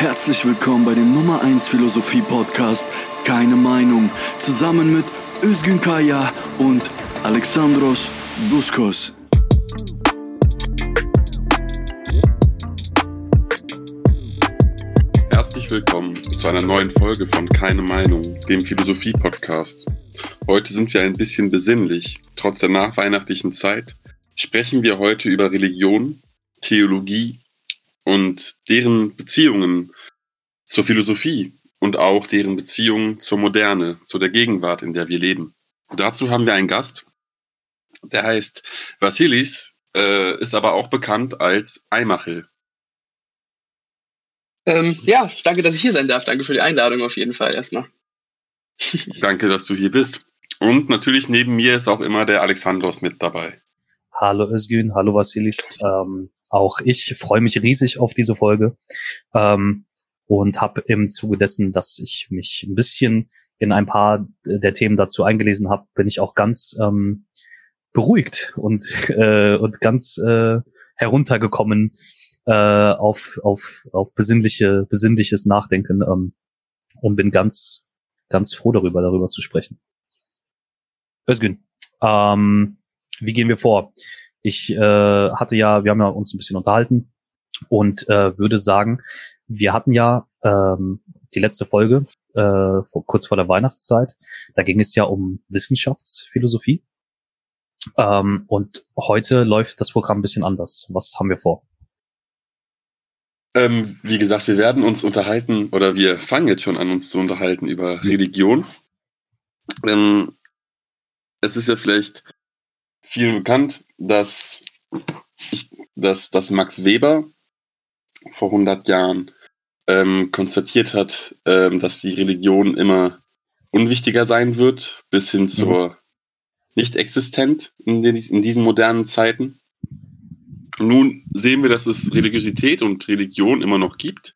Herzlich willkommen bei dem Nummer 1 Philosophie Podcast Keine Meinung zusammen mit Özgün Kaya und Alexandros Buskos. Herzlich willkommen zu einer neuen Folge von Keine Meinung, dem Philosophie Podcast. Heute sind wir ein bisschen besinnlich. Trotz der nachweihnachtlichen Zeit sprechen wir heute über Religion, Theologie und deren Beziehungen zur Philosophie und auch deren Beziehungen zur Moderne, zu der Gegenwart, in der wir leben. Dazu haben wir einen Gast, der heißt Vasilis, äh, ist aber auch bekannt als Eimachel. Ähm, ja, danke, dass ich hier sein darf. Danke für die Einladung auf jeden Fall erstmal. danke, dass du hier bist. Und natürlich neben mir ist auch immer der Alexandros mit dabei. Hallo Özgün, hallo Vasilis. Ähm, auch ich freue mich riesig auf diese Folge ähm, und habe im Zuge dessen, dass ich mich ein bisschen in ein paar der Themen dazu eingelesen habe, bin ich auch ganz ähm, beruhigt und äh, und ganz äh, heruntergekommen äh, auf auf auf besinnliche besinnliches Nachdenken ähm, und bin ganz ganz froh darüber darüber zu sprechen. Özgün, ähm, wie gehen wir vor? Ich äh, hatte ja, wir haben ja uns ein bisschen unterhalten und äh, würde sagen, wir hatten ja ähm, die letzte Folge äh, vor, kurz vor der Weihnachtszeit. Da ging es ja um Wissenschaftsphilosophie. Ähm, und heute läuft das Programm ein bisschen anders. Was haben wir vor? Ähm, wie gesagt, wir werden uns unterhalten oder wir fangen jetzt schon an, uns zu unterhalten über Religion. Ähm, es ist ja vielleicht vielen bekannt, dass, ich, dass, dass Max Weber vor 100 Jahren ähm, konstatiert hat, ähm, dass die Religion immer unwichtiger sein wird, bis hin zur mhm. nicht existent in, den, in diesen modernen Zeiten. Nun sehen wir, dass es Religiosität und Religion immer noch gibt.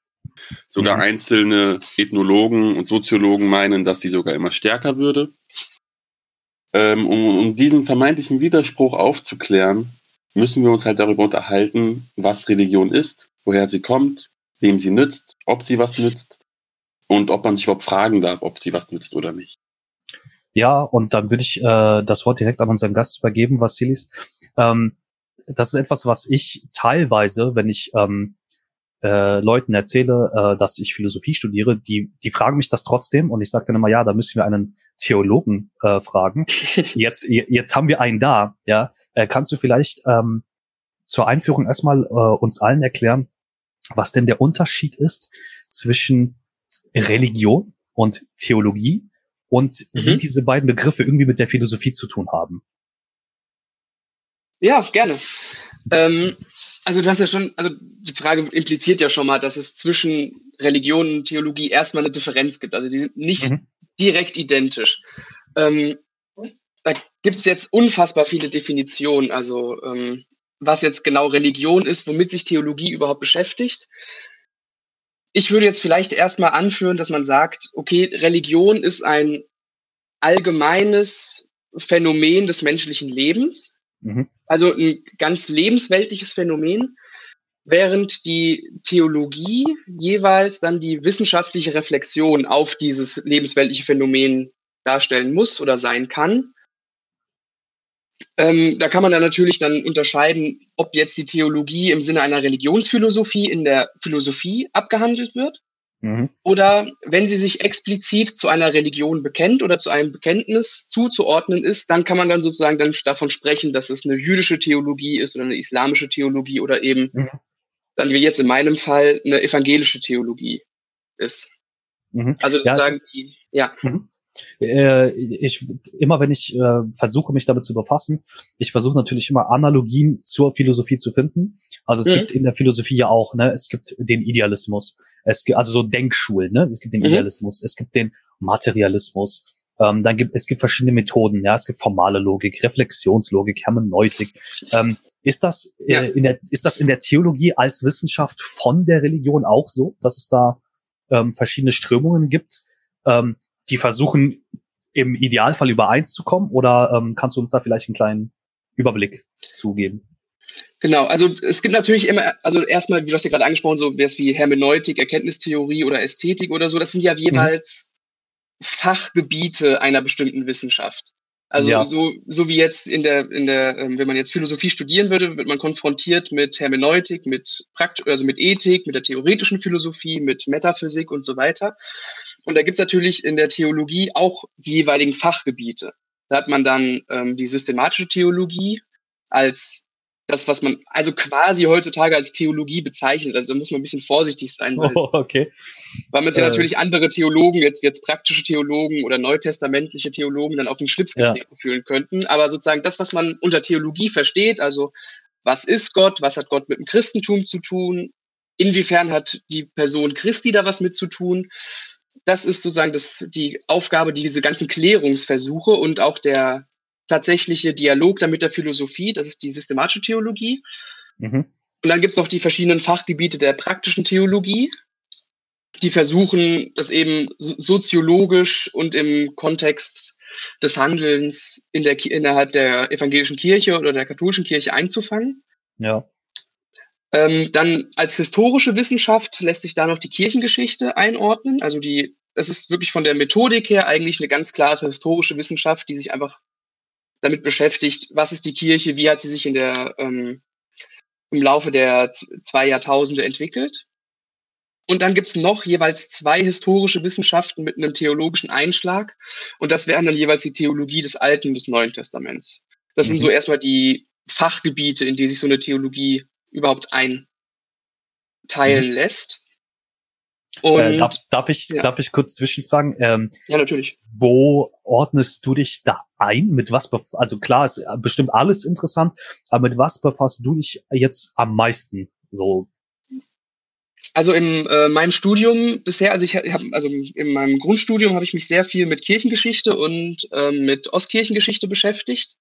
Sogar mhm. einzelne Ethnologen und Soziologen meinen, dass sie sogar immer stärker würde. Ähm, um, um diesen vermeintlichen Widerspruch aufzuklären, müssen wir uns halt darüber unterhalten, was Religion ist, woher sie kommt, wem sie nützt, ob sie was nützt und ob man sich überhaupt fragen darf, ob sie was nützt oder nicht. Ja, und dann würde ich äh, das Wort direkt an unseren Gast übergeben, Vasilis. Ähm, das ist etwas, was ich teilweise, wenn ich ähm, äh, Leuten erzähle, äh, dass ich Philosophie studiere, die, die fragen mich das trotzdem und ich sage dann immer, ja, da müssen wir einen Theologen äh, fragen. Jetzt, jetzt haben wir einen da, ja. Äh, kannst du vielleicht ähm, zur Einführung erstmal äh, uns allen erklären, was denn der Unterschied ist zwischen Religion und Theologie und mhm. wie diese beiden Begriffe irgendwie mit der Philosophie zu tun haben? Ja, gerne. Ähm, also das ist ja schon, also die Frage impliziert ja schon mal, dass es zwischen Religion und Theologie erstmal eine Differenz gibt. Also die sind nicht mhm. Direkt identisch. Ähm, da gibt es jetzt unfassbar viele Definitionen, also ähm, was jetzt genau Religion ist, womit sich Theologie überhaupt beschäftigt. Ich würde jetzt vielleicht erstmal anführen, dass man sagt, okay, Religion ist ein allgemeines Phänomen des menschlichen Lebens. Mhm. Also ein ganz lebensweltliches Phänomen, während die Theologie jeweils dann die wissenschaftliche Reflexion auf dieses lebensweltliche Phänomen darstellen muss oder sein kann. Ähm, da kann man dann natürlich dann unterscheiden, ob jetzt die Theologie im Sinne einer Religionsphilosophie in der Philosophie abgehandelt wird Mhm. Oder wenn sie sich explizit zu einer Religion bekennt oder zu einem Bekenntnis zuzuordnen ist, dann kann man dann sozusagen dann davon sprechen, dass es eine jüdische Theologie ist oder eine islamische Theologie oder eben mhm. Dann wie jetzt in meinem Fall eine evangelische Theologie ist. Mhm. Also sozusagen ja, die, ja. Mhm. Äh, ich immer wenn ich äh, versuche mich damit zu befassen, ich versuche natürlich immer Analogien zur Philosophie zu finden. Also es mhm. gibt in der Philosophie ja auch, ne, es gibt den Idealismus, es gibt also so Denkschulen, ne, es gibt den mhm. Idealismus, es gibt den Materialismus, ähm, dann gibt es gibt verschiedene Methoden, ja, es gibt formale Logik, Reflexionslogik, Hermeneutik. Ähm, ist das äh, ja. in der ist das in der Theologie als Wissenschaft von der Religion auch so, dass es da ähm, verschiedene Strömungen gibt? Ähm, die versuchen im Idealfall übereins zu kommen oder ähm, kannst du uns da vielleicht einen kleinen Überblick zugeben? Genau, also es gibt natürlich immer, also erstmal, wie du hast ja gerade angesprochen, so wäre es wie Hermeneutik, Erkenntnistheorie oder Ästhetik oder so, das sind ja mhm. jeweils. Fachgebiete einer bestimmten Wissenschaft. Also ja. so, so wie jetzt in der, in der, ähm, wenn man jetzt Philosophie studieren würde, wird man konfrontiert mit Hermeneutik, mit Prakt also mit Ethik, mit der theoretischen Philosophie, mit Metaphysik und so weiter. Und da gibt's natürlich in der Theologie auch die jeweiligen Fachgebiete. Da hat man dann ähm, die systematische Theologie als das, was man also quasi heutzutage als Theologie bezeichnet. Also da muss man ein bisschen vorsichtig sein, weil, oh, okay. weil man sich äh. natürlich andere Theologen, jetzt, jetzt praktische Theologen oder neutestamentliche Theologen dann auf den Schlips getreten ja. fühlen könnten. Aber sozusagen das, was man unter Theologie versteht, also was ist Gott, was hat Gott mit dem Christentum zu tun, inwiefern hat die Person Christi da was mit zu tun, das ist sozusagen das, die Aufgabe, diese ganzen Klärungsversuche und auch der tatsächliche Dialog dann mit der Philosophie, das ist die systematische Theologie. Mhm. Und dann gibt es noch die verschiedenen Fachgebiete der praktischen Theologie, die versuchen, das eben soziologisch und im Kontext des Handelns in der, innerhalb der evangelischen Kirche oder der katholischen Kirche einzufangen. Ja. Ähm, dann als historische Wissenschaft lässt sich da noch die Kirchengeschichte einordnen. Also die, das ist wirklich von der Methodik her eigentlich eine ganz klare historische Wissenschaft, die sich einfach damit beschäftigt, was ist die Kirche, wie hat sie sich in der, ähm, im Laufe der zwei Jahrtausende entwickelt. Und dann gibt's noch jeweils zwei historische Wissenschaften mit einem theologischen Einschlag. Und das wären dann jeweils die Theologie des Alten und des Neuen Testaments. Das mhm. sind so erstmal die Fachgebiete, in die sich so eine Theologie überhaupt einteilen mhm. lässt. Äh, und, äh, darf, darf, ich, ja. darf ich kurz zwischenfragen? Ähm, ja, natürlich. Wo ordnest du dich da ein? Mit was, also klar, ist bestimmt alles interessant, aber mit was befasst du dich jetzt am meisten? So. Also in äh, meinem Studium bisher, also ich habe, also in meinem Grundstudium habe ich mich sehr viel mit Kirchengeschichte und ähm, mit Ostkirchengeschichte beschäftigt.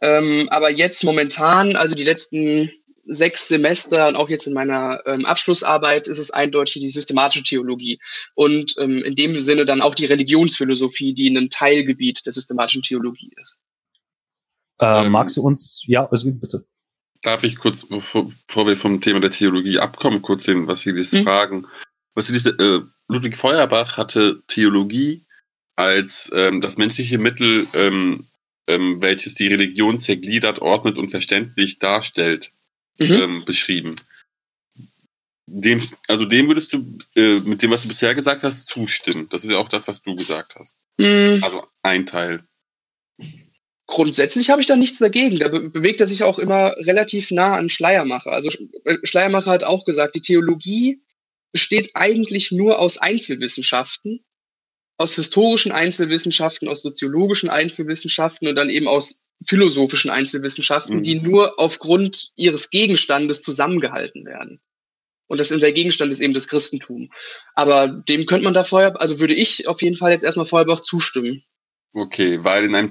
Ähm, aber jetzt momentan, also die letzten sechs Semester und auch jetzt in meiner ähm, Abschlussarbeit ist es eindeutig die systematische Theologie und ähm, in dem Sinne dann auch die Religionsphilosophie, die ein Teilgebiet der systematischen Theologie ist. Äh, ähm, magst du uns, ja, also bitte. Darf ich kurz, bevor, bevor, wir vom Thema der Theologie abkommen, kurz den Vasilis hm. fragen. Vasilis, äh, Ludwig Feuerbach hatte Theologie als ähm, das menschliche Mittel, ähm, ähm, welches die Religion zergliedert, ordnet und verständlich darstellt mhm. ähm, beschrieben. Dem, also dem würdest du äh, mit dem, was du bisher gesagt hast, zustimmen. Das ist ja auch das, was du gesagt hast. Mhm. Also ein Teil. Grundsätzlich habe ich da nichts dagegen. Da be bewegt er sich auch immer relativ nah an Schleiermacher. Also äh, Schleiermacher hat auch gesagt, die Theologie besteht eigentlich nur aus Einzelwissenschaften, aus historischen Einzelwissenschaften, aus soziologischen Einzelwissenschaften und dann eben aus philosophischen Einzelwissenschaften, mhm. die nur aufgrund ihres Gegenstandes zusammengehalten werden. Und das, der Gegenstand ist eben das Christentum. Aber dem könnte man da vorher, also würde ich auf jeden Fall jetzt erstmal Feuerbach zustimmen. Okay, weil in einem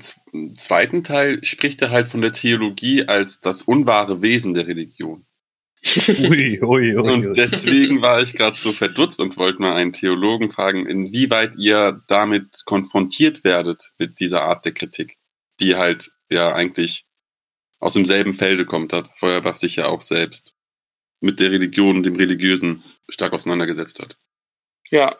zweiten Teil spricht er halt von der Theologie als das unwahre Wesen der Religion. ui, ui, ui, und deswegen war ich gerade so verdutzt und wollte mal einen Theologen fragen, inwieweit ihr damit konfrontiert werdet mit dieser Art der Kritik, die halt ja eigentlich aus demselben Felde kommt, hat Feuerbach sich ja auch selbst mit der Religion dem Religiösen stark auseinandergesetzt hat. Ja,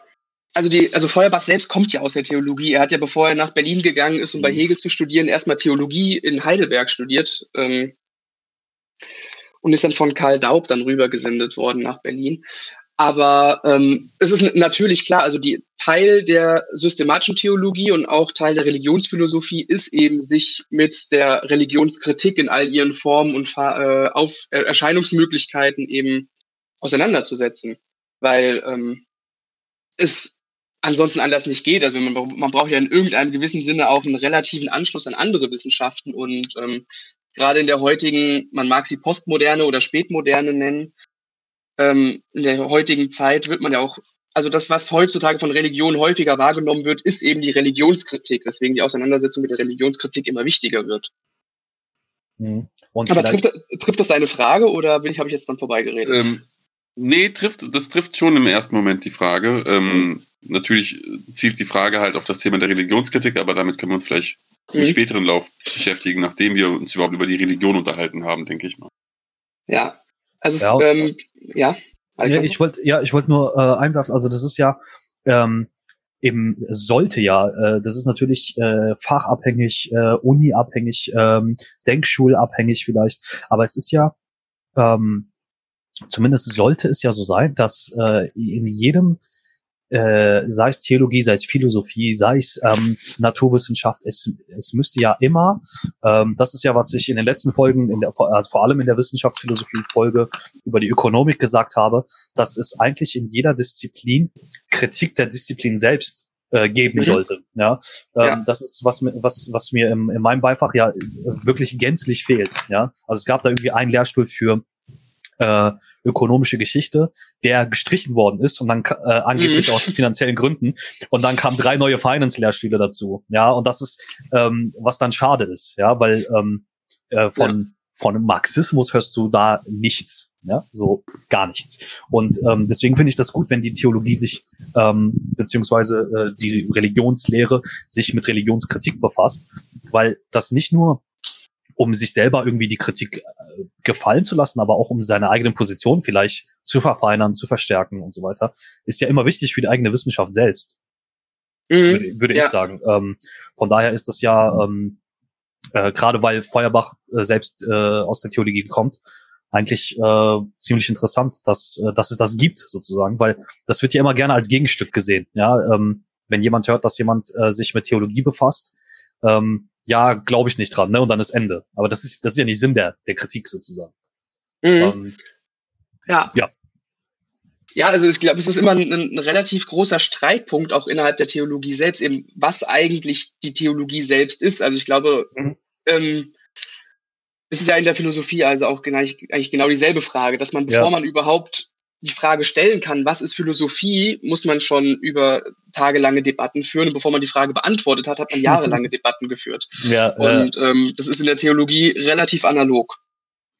also die, also Feuerbach selbst kommt ja aus der Theologie. Er hat ja, bevor er nach Berlin gegangen ist, um bei mhm. Hegel zu studieren, erstmal Theologie in Heidelberg studiert ähm, und ist dann von Karl Daub dann rübergesendet worden nach Berlin. Aber ähm, es ist natürlich klar, also die Teil der systematischen Theologie und auch Teil der Religionsphilosophie ist eben, sich mit der Religionskritik in all ihren Formen und äh, auf Erscheinungsmöglichkeiten eben auseinanderzusetzen, weil ähm, es ansonsten anders nicht geht. Also man, man braucht ja in irgendeinem gewissen Sinne auch einen relativen Anschluss an andere Wissenschaften und ähm, gerade in der heutigen, man mag sie Postmoderne oder Spätmoderne nennen, ähm, in der heutigen Zeit wird man ja auch, also das, was heutzutage von Religion häufiger wahrgenommen wird, ist eben die Religionskritik, weswegen die Auseinandersetzung mit der Religionskritik immer wichtiger wird. Mhm. Aber trifft, trifft das deine Frage oder bin ich, habe ich jetzt dann vorbeigeredet? Ähm, nee, trifft, das trifft schon im ersten Moment die Frage. Ähm, mhm. Natürlich zielt die Frage halt auf das Thema der Religionskritik, aber damit können wir uns vielleicht mhm. im späteren Lauf beschäftigen, nachdem wir uns überhaupt über die Religion unterhalten haben, denke ich mal. Ja, also ja, es, ähm, ja. ja ich wollte ja, ich wollte nur äh, einwerfen, also das ist ja ähm, eben sollte ja, äh, das ist natürlich äh, fachabhängig, äh, uniabhängig, ähm, denkschulabhängig vielleicht, aber es ist ja ähm, zumindest sollte es ja so sein, dass äh, in jedem äh, sei es Theologie, sei es Philosophie, sei es ähm, Naturwissenschaft, es, es müsste ja immer, ähm, das ist ja, was ich in den letzten Folgen, in der, also vor allem in der Wissenschaftsphilosophie-Folge über die Ökonomik gesagt habe, dass es eigentlich in jeder Disziplin Kritik der Disziplin selbst äh, geben mhm. sollte. Ja? Ähm, ja. Das ist was, was, was mir im, in meinem Beifach ja wirklich gänzlich fehlt. Ja, also es gab da irgendwie einen Lehrstuhl für äh, ökonomische Geschichte, der gestrichen worden ist und dann äh, angeblich mhm. aus finanziellen Gründen und dann kamen drei neue Finance-Lehrstühle dazu. Ja, und das ist, ähm, was dann schade ist, ja, weil ähm, äh, von, ja. von Marxismus hörst du da nichts. Ja, so gar nichts. Und ähm, deswegen finde ich das gut, wenn die Theologie sich, ähm, beziehungsweise äh, die Religionslehre sich mit Religionskritik befasst, weil das nicht nur um sich selber irgendwie die Kritik gefallen zu lassen, aber auch um seine eigene Position vielleicht zu verfeinern, zu verstärken und so weiter, ist ja immer wichtig für die eigene Wissenschaft selbst. Mhm. Würde, würde ja. ich sagen. Ähm, von daher ist das ja, ähm, äh, gerade weil Feuerbach äh, selbst äh, aus der Theologie kommt, eigentlich äh, ziemlich interessant, dass, äh, dass es das gibt, sozusagen, weil das wird ja immer gerne als Gegenstück gesehen. Ja, ähm, wenn jemand hört, dass jemand äh, sich mit Theologie befasst, ähm, ja, glaube ich nicht dran, ne? Und dann ist Ende. Aber das ist, das ist ja nicht Sinn der, der Kritik sozusagen. Mhm. Ähm, ja. Ja. Ja, also ich glaube, es ist immer ein, ein, relativ großer Streitpunkt auch innerhalb der Theologie selbst, eben was eigentlich die Theologie selbst ist. Also ich glaube, mhm. ähm, es ist ja in der Philosophie also auch eigentlich genau dieselbe Frage, dass man, bevor ja. man überhaupt die Frage stellen kann, was ist Philosophie, muss man schon über tagelange Debatten führen. Und bevor man die Frage beantwortet hat, hat man jahrelange Debatten geführt. Ja, und äh, ähm, das ist in der Theologie relativ analog,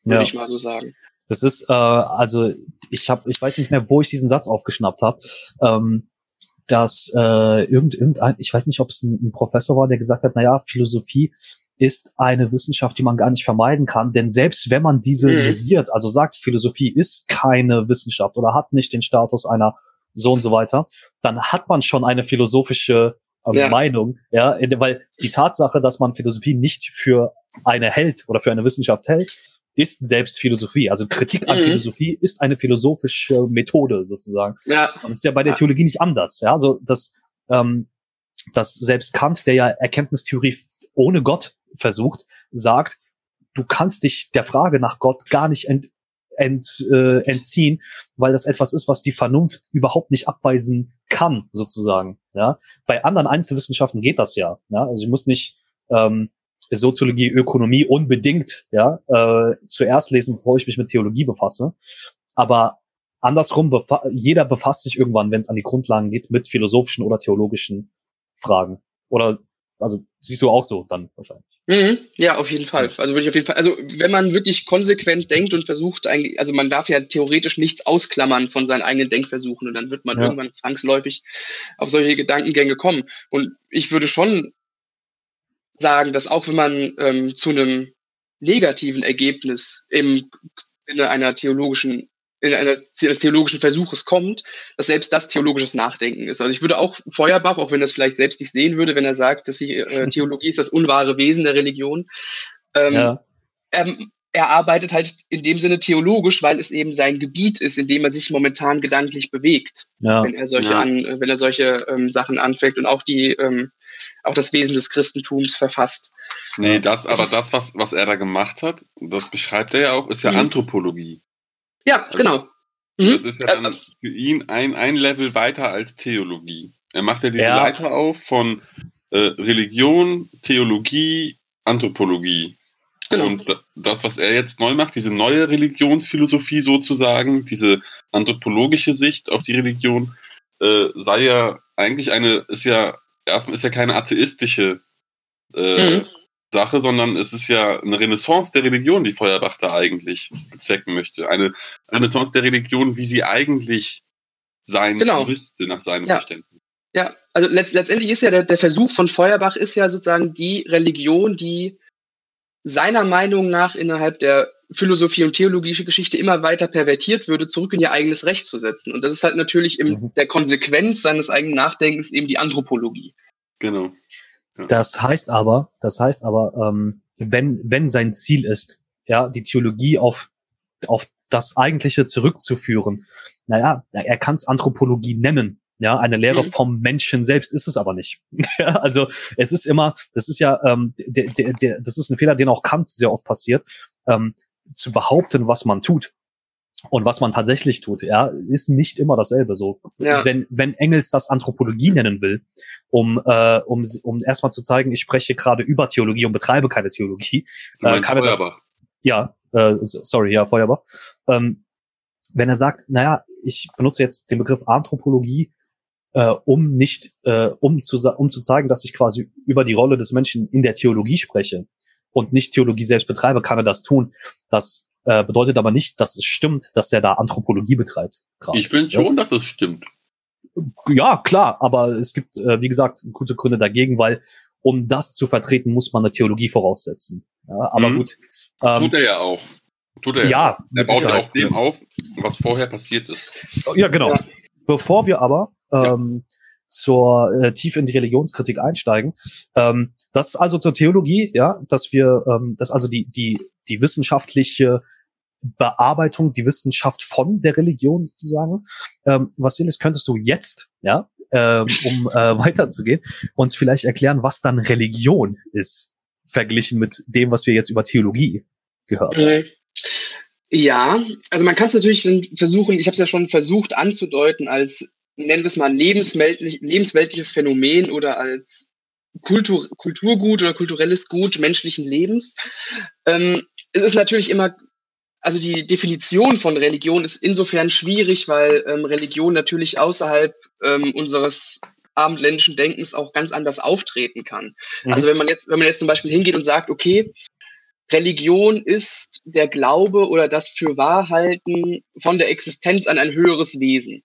würde ja. ich mal so sagen. Das ist, äh, also ich habe, ich weiß nicht mehr, wo ich diesen Satz aufgeschnappt habe. Ähm, dass äh, irgend, irgendein, ich weiß nicht, ob es ein, ein Professor war, der gesagt hat, naja, Philosophie ist eine Wissenschaft, die man gar nicht vermeiden kann. Denn selbst wenn man diese mhm. negiert, also sagt, Philosophie ist keine Wissenschaft oder hat nicht den Status einer so und so weiter, dann hat man schon eine philosophische äh, ja. Meinung, ja, weil die Tatsache, dass man Philosophie nicht für eine hält oder für eine Wissenschaft hält, ist selbst Philosophie. Also Kritik an mhm. Philosophie ist eine philosophische Methode sozusagen. Ja. Und das ist ja bei der Theologie nicht anders. Ja, also das, ähm, dass selbst Kant, der ja Erkenntnistheorie ohne Gott versucht, sagt, du kannst dich der Frage nach Gott gar nicht ent, ent, äh, entziehen, weil das etwas ist, was die Vernunft überhaupt nicht abweisen kann, sozusagen. Ja, bei anderen Einzelwissenschaften geht das ja. Ja, also ich muss nicht ähm, Soziologie, Ökonomie unbedingt ja äh, zuerst lesen, bevor ich mich mit Theologie befasse. Aber andersrum, befa jeder befasst sich irgendwann, wenn es an die Grundlagen geht, mit philosophischen oder theologischen Fragen. Oder also siehst du auch so dann wahrscheinlich. Mhm, ja, auf jeden Fall. Also würde ich auf jeden Fall, also wenn man wirklich konsequent denkt und versucht eigentlich, also man darf ja theoretisch nichts ausklammern von seinen eigenen Denkversuchen und dann wird man ja. irgendwann zwangsläufig auf solche Gedankengänge kommen. Und ich würde schon sagen, dass auch wenn man ähm, zu einem negativen Ergebnis im Sinne einer theologischen in eines theologischen Versuches kommt, dass selbst das theologisches Nachdenken ist. Also ich würde auch Feuerbach, auch wenn er es vielleicht selbst nicht sehen würde, wenn er sagt, dass die äh, Theologie ist das unwahre Wesen der Religion, ähm, ja. er, er arbeitet halt in dem Sinne theologisch, weil es eben sein Gebiet ist, in dem er sich momentan gedanklich bewegt, ja. wenn er solche, ja. an, wenn er solche ähm, Sachen anfängt und auch die ähm, auch das Wesen des Christentums verfasst. Nee, das, aber das, was, was er da gemacht hat, das beschreibt er ja auch, ist ja mhm. Anthropologie. Ja, also, genau. Mhm. Das ist ja dann für ihn ein, ein Level weiter als Theologie. Er macht ja diese ja. Leiter auf von äh, Religion, Theologie, Anthropologie. Genau. Und das, was er jetzt neu macht, diese neue Religionsphilosophie sozusagen, diese anthropologische Sicht auf die Religion, äh, sei ja eigentlich eine, ist ja, erstmal ist ja keine atheistische äh, mhm. Sache, sondern es ist ja eine Renaissance der Religion, die Feuerbach da eigentlich bezwecken möchte. Eine Renaissance der Religion, wie sie eigentlich sein genau. müsste nach seinem ja. Verständnis. Ja, also letzt, letztendlich ist ja der, der Versuch von Feuerbach ist ja sozusagen die Religion, die seiner Meinung nach innerhalb der Philosophie und theologische Geschichte immer weiter pervertiert würde, zurück in ihr eigenes Recht zu setzen. Und das ist halt natürlich in mhm. der Konsequenz seines eigenen Nachdenkens eben die Anthropologie. Genau. Ja. Das heißt aber, das heißt aber, ähm, wenn, wenn sein Ziel ist, ja, die Theologie auf, auf das Eigentliche zurückzuführen, naja, er kann es Anthropologie nennen, ja, eine Lehre mhm. vom Menschen selbst ist es aber nicht. also es ist immer, das ist ja, ähm, der, der, der, das ist ein Fehler, den auch Kant sehr oft passiert, ähm, zu behaupten, was man tut und was man tatsächlich tut, ja, ist nicht immer dasselbe. So, ja. wenn wenn Engels das Anthropologie nennen will, um äh, um um erstmal zu zeigen, ich spreche gerade über Theologie und betreibe keine Theologie. Äh, kann Feuerbach. Das, ja, äh, sorry, ja, Feuerbach. Ähm, wenn er sagt, naja, ich benutze jetzt den Begriff Anthropologie äh, um nicht, äh, um zu, um zu zeigen, dass ich quasi über die Rolle des Menschen in der Theologie spreche und nicht Theologie selbst betreibe, kann er das tun. Das äh, bedeutet aber nicht, dass es stimmt, dass er da Anthropologie betreibt. Grad. Ich finde schon, ja. dass es stimmt. Ja, klar, aber es gibt, äh, wie gesagt, gute Gründe dagegen, weil um das zu vertreten, muss man eine Theologie voraussetzen. Ja, aber mhm. gut. Ähm, Tut er ja auch. Tut er ja. Er baut ja auch dem auf, was vorher passiert ist. Ja, genau. Ja. Bevor wir aber ähm, zur äh, tief in die Religionskritik einsteigen. Ähm, das ist also zur Theologie, ja, dass wir, ähm, dass also die die die wissenschaftliche Bearbeitung, die Wissenschaft von der Religion sozusagen. Ähm, was Willis, könntest du jetzt, ja, ähm, um äh, weiterzugehen, uns vielleicht erklären, was dann Religion ist, verglichen mit dem, was wir jetzt über Theologie gehört haben? Äh, ja, also man kann es natürlich versuchen, ich habe es ja schon versucht anzudeuten, als nennen wir es mal lebensweltlich, lebensweltliches Phänomen oder als Kultur, Kulturgut oder kulturelles Gut menschlichen Lebens. Ähm, es ist natürlich immer, also die Definition von Religion ist insofern schwierig, weil ähm, Religion natürlich außerhalb ähm, unseres abendländischen Denkens auch ganz anders auftreten kann. Mhm. Also wenn man jetzt, wenn man jetzt zum Beispiel hingeht und sagt, okay, Religion ist der Glaube oder das Fürwahrhalten von der Existenz an ein höheres Wesen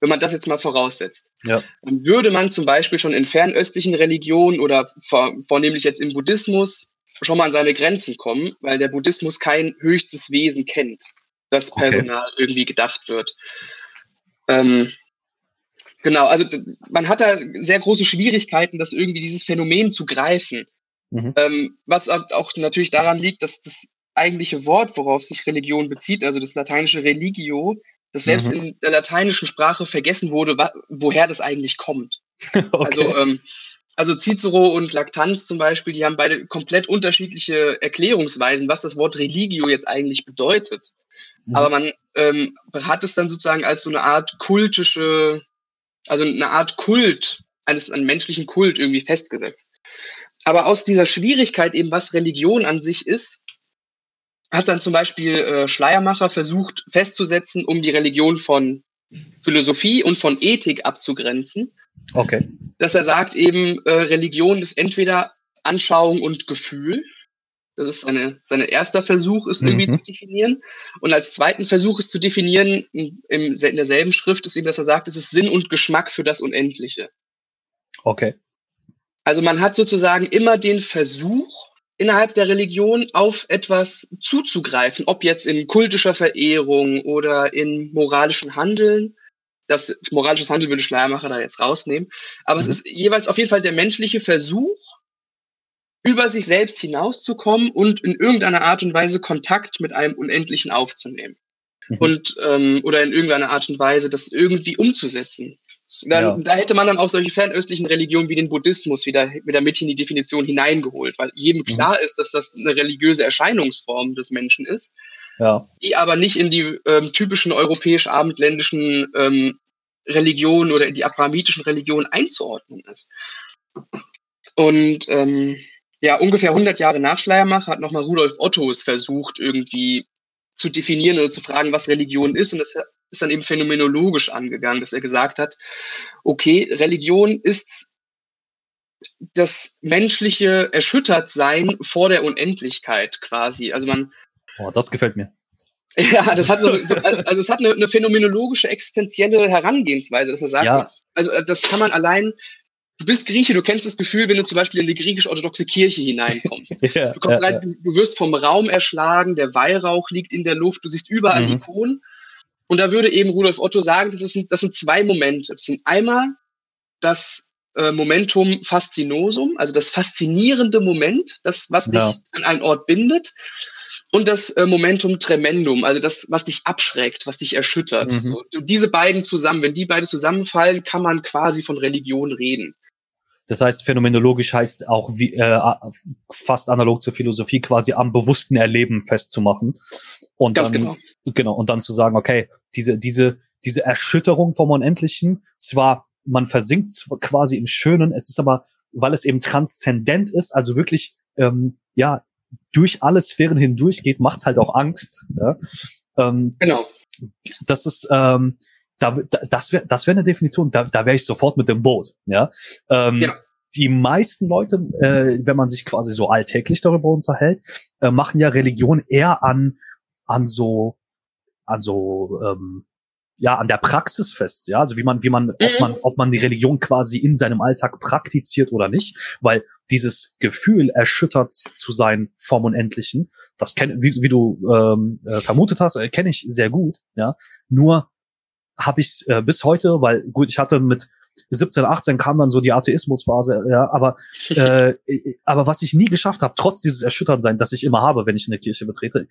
wenn man das jetzt mal voraussetzt, ja. dann würde man zum Beispiel schon in fernöstlichen Religionen oder vor, vornehmlich jetzt im Buddhismus schon mal an seine Grenzen kommen, weil der Buddhismus kein höchstes Wesen kennt, das Personal okay. irgendwie gedacht wird. Ähm, genau, also man hat da sehr große Schwierigkeiten, das irgendwie dieses Phänomen zu greifen. Mhm. Ähm, was auch natürlich daran liegt, dass das eigentliche Wort, worauf sich Religion bezieht, also das lateinische religio, dass selbst mhm. in der lateinischen Sprache vergessen wurde, woher das eigentlich kommt. okay. Also, ähm, also Cicero und Lactanz zum Beispiel, die haben beide komplett unterschiedliche Erklärungsweisen, was das Wort Religio jetzt eigentlich bedeutet. Mhm. Aber man ähm, hat es dann sozusagen als so eine Art kultische, also eine Art Kult, eines einen menschlichen Kult irgendwie festgesetzt. Aber aus dieser Schwierigkeit eben, was Religion an sich ist, hat dann zum Beispiel äh, Schleiermacher versucht festzusetzen, um die Religion von Philosophie und von Ethik abzugrenzen. Okay. Dass er sagt eben, äh, Religion ist entweder Anschauung und Gefühl. Das ist seine, sein erster Versuch, ist irgendwie mhm. zu definieren. Und als zweiten Versuch ist zu definieren, in, in derselben Schrift ist eben, dass er sagt, es ist Sinn und Geschmack für das Unendliche. Okay. Also man hat sozusagen immer den Versuch, innerhalb der Religion auf etwas zuzugreifen, ob jetzt in kultischer Verehrung oder in moralischen Handeln. Das moralisches Handeln würde Schleiermacher da jetzt rausnehmen. Aber mhm. es ist jeweils auf jeden Fall der menschliche Versuch, über sich selbst hinauszukommen und in irgendeiner Art und Weise Kontakt mit einem Unendlichen aufzunehmen. Mhm. Und ähm, oder in irgendeiner Art und Weise das irgendwie umzusetzen. Dann, ja. Da hätte man dann auch solche fernöstlichen Religionen wie den Buddhismus wieder, wieder mit in die Definition hineingeholt, weil jedem mhm. klar ist, dass das eine religiöse Erscheinungsform des Menschen ist, ja. die aber nicht in die ähm, typischen europäisch-abendländischen ähm, Religionen oder in die abrahamitischen Religionen einzuordnen ist. Und ähm, ja, ungefähr 100 Jahre nach Schleiermacher hat nochmal Rudolf Otto es versucht, irgendwie zu definieren oder zu fragen, was Religion ist. Und das ist dann eben phänomenologisch angegangen, dass er gesagt hat, okay, Religion ist das menschliche Erschüttertsein vor der Unendlichkeit quasi. Also man. Oh, das gefällt mir. Ja, das hat so, so also es hat eine, eine, phänomenologische, existenzielle Herangehensweise, dass er sagt, ja. also das kann man allein du bist Grieche, du kennst das Gefühl, wenn du zum Beispiel in die griechisch-orthodoxe Kirche hineinkommst. ja, du kommst ja, rein, du wirst vom Raum erschlagen, der Weihrauch liegt in der Luft, du siehst überall mhm. Ikonen. Und da würde eben Rudolf Otto sagen, das sind, das sind zwei Momente. Das sind einmal das äh, Momentum Faszinosum, also das faszinierende Moment, das, was dich an einen Ort bindet. Und das äh, Momentum Tremendum, also das, was dich abschreckt, was dich erschüttert. Mhm. So, diese beiden zusammen, wenn die beide zusammenfallen, kann man quasi von Religion reden. Das heißt, phänomenologisch heißt auch wie, äh, fast analog zur Philosophie quasi am bewussten Erleben festzumachen. Und Ganz dann, genau. genau. Und dann zu sagen, okay, diese, diese, diese Erschütterung vom Unendlichen, zwar, man versinkt quasi im Schönen, es ist aber, weil es eben transzendent ist, also wirklich, ähm, ja, durch alle Sphären hindurch geht, macht's halt auch Angst. Ja? Ähm, genau. Das ist, ähm, da, das wäre das wär eine Definition, da, da wäre ich sofort mit dem Boot. Ja? Ähm, ja. Die meisten Leute, äh, wenn man sich quasi so alltäglich darüber unterhält, äh, machen ja Religion eher an, an so, an so, ähm, ja, an der Praxis fest, ja, also wie man, wie man, ob mhm. man, ob man die Religion quasi in seinem Alltag praktiziert oder nicht, weil dieses Gefühl, erschüttert zu sein vom Unendlichen, das kenn, wie, wie du ähm, äh, vermutet hast, äh, kenne ich sehr gut, ja. Nur habe ich äh, bis heute, weil gut, ich hatte mit 17, 18 kam dann so die Atheismusphase, ja, aber äh, aber was ich nie geschafft habe, trotz dieses Erschütternsein, das ich immer habe, wenn ich eine Kirche betrete,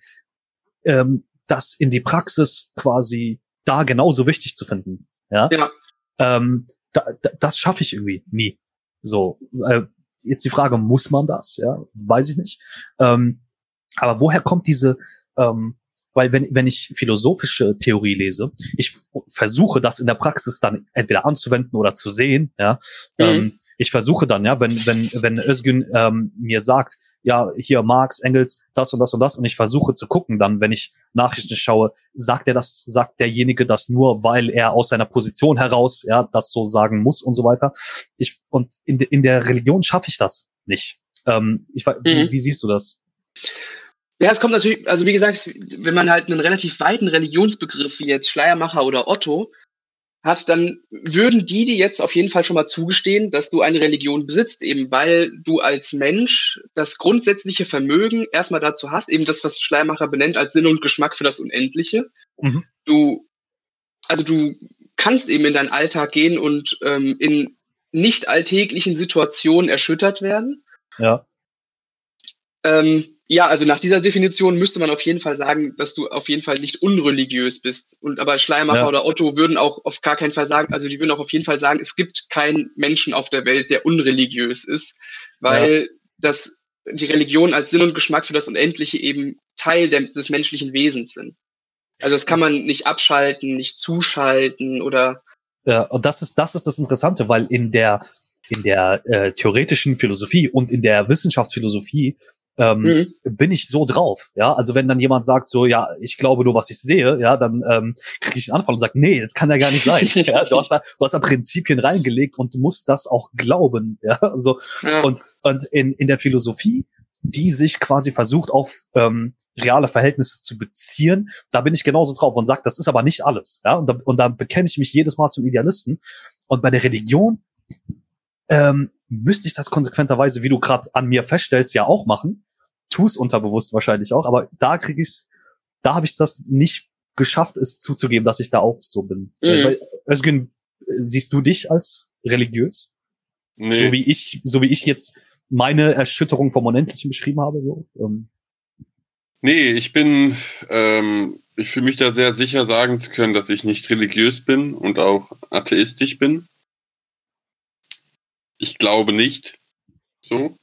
ähm, das in die Praxis quasi da genauso wichtig zu finden, ja. ja. Ähm, da, da, das schaffe ich irgendwie nie. So, äh, jetzt die Frage, muss man das? Ja, weiß ich nicht. Ähm, aber woher kommt diese ähm, weil wenn, wenn ich philosophische Theorie lese, ich versuche das in der Praxis dann entweder anzuwenden oder zu sehen, ja. Mhm. Ähm, ich versuche dann, ja, wenn, wenn, wenn Özgün ähm, mir sagt, ja, hier Marx, Engels, das und das und das, und ich versuche zu gucken, dann, wenn ich Nachrichten schaue, sagt er das, sagt derjenige das nur, weil er aus seiner Position heraus, ja, das so sagen muss und so weiter. Ich, und in, in der Religion schaffe ich das nicht. Ähm, ich, mhm. wie, wie siehst du das? Ja, es kommt natürlich, also wie gesagt, wenn man halt einen relativ weiten Religionsbegriff wie jetzt Schleiermacher oder Otto hat, dann würden die dir jetzt auf jeden Fall schon mal zugestehen, dass du eine Religion besitzt, eben weil du als Mensch das grundsätzliche Vermögen erstmal dazu hast, eben das, was Schleiermacher benennt als Sinn und Geschmack für das Unendliche. Mhm. Du, also du kannst eben in deinen Alltag gehen und ähm, in nicht alltäglichen Situationen erschüttert werden. Ja. Ähm, ja, also nach dieser Definition müsste man auf jeden Fall sagen, dass du auf jeden Fall nicht unreligiös bist. Und aber Schleiermacher ja. oder Otto würden auch auf gar keinen Fall sagen, also die würden auch auf jeden Fall sagen, es gibt keinen Menschen auf der Welt, der unreligiös ist, weil ja. das die Religion als Sinn und Geschmack für das Unendliche eben Teil der, des menschlichen Wesens sind. Also das kann man nicht abschalten, nicht zuschalten oder. Ja, und das ist das ist das Interessante, weil in der in der äh, theoretischen Philosophie und in der Wissenschaftsphilosophie ähm, mhm. bin ich so drauf. Ja, also wenn dann jemand sagt so, ja, ich glaube nur, was ich sehe, ja, dann ähm, kriege ich einen Anfall und sage, nee, das kann ja gar nicht sein. ja, du hast da, du hast da Prinzipien reingelegt und du musst das auch glauben. Ja, also ja. und und in in der Philosophie, die sich quasi versucht auf ähm, reale Verhältnisse zu beziehen, da bin ich genauso drauf und sage, das ist aber nicht alles. Ja, und da, und da bekenne ich mich jedes Mal zum Idealisten. Und bei der Religion ähm, müsste ich das konsequenterweise, wie du gerade an mir feststellst, ja auch machen. Tu es unterbewusst wahrscheinlich auch, aber da krieg ich's, da habe ich das nicht geschafft, es zuzugeben, dass ich da auch so bin. Mhm. Özgün, siehst du dich als religiös? Nee. So wie ich, so wie ich jetzt meine Erschütterung vom Unendlichen beschrieben habe, so. Ähm. Nee, ich bin, ähm, ich fühle mich da sehr sicher sagen zu können, dass ich nicht religiös bin und auch atheistisch bin. Ich glaube nicht. So.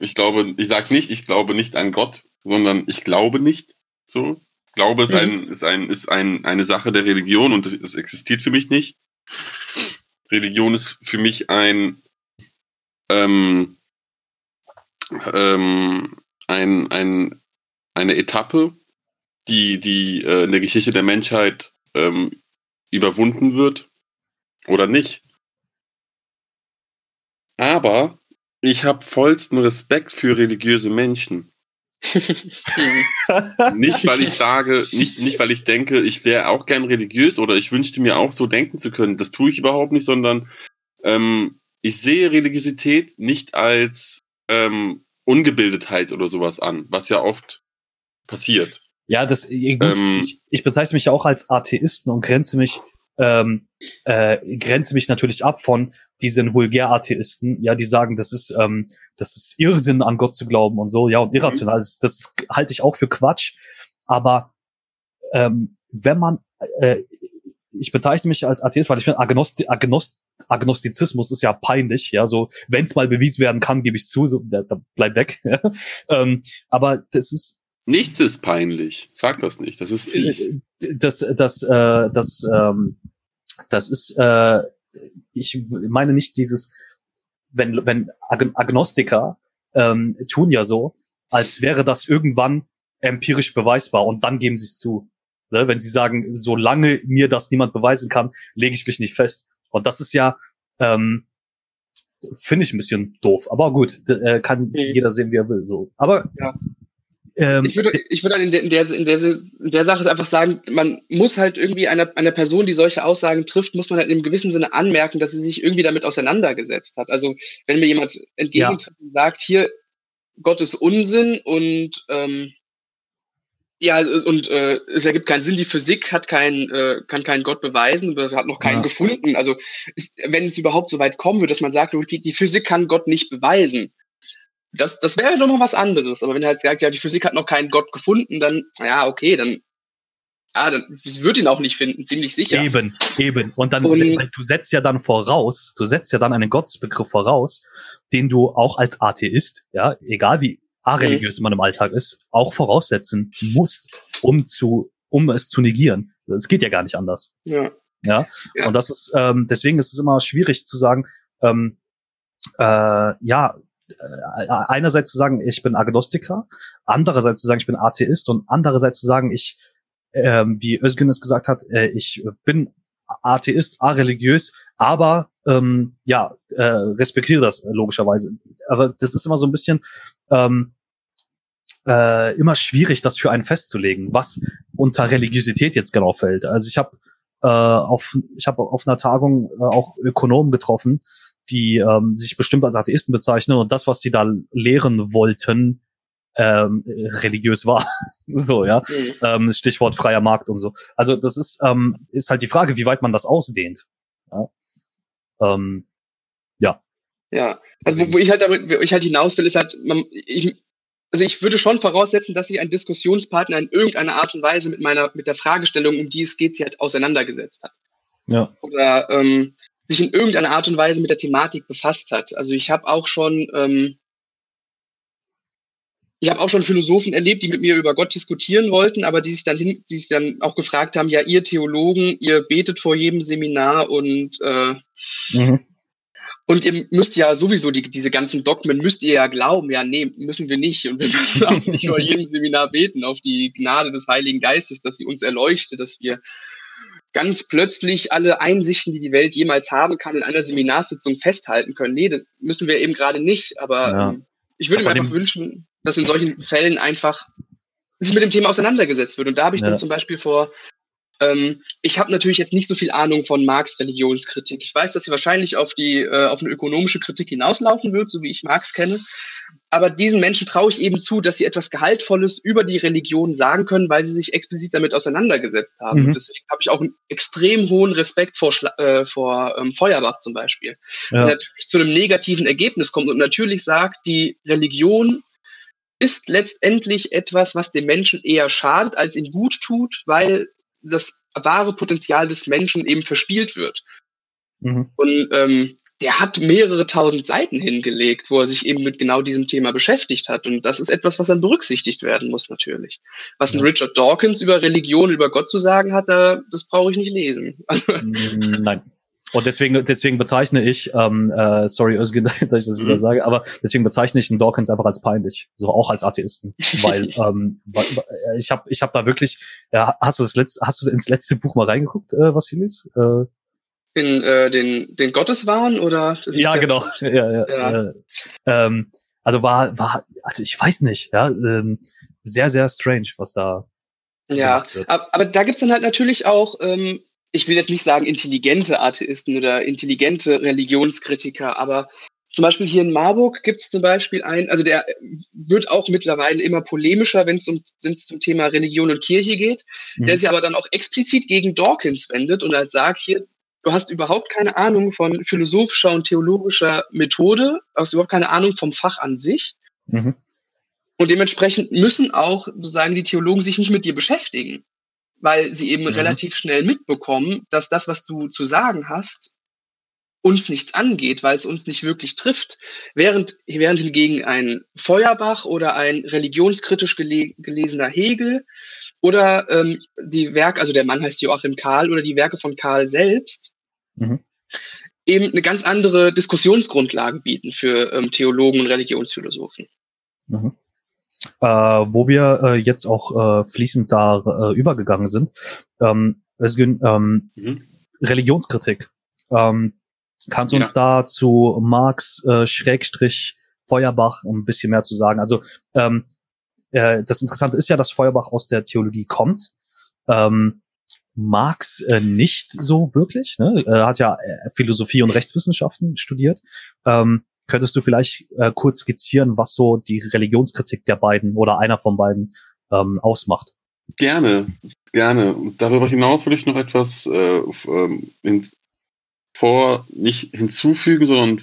Ich glaube, ich sage nicht, ich glaube nicht an Gott, sondern ich glaube nicht. So. Glaube ist, mhm. ein, ist, ein, ist ein, eine Sache der Religion und es existiert für mich nicht. Religion ist für mich ein, ähm, ähm, ein, ein, eine Etappe, die, die äh, in der Geschichte der Menschheit ähm, überwunden wird oder nicht. Aber ich habe vollsten Respekt für religiöse Menschen. nicht, weil ich sage, nicht, nicht, weil ich denke, ich wäre auch gern religiös oder ich wünschte mir auch so denken zu können. Das tue ich überhaupt nicht, sondern ähm, ich sehe Religiosität nicht als ähm, Ungebildetheit oder sowas an, was ja oft passiert. Ja, das gut, ähm, ich, ich bezeichne mich ja auch als Atheisten und grenze mich ähm, äh, grenze mich natürlich ab von diesen Vulgär-Atheisten, ja, die sagen, das ist ähm, das ist Irrsinn an Gott zu glauben und so, ja und irrational. Mhm. Das, das halte ich auch für Quatsch. Aber ähm, wenn man äh, ich bezeichne mich als Atheist, weil ich finde, Agnosti Agnost Agnostizismus ist ja peinlich, ja, so, wenn es mal bewiesen werden kann, gebe ich zu, so, da, da bleib weg. ähm, aber das ist. Nichts ist peinlich. Sag das nicht, das ist fies. Äh, das, das, äh, das, ähm, das ist, äh, ich meine nicht dieses, wenn, wenn Ag Agnostiker ähm, tun ja so, als wäre das irgendwann empirisch beweisbar und dann geben sie es zu. Ne? Wenn sie sagen, solange mir das niemand beweisen kann, lege ich mich nicht fest. Und das ist ja, ähm, finde ich ein bisschen doof. Aber gut, äh, kann jeder sehen, wie er will. So. Aber ja. Ähm, ich würde, ich würde in der, in, der, in, der, in der Sache einfach sagen, man muss halt irgendwie einer, einer Person, die solche Aussagen trifft, muss man halt in einem gewissen Sinne anmerken, dass sie sich irgendwie damit auseinandergesetzt hat. Also wenn mir jemand entgegentritt ja. und sagt, hier, Gott ist Unsinn und ähm, ja, und äh, es ergibt keinen Sinn. Die Physik hat keinen, äh, kann keinen Gott beweisen, hat noch keinen ja. gefunden. Also ist, wenn es überhaupt so weit kommen würde, dass man sagt, die Physik kann Gott nicht beweisen, das, das wäre doch noch was anderes. Aber wenn er halt sagt, ja, die Physik hat noch keinen Gott gefunden, dann, ja, okay, dann, ja, dann wird ihn auch nicht finden, ziemlich sicher. Eben, eben. Und dann, und, du setzt ja dann voraus, du setzt ja dann einen Gottsbegriff voraus, den du auch als Atheist, ja, egal wie areligiös mhm. man im Alltag ist, auch voraussetzen musst, um zu, um es zu negieren. Es geht ja gar nicht anders. Ja. Ja. ja. Und das ist, ähm, deswegen ist es immer schwierig zu sagen, ähm, äh, ja, einerseits zu sagen, ich bin Agnostiker, andererseits zu sagen, ich bin Atheist und andererseits zu sagen, ich, ähm, wie Özgün es gesagt hat, äh, ich bin Atheist, areligiös, aber ähm, ja, äh, respektiere das logischerweise. Aber das ist immer so ein bisschen ähm, äh, immer schwierig, das für einen festzulegen, was unter Religiosität jetzt genau fällt. Also ich habe äh, auf ich habe auf einer Tagung äh, auch Ökonomen getroffen, die ähm, sich bestimmt als Atheisten bezeichnen und das, was sie da lehren wollten, ähm, religiös war. so, ja. Mhm. Ähm, Stichwort freier Markt und so. Also das ist, ähm, ist halt die Frage, wie weit man das ausdehnt. Ja. Ähm, ja. Ja, also wo, wo ich halt damit, wo ich halt hinaus will, ist halt, man, ich, also ich würde schon voraussetzen, dass sich ein Diskussionspartner in irgendeiner Art und Weise mit meiner, mit der Fragestellung, um die es geht, sie halt auseinandergesetzt hat. Ja. Oder ähm, sich in irgendeiner Art und Weise mit der Thematik befasst hat. Also ich habe auch schon ähm, ich habe auch schon Philosophen erlebt, die mit mir über Gott diskutieren wollten, aber die sich dann hin, die sich dann auch gefragt haben, ja, ihr Theologen, ihr betet vor jedem Seminar und äh, mhm. Und ihr müsst ja sowieso die, diese ganzen Dogmen müsst ihr ja glauben. Ja, nee, müssen wir nicht. Und wir müssen auch nicht vor jedem Seminar beten auf die Gnade des Heiligen Geistes, dass sie uns erleuchtet, dass wir ganz plötzlich alle Einsichten, die die Welt jemals haben kann, in einer Seminarsitzung festhalten können. Nee, das müssen wir eben gerade nicht. Aber ja. ähm, ich würde mir einfach wünschen, dass in solchen Fällen einfach sich mit dem Thema auseinandergesetzt wird. Und da habe ich ja. dann zum Beispiel vor, ähm, ich habe natürlich jetzt nicht so viel Ahnung von Marx Religionskritik. Ich weiß, dass sie wahrscheinlich auf die äh, auf eine ökonomische Kritik hinauslaufen wird, so wie ich Marx kenne. Aber diesen Menschen traue ich eben zu, dass sie etwas Gehaltvolles über die Religion sagen können, weil sie sich explizit damit auseinandergesetzt haben. Mhm. Deswegen habe ich auch einen extrem hohen Respekt vor, äh, vor ähm, Feuerbach zum Beispiel. Ja. Der natürlich zu einem negativen Ergebnis kommt und natürlich sagt, die Religion ist letztendlich etwas, was dem Menschen eher schadet, als ihm gut tut, weil das wahre Potenzial des Menschen eben verspielt wird. Mhm. Und ähm, der hat mehrere tausend Seiten hingelegt, wo er sich eben mit genau diesem Thema beschäftigt hat. Und das ist etwas, was dann berücksichtigt werden muss, natürlich. Was ein Richard Dawkins über Religion, über Gott zu sagen hat, da, das brauche ich nicht lesen. Also, Nein. Und deswegen, deswegen bezeichne ich, ähm, äh, sorry, Özgün, dass ich das wieder mhm. sage, aber deswegen bezeichne ich den Dawkins einfach als peinlich, so auch als Atheisten, weil ähm, ich habe, ich habe da wirklich, ja, hast du das letzte, hast du ins letzte Buch mal reingeguckt, äh, was hier ist? Äh, in äh, den den Gotteswahn oder? Ja, genau. Ja, ja, ja. ja. Ähm, also war, war, also ich weiß nicht, ja, ähm, sehr, sehr strange, was da. Ja, aber, aber da gibt's dann halt natürlich auch ähm, ich will jetzt nicht sagen intelligente Atheisten oder intelligente Religionskritiker, aber zum Beispiel hier in Marburg gibt es zum Beispiel einen, also der wird auch mittlerweile immer polemischer, wenn es um, wenn's zum Thema Religion und Kirche geht, mhm. der sich aber dann auch explizit gegen Dawkins wendet und halt sagt, hier, du hast überhaupt keine Ahnung von philosophischer und theologischer Methode, du hast überhaupt keine Ahnung vom Fach an sich. Mhm. Und dementsprechend müssen auch sozusagen die Theologen sich nicht mit dir beschäftigen, weil sie eben mhm. relativ schnell mitbekommen, dass das, was du zu sagen hast, uns nichts angeht, weil es uns nicht wirklich trifft. Während, während hingegen ein Feuerbach oder ein religionskritisch gele gelesener Hegel oder ähm, die Werke, also der Mann heißt Joachim Karl oder die Werke von Karl selbst, mhm. eben eine ganz andere Diskussionsgrundlage bieten für ähm, Theologen und Religionsphilosophen. Mhm. Äh, wo wir äh, jetzt auch äh, fließend da äh, übergegangen sind, ähm, ähm, mhm. Religionskritik. Ähm, Kannst du ja. uns da zu Marx äh, Schrägstrich Feuerbach ein bisschen mehr zu sagen? Also ähm, äh, das Interessante ist ja, dass Feuerbach aus der Theologie kommt. Ähm, Marx äh, nicht so wirklich. Ne? Er hat ja äh, Philosophie und Rechtswissenschaften studiert. Ähm, könntest du vielleicht äh, kurz skizzieren, was so die Religionskritik der beiden oder einer von beiden ähm, ausmacht? Gerne, gerne. Und darüber hinaus würde ich noch etwas äh, ähm, ins, vor, nicht hinzufügen, sondern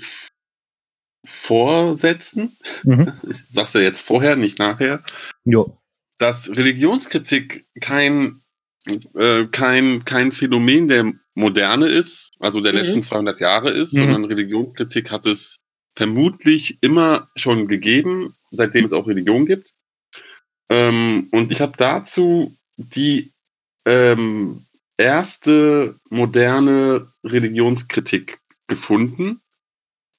vorsetzen. Mhm. Ich sag's ja jetzt vorher, nicht nachher. Jo. Dass Religionskritik kein, äh, kein, kein Phänomen der Moderne ist, also der mhm. letzten 200 Jahre ist, mhm. sondern Religionskritik hat es vermutlich immer schon gegeben, seitdem es auch Religion gibt. Ähm, und ich habe dazu die ähm, erste moderne Religionskritik gefunden.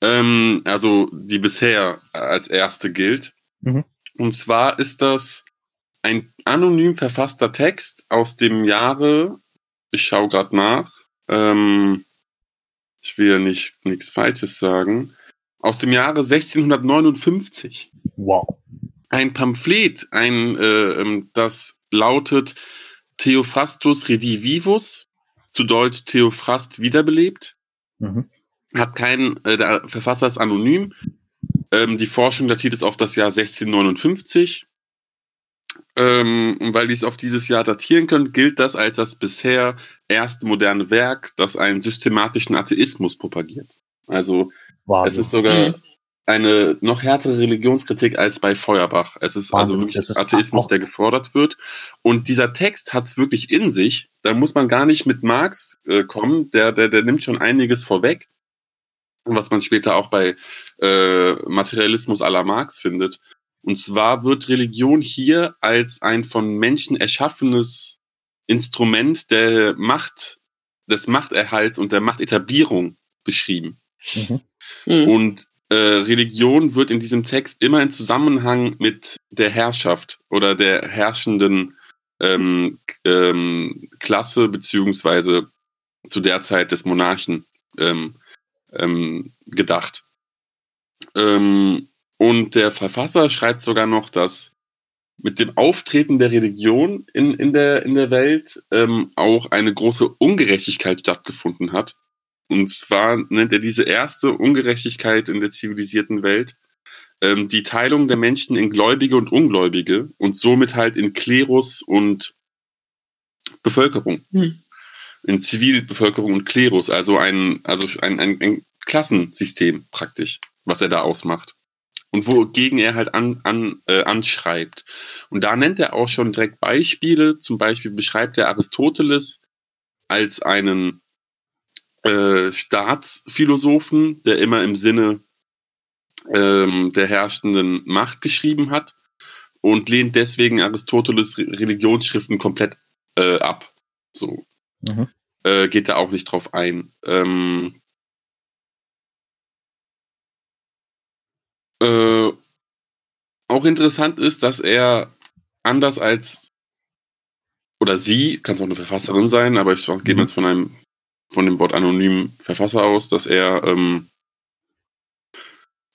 Ähm, also die bisher als erste gilt. Mhm. Und zwar ist das ein anonym verfasster Text aus dem Jahre, ich schaue gerade nach, ähm, ich will ja nicht nichts Falsches sagen, aus dem Jahre 1659. Wow. Ein Pamphlet, ein, äh, ähm, das lautet Theophrastus Redivivus, zu Deutsch Theophrast wiederbelebt. Mhm. Hat keinen, äh, der Verfasser ist anonym. Ähm, die Forschung datiert es auf das Jahr 1659. Ähm, und weil dies auf dieses Jahr datieren können, gilt das als das bisher erste moderne Werk, das einen systematischen Atheismus propagiert. Also Wahnsinn. es ist sogar mhm eine noch härtere Religionskritik als bei Feuerbach. Es ist also Wahnsinn, also wirklich Atheismus, der gefordert wird. Und dieser Text hat es wirklich in sich. Da muss man gar nicht mit Marx äh, kommen. Der, der, der nimmt schon einiges vorweg. Was man später auch bei äh, Materialismus à la Marx findet. Und zwar wird Religion hier als ein von Menschen erschaffenes Instrument der Macht, des Machterhalts und der Machtetablierung beschrieben. Mhm. Mhm. Und äh, Religion wird in diesem Text immer in Zusammenhang mit der Herrschaft oder der herrschenden ähm, ähm, Klasse beziehungsweise zu der Zeit des Monarchen ähm, ähm, gedacht. Ähm, und der Verfasser schreibt sogar noch, dass mit dem Auftreten der Religion in, in, der, in der Welt ähm, auch eine große Ungerechtigkeit stattgefunden hat und zwar nennt er diese erste Ungerechtigkeit in der zivilisierten Welt ähm, die Teilung der Menschen in Gläubige und Ungläubige und somit halt in Klerus und Bevölkerung. Hm. In Zivilbevölkerung und Klerus, also ein, also ein, ein, ein Klassensystem praktisch, was er da ausmacht. Und wogegen er halt an, an, äh, anschreibt. Und da nennt er auch schon direkt Beispiele. Zum Beispiel beschreibt er Aristoteles als einen äh, Staatsphilosophen, der immer im Sinne ähm, der herrschenden Macht geschrieben hat und lehnt deswegen Aristoteles Religionsschriften komplett äh, ab. So. Mhm. Äh, geht da auch nicht drauf ein. Ähm, äh, auch interessant ist, dass er anders als oder sie, kann es auch eine Verfasserin sein, aber ich gehe mhm. jetzt von einem von dem Wort anonymen Verfasser aus, dass er ähm,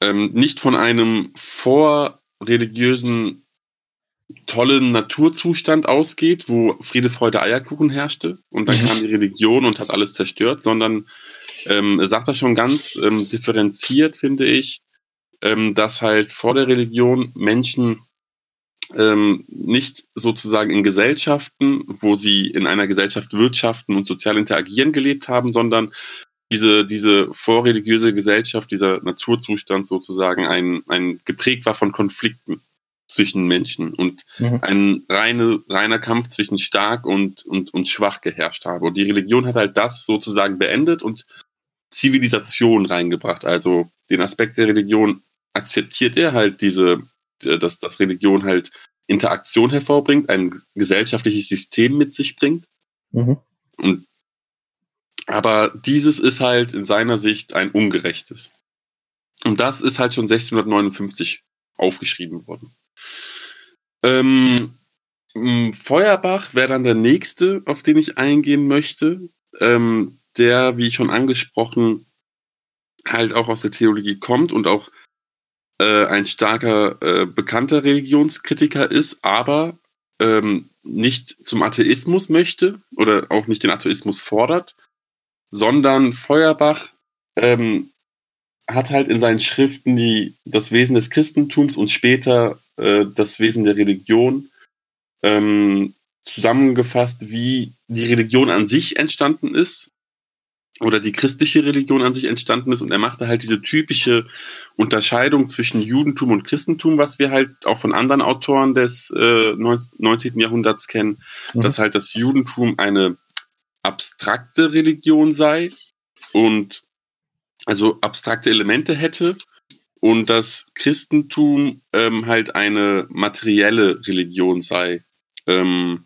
ähm, nicht von einem vorreligiösen tollen Naturzustand ausgeht, wo Friede, Freude, Eierkuchen herrschte und dann mhm. kam die Religion und hat alles zerstört, sondern ähm, er sagt das schon ganz ähm, differenziert, finde ich, ähm, dass halt vor der Religion Menschen ähm, nicht sozusagen in Gesellschaften, wo sie in einer Gesellschaft wirtschaften und sozial interagieren gelebt haben, sondern diese, diese vorreligiöse Gesellschaft, dieser Naturzustand sozusagen ein, ein geprägt war von Konflikten zwischen Menschen und mhm. ein reine, reiner Kampf zwischen stark und, und, und schwach geherrscht habe. Und die Religion hat halt das sozusagen beendet und Zivilisation reingebracht. Also den Aspekt der Religion akzeptiert er halt diese, dass, dass Religion halt Interaktion hervorbringt, ein gesellschaftliches System mit sich bringt. Mhm. Und aber dieses ist halt in seiner Sicht ein ungerechtes. Und das ist halt schon 1659 aufgeschrieben worden. Ähm, Feuerbach wäre dann der nächste, auf den ich eingehen möchte, ähm, der, wie schon angesprochen, halt auch aus der Theologie kommt und auch äh, ein starker, äh, bekannter Religionskritiker ist, aber ähm, nicht zum Atheismus möchte oder auch nicht den Atheismus fordert, sondern Feuerbach ähm, hat halt in seinen Schriften die, das Wesen des Christentums und später äh, das Wesen der Religion ähm, zusammengefasst, wie die Religion an sich entstanden ist oder die christliche Religion an sich entstanden ist und er machte halt diese typische Unterscheidung zwischen Judentum und Christentum, was wir halt auch von anderen Autoren des äh, 19. Jahrhunderts kennen, mhm. dass halt das Judentum eine abstrakte Religion sei und also abstrakte Elemente hätte und das Christentum ähm, halt eine materielle Religion sei. Ähm,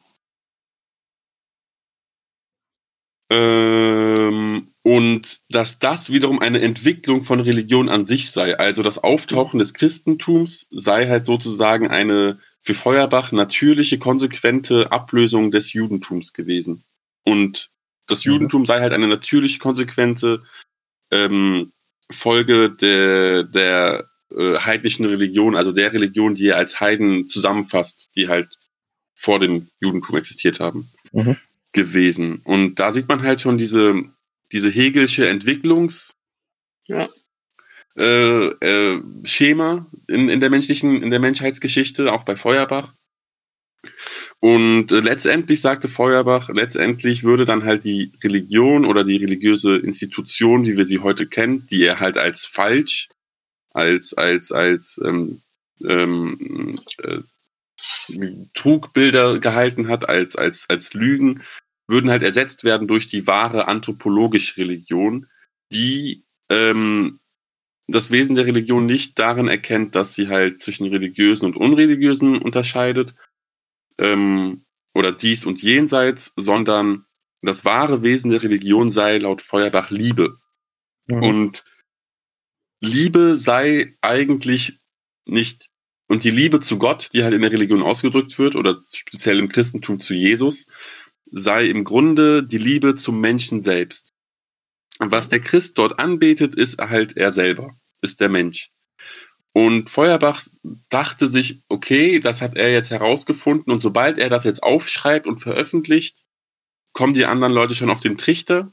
ähm, und dass das wiederum eine Entwicklung von Religion an sich sei. Also das Auftauchen des Christentums sei halt sozusagen eine für Feuerbach natürliche, konsequente Ablösung des Judentums gewesen. Und das mhm. Judentum sei halt eine natürliche, konsequente ähm, Folge der, der äh, heidnischen Religion, also der Religion, die er als Heiden zusammenfasst, die halt vor dem Judentum existiert haben, mhm. Gewesen. Und da sieht man halt schon diese, diese Hegelsche Entwicklungs- ja. äh, äh, Schema in, in der menschlichen, in der Menschheitsgeschichte, auch bei Feuerbach. Und äh, letztendlich sagte Feuerbach, letztendlich würde dann halt die Religion oder die religiöse Institution, wie wir sie heute kennen, die er halt als falsch, als, als, als ähm, ähm, äh, Trugbilder gehalten hat, als, als, als Lügen, würden halt ersetzt werden durch die wahre anthropologische Religion, die ähm, das Wesen der Religion nicht darin erkennt, dass sie halt zwischen religiösen und unreligiösen unterscheidet, ähm, oder dies und jenseits, sondern das wahre Wesen der Religion sei laut Feuerbach Liebe. Mhm. Und Liebe sei eigentlich nicht, und die Liebe zu Gott, die halt in der Religion ausgedrückt wird, oder speziell im Christentum zu Jesus, sei im Grunde die Liebe zum Menschen selbst. Und was der Christ dort anbetet, ist halt er selber, ist der Mensch. Und Feuerbach dachte sich, okay, das hat er jetzt herausgefunden und sobald er das jetzt aufschreibt und veröffentlicht, kommen die anderen Leute schon auf den Trichter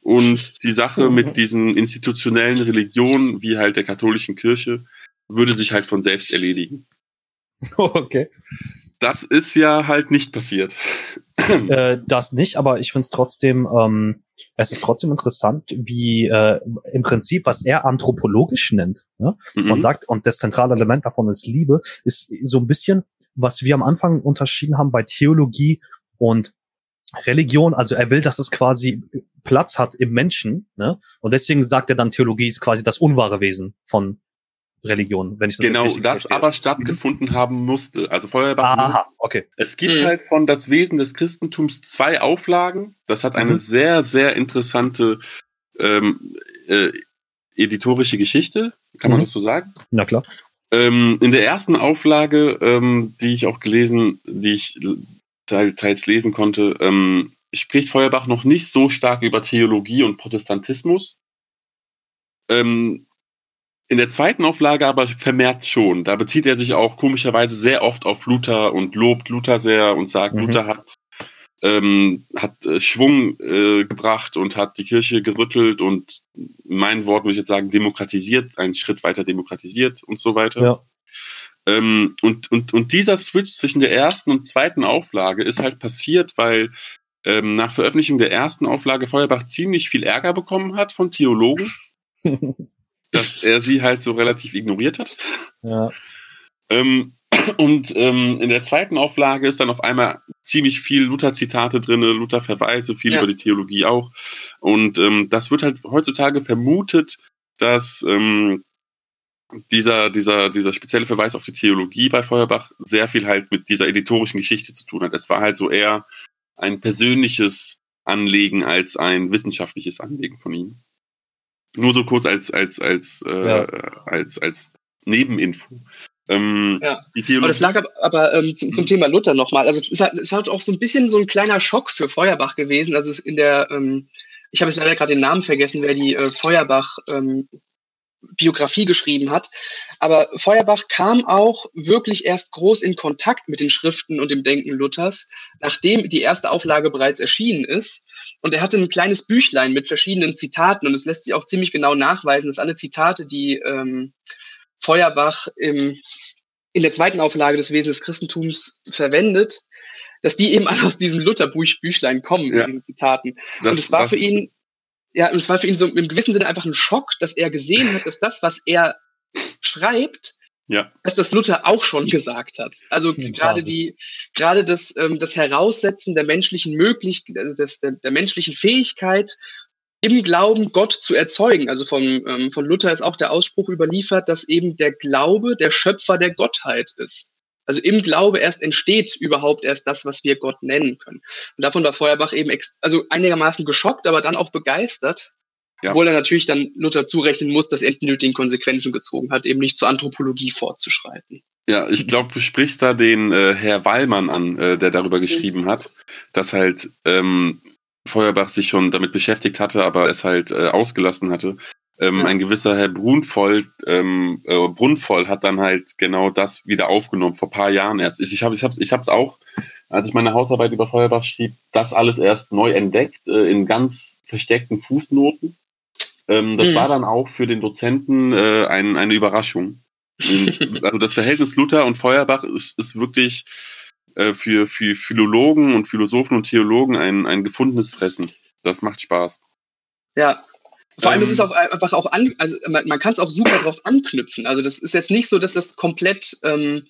und die Sache mhm. mit diesen institutionellen Religionen, wie halt der katholischen Kirche, würde sich halt von selbst erledigen. Okay. Das ist ja halt nicht passiert. Äh, das nicht, aber ich finde es trotzdem, ähm, es ist trotzdem interessant, wie äh, im Prinzip, was er anthropologisch nennt, ne? Mhm. und sagt, und das zentrale Element davon ist Liebe, ist so ein bisschen, was wir am Anfang unterschieden haben bei Theologie und Religion, also er will, dass es quasi Platz hat im Menschen, ne? Und deswegen sagt er dann, Theologie ist quasi das unwahre Wesen von Religion, wenn ich das Genau, das verstehe. aber stattgefunden mhm. haben musste. Also Feuerbach. Aha, okay. Es gibt mhm. halt von das Wesen des Christentums zwei Auflagen. Das hat eine mhm. sehr, sehr interessante ähm, äh, editorische Geschichte. Kann man mhm. das so sagen? Na klar. Ähm, in der ersten Auflage, ähm, die ich auch gelesen, die ich teils lesen konnte, ähm, spricht Feuerbach noch nicht so stark über Theologie und Protestantismus. Ähm, in der zweiten Auflage aber vermehrt schon. Da bezieht er sich auch komischerweise sehr oft auf Luther und lobt Luther sehr und sagt, mhm. Luther hat, ähm, hat äh, Schwung äh, gebracht und hat die Kirche gerüttelt und mein Wort würde ich jetzt sagen, demokratisiert, einen Schritt weiter demokratisiert und so weiter. Ja. Ähm, und, und, und dieser Switch zwischen der ersten und zweiten Auflage ist halt passiert, weil ähm, nach Veröffentlichung der ersten Auflage Feuerbach ziemlich viel Ärger bekommen hat von Theologen. dass er sie halt so relativ ignoriert hat. Ja. Ähm, und ähm, in der zweiten Auflage ist dann auf einmal ziemlich viel Luther-Zitate drin, Luther-Verweise, viel ja. über die Theologie auch. Und ähm, das wird halt heutzutage vermutet, dass ähm, dieser, dieser, dieser spezielle Verweis auf die Theologie bei Feuerbach sehr viel halt mit dieser editorischen Geschichte zu tun hat. Es war halt so eher ein persönliches Anlegen als ein wissenschaftliches Anlegen von ihm. Nur so kurz als, als, als, äh, ja. als, als Nebeninfo. Ähm, ja. aber das lag aber, aber ähm, zum, zum, Thema Luther nochmal. Also es ist, halt, es ist halt auch so ein bisschen so ein kleiner Schock für Feuerbach gewesen. Also es in der, ähm, ich habe jetzt leider gerade den Namen vergessen, wer die äh, Feuerbach ähm, Biografie geschrieben hat. Aber Feuerbach kam auch wirklich erst groß in Kontakt mit den Schriften und dem Denken Luthers, nachdem die erste Auflage bereits erschienen ist. Und er hatte ein kleines Büchlein mit verschiedenen Zitaten und es lässt sich auch ziemlich genau nachweisen, dass alle Zitate, die ähm, Feuerbach im, in der zweiten Auflage des Wesens des Christentums verwendet, dass die eben alle aus diesem Luther-Büchlein kommen, ja. diesen Zitaten. Das, und es war für ihn, ja, und es war für ihn so im gewissen Sinne einfach ein Schock, dass er gesehen hat, dass das, was er schreibt, ja. dass das Luther auch schon gesagt hat. Also hm, gerade die, gerade das, ähm, das Heraussetzen der menschlichen Möglichkeit, äh, des, der, der menschlichen Fähigkeit, im Glauben Gott zu erzeugen. Also von, ähm, von Luther ist auch der Ausspruch überliefert, dass eben der Glaube der Schöpfer der Gottheit ist. Also im Glaube erst entsteht überhaupt erst das, was wir Gott nennen können. Und davon war Feuerbach eben also einigermaßen geschockt, aber dann auch begeistert, ja. Obwohl er natürlich dann Luther zurechnen muss, dass er die nötigen Konsequenzen gezogen hat, eben nicht zur Anthropologie fortzuschreiten. Ja, ich glaube, du sprichst da den äh, Herr Wallmann an, äh, der darüber geschrieben mhm. hat, dass halt ähm, Feuerbach sich schon damit beschäftigt hatte, aber es halt äh, ausgelassen hatte. Ähm, ja. Ein gewisser Herr Brunvoll, ähm, äh, Brunvoll hat dann halt genau das wieder aufgenommen, vor paar Jahren erst. Ich habe es ich hab, ich hab's auch, als ich meine Hausarbeit über Feuerbach schrieb, das alles erst neu entdeckt, äh, in ganz versteckten Fußnoten. Ähm, das mhm. war dann auch für den Dozenten äh, ein, eine Überraschung. also das Verhältnis Luther und Feuerbach ist, ist wirklich äh, für, für Philologen und Philosophen und Theologen ein, ein gefundenes Fressen. Das macht Spaß. Ja, vor allem ähm, ist es auch einfach auch an, also man, man kann es auch super drauf anknüpfen. Also das ist jetzt nicht so, dass das komplett, ähm,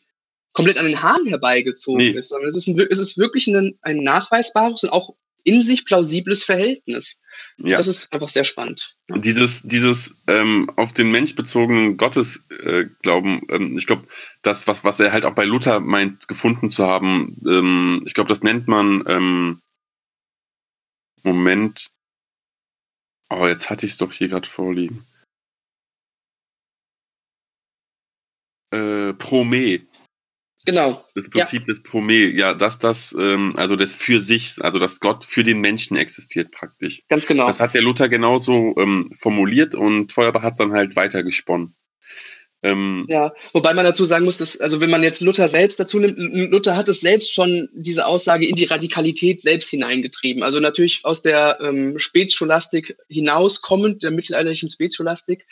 komplett an den Haaren herbeigezogen nee. ist, sondern es ist, ein, es ist wirklich ein, ein nachweisbares und auch in sich plausibles Verhältnis. Ja. Das ist einfach sehr spannend. Und dieses, dieses ähm, auf den Mensch bezogenen Gottesglauben, äh, ähm, ich glaube, das, was, was er halt auch bei Luther meint, gefunden zu haben, ähm, ich glaube, das nennt man ähm, Moment. Oh, jetzt hatte ich es doch hier gerade vorliegen. Äh, Prome. Genau. Das Prinzip ja. des Prome, ja, dass das, ähm, also das für sich, also dass Gott für den Menschen existiert praktisch. Ganz genau. Das hat der Luther genauso ähm, formuliert und Feuerbach hat es dann halt weitergesponnen. Ähm, ja, wobei man dazu sagen muss, dass, also wenn man jetzt Luther selbst dazu nimmt, Luther hat es selbst schon diese Aussage in die Radikalität selbst hineingetrieben. Also natürlich aus der ähm, Spätscholastik hinauskommend, der mittelalterlichen Spätscholastik,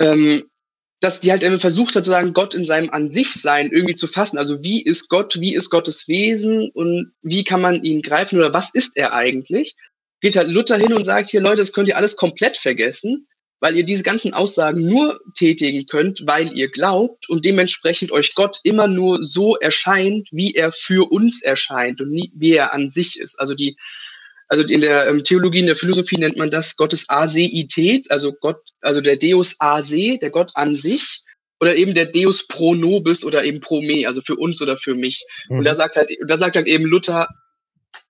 ähm, dass die halt versucht hat, sozusagen Gott in seinem An sich Sein irgendwie zu fassen. Also wie ist Gott, wie ist Gottes Wesen und wie kann man ihn greifen oder was ist er eigentlich? Geht halt Luther hin und sagt hier, Leute, das könnt ihr alles komplett vergessen, weil ihr diese ganzen Aussagen nur tätigen könnt, weil ihr glaubt und dementsprechend euch Gott immer nur so erscheint, wie er für uns erscheint und nie, wie er an sich ist. Also die also in der ähm, Theologie, in der Philosophie nennt man das Gottes Aseität, also Gott, also der Deus Ase, der Gott an sich, oder eben der Deus pro nobis oder eben pro me, also für uns oder für mich. Mhm. Und da sagt halt, da sagt halt eben Luther,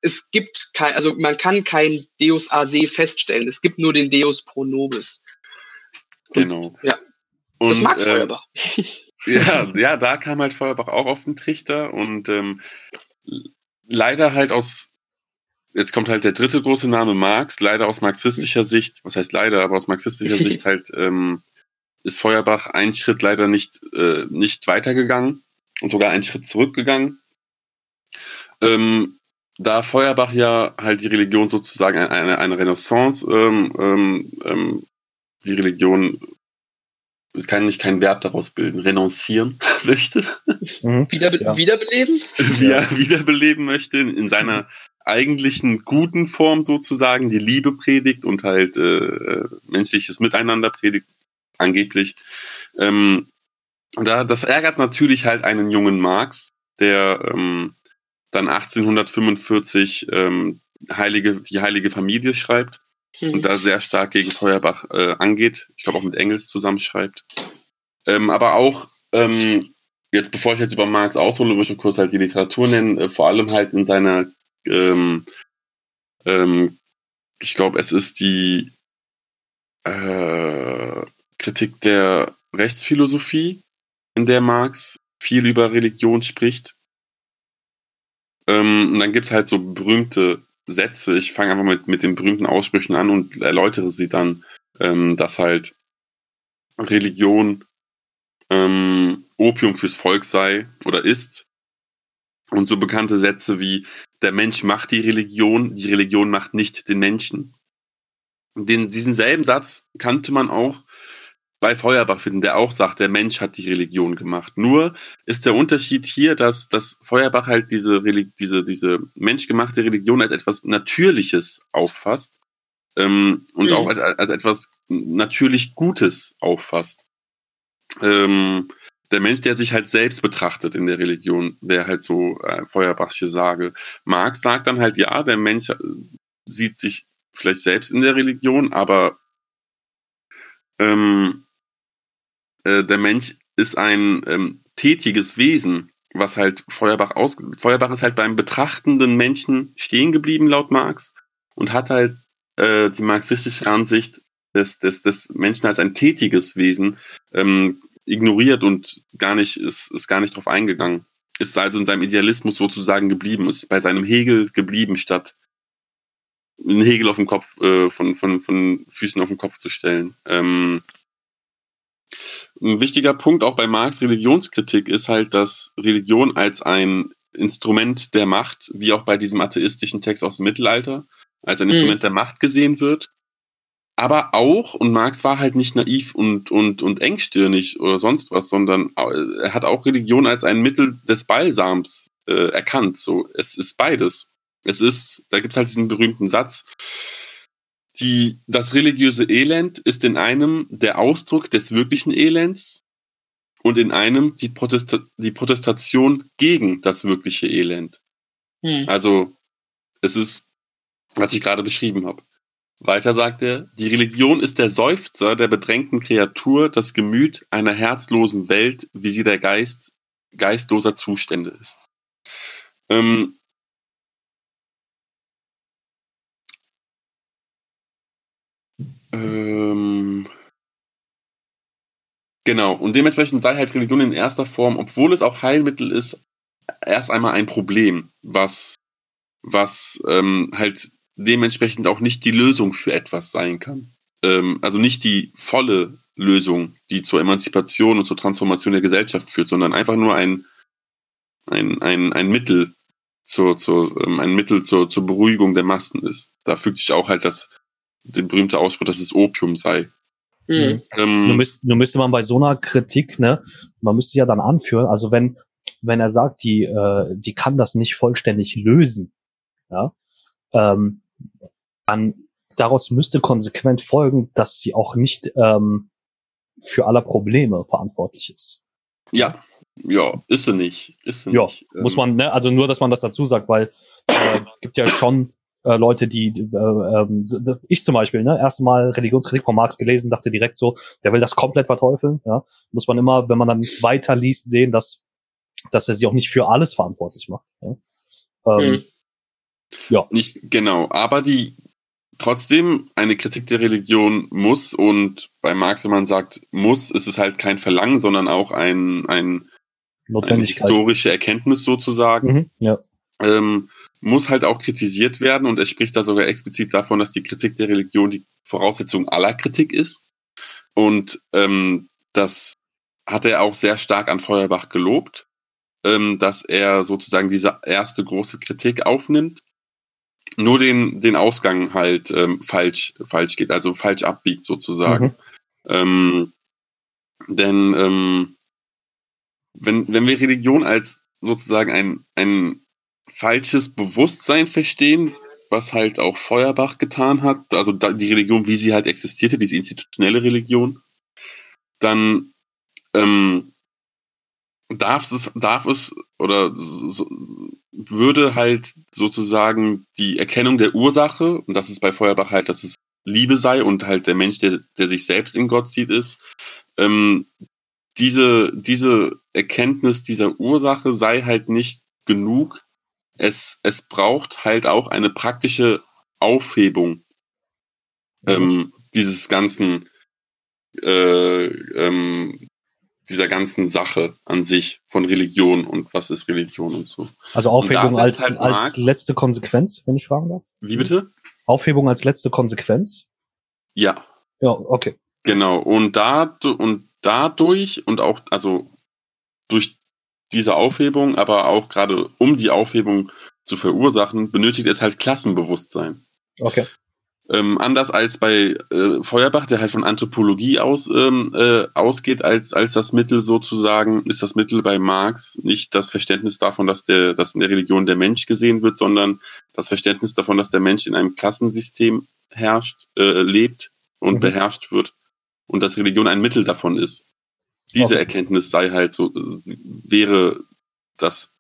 es gibt kein, also man kann kein Deus Ase feststellen, es gibt nur den Deus pro nobis. Genau. Ja. Und, das mag äh, Feuerbach. ja, ja, da kam halt Feuerbach auch auf den Trichter und ähm, leider halt aus jetzt kommt halt der dritte große Name Marx, leider aus marxistischer Sicht, was heißt leider, aber aus marxistischer Sicht halt ähm, ist Feuerbach einen Schritt leider nicht, äh, nicht weitergegangen und sogar einen Schritt zurückgegangen. Ähm, da Feuerbach ja halt die Religion sozusagen eine, eine Renaissance, ähm, ähm, ähm, die Religion es kann nicht kein Verb daraus bilden, renoncieren möchte. Mhm. Wiederbe ja. Wiederbeleben? Ja, wiederbeleben möchte in, in, seiner eigentlichen guten Form sozusagen, die Liebe predigt und halt äh, äh menschliches Miteinander predigt, angeblich. Ähm, da, das ärgert natürlich halt einen jungen Marx, der ähm, dann 1845 ähm, heilige, die heilige Familie schreibt mhm. und da sehr stark gegen Feuerbach äh, angeht. Ich glaube auch mit Engels zusammenschreibt. Ähm, aber auch, ähm, jetzt bevor ich jetzt über Marx aushole, würde ich kurz halt die Literatur nennen, äh, vor allem halt in seiner, ähm, ähm, ich glaube, es ist die äh, Kritik der Rechtsphilosophie, in der Marx viel über Religion spricht. Ähm, und dann gibt es halt so berühmte Sätze. Ich fange einfach mit, mit den berühmten Aussprüchen an und erläutere sie dann, ähm, dass halt Religion ähm, Opium fürs Volk sei oder ist. Und so bekannte Sätze wie der Mensch macht die Religion, die Religion macht nicht den Menschen. Den, diesen selben Satz kannte man auch bei Feuerbach finden, der auch sagt, der Mensch hat die Religion gemacht. Nur ist der Unterschied hier, dass, dass Feuerbach halt diese, diese, diese menschgemachte Religion als etwas Natürliches auffasst ähm, und mhm. auch als, als etwas natürlich Gutes auffasst. Ähm, der Mensch, der sich halt selbst betrachtet in der Religion, wäre halt so äh, Feuerbachsche Sage. Marx sagt dann halt, ja, der Mensch äh, sieht sich vielleicht selbst in der Religion, aber ähm, äh, der Mensch ist ein ähm, tätiges Wesen, was halt Feuerbach aus. Feuerbach ist halt beim betrachtenden Menschen stehen geblieben, laut Marx, und hat halt äh, die marxistische Ansicht des, des, des Menschen als ein tätiges Wesen ähm, ignoriert und gar nicht, ist, ist gar nicht drauf eingegangen. Ist also in seinem Idealismus sozusagen geblieben, ist bei seinem Hegel geblieben, statt einen Hegel auf dem Kopf, äh, von, von, von Füßen auf den Kopf zu stellen. Ähm, ein wichtiger Punkt auch bei Marx Religionskritik ist halt, dass Religion als ein Instrument der Macht, wie auch bei diesem atheistischen Text aus dem Mittelalter, als ein Instrument mhm. der Macht gesehen wird. Aber auch, und Marx war halt nicht naiv und, und, und engstirnig oder sonst was, sondern er hat auch Religion als ein Mittel des Balsams äh, erkannt. So, es ist beides. Es ist, da gibt es halt diesen berühmten Satz, die, das religiöse Elend ist in einem der Ausdruck des wirklichen Elends und in einem die, Protesta die Protestation gegen das wirkliche Elend. Hm. Also es ist, was ich gerade beschrieben habe. Weiter sagt er, die Religion ist der Seufzer der bedrängten Kreatur, das Gemüt einer herzlosen Welt, wie sie der Geist geistloser Zustände ist. Ähm, Ähm, genau, und dementsprechend sei halt Religion in erster Form, obwohl es auch Heilmittel ist, erst einmal ein Problem, was, was ähm, halt dementsprechend auch nicht die Lösung für etwas sein kann. Ähm, also nicht die volle Lösung, die zur Emanzipation und zur Transformation der Gesellschaft führt, sondern einfach nur ein, ein, ein, ein Mittel zur, zur, ähm, ein Mittel zur, zur Beruhigung der Massen ist. Da fügt sich auch halt das den berühmte Ausspruch, dass es Opium sei. Mhm. Ähm, nur, müsste, nur müsste man bei so einer Kritik, ne, man müsste ja dann anführen, also wenn, wenn er sagt, die, äh, die kann das nicht vollständig lösen, ja, ähm, dann daraus müsste konsequent folgen, dass sie auch nicht ähm, für alle Probleme verantwortlich ist. Ja, ja, ist sie nicht. Ist sie ja, nicht. muss man, ne, also nur, dass man das dazu sagt, weil äh, gibt ja schon äh, Leute, die, äh, ähm, ich zum Beispiel, ne, erstmal Religionskritik von Marx gelesen, dachte direkt so, der will das komplett verteufeln. Ja, muss man immer, wenn man dann weiter liest, sehen, dass dass er sich auch nicht für alles verantwortlich macht. Ja. Ähm, mhm. ja. Nicht genau, aber die trotzdem eine Kritik der Religion muss und bei Marx, wenn man sagt muss, ist es halt kein Verlangen, sondern auch ein, ein eine historische Erkenntnis sozusagen. Mhm, ja. Ähm, muss halt auch kritisiert werden und er spricht da sogar explizit davon, dass die Kritik der Religion die Voraussetzung aller Kritik ist. Und ähm, das hat er auch sehr stark an Feuerbach gelobt, ähm, dass er sozusagen diese erste große Kritik aufnimmt, nur den, den Ausgang halt ähm, falsch, falsch geht, also falsch abbiegt sozusagen. Mhm. Ähm, denn ähm, wenn, wenn wir Religion als sozusagen ein, ein falsches Bewusstsein verstehen, was halt auch Feuerbach getan hat, also die Religion, wie sie halt existierte, diese institutionelle Religion, dann ähm, darf es, darf es oder so, würde halt sozusagen die Erkennung der Ursache, und das ist bei Feuerbach halt, dass es Liebe sei und halt der Mensch, der, der sich selbst in Gott sieht, ist, ähm, diese, diese Erkenntnis dieser Ursache sei halt nicht genug. Es, es braucht halt auch eine praktische Aufhebung ähm, dieses ganzen, äh, ähm, dieser ganzen Sache an sich von Religion und was ist Religion und so. Also Aufhebung als, halt als letzte Konsequenz, wenn ich fragen darf? Wie bitte? Aufhebung als letzte Konsequenz? Ja. Ja, okay. Genau. Und da, und dadurch und auch, also durch diese Aufhebung, aber auch gerade um die Aufhebung zu verursachen, benötigt es halt Klassenbewusstsein. Okay. Ähm, anders als bei äh, Feuerbach, der halt von Anthropologie aus ähm, äh, ausgeht als, als das Mittel sozusagen, ist das Mittel bei Marx nicht das Verständnis davon, dass, der, dass in der Religion der Mensch gesehen wird, sondern das Verständnis davon, dass der Mensch in einem Klassensystem herrscht, äh, lebt und mhm. beherrscht wird und dass Religion ein Mittel davon ist. Diese okay. Erkenntnis sei halt so, wäre das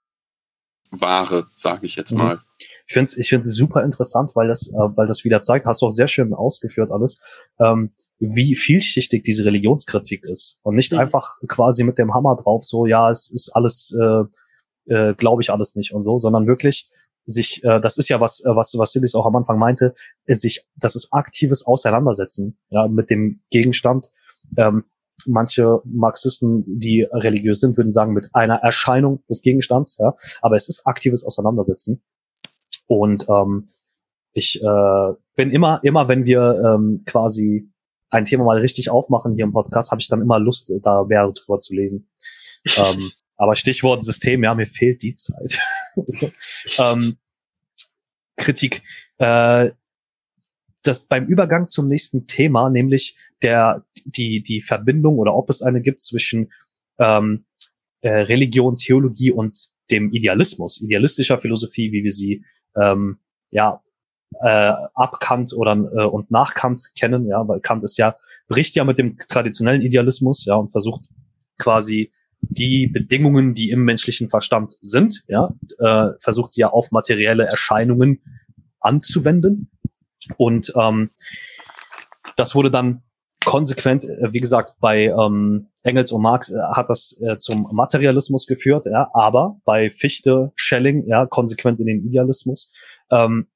Wahre, sage ich jetzt mhm. mal. Ich finde es ich find's super interessant, weil das, äh, weil das wieder zeigt, hast du auch sehr schön ausgeführt alles, ähm, wie vielschichtig diese Religionskritik ist. Und nicht mhm. einfach quasi mit dem Hammer drauf, so, ja, es ist alles, äh, äh, glaube ich alles nicht und so, sondern wirklich sich, äh, das ist ja was, äh, was, was Silis auch am Anfang meinte, ist sich, das ist aktives Auseinandersetzen, ja, mit dem Gegenstand. Ähm, manche Marxisten, die religiös sind, würden sagen, mit einer Erscheinung des Gegenstands, ja, aber es ist aktives Auseinandersetzen. Und ähm, ich äh, bin immer, immer, wenn wir ähm, quasi ein Thema mal richtig aufmachen hier im Podcast, habe ich dann immer Lust, da mehr drüber zu lesen. ähm, aber Stichwort System, ja, mir fehlt die Zeit. ähm, Kritik. Äh, das beim Übergang zum nächsten Thema, nämlich der die die Verbindung oder ob es eine gibt zwischen ähm, äh, Religion, Theologie und dem Idealismus, idealistischer Philosophie, wie wir sie ähm, ja äh, ab Kant oder äh, und nach Kant kennen, ja, weil Kant ist ja bricht ja mit dem traditionellen Idealismus, ja, und versucht quasi die Bedingungen, die im menschlichen Verstand sind, ja, äh, versucht sie ja auf materielle Erscheinungen anzuwenden. Und ähm, das wurde dann konsequent, äh, wie gesagt, bei ähm, Engels und Marx äh, hat das äh, zum Materialismus geführt, ja, aber bei Fichte, Schelling, ja, konsequent in den Idealismus. Ähm,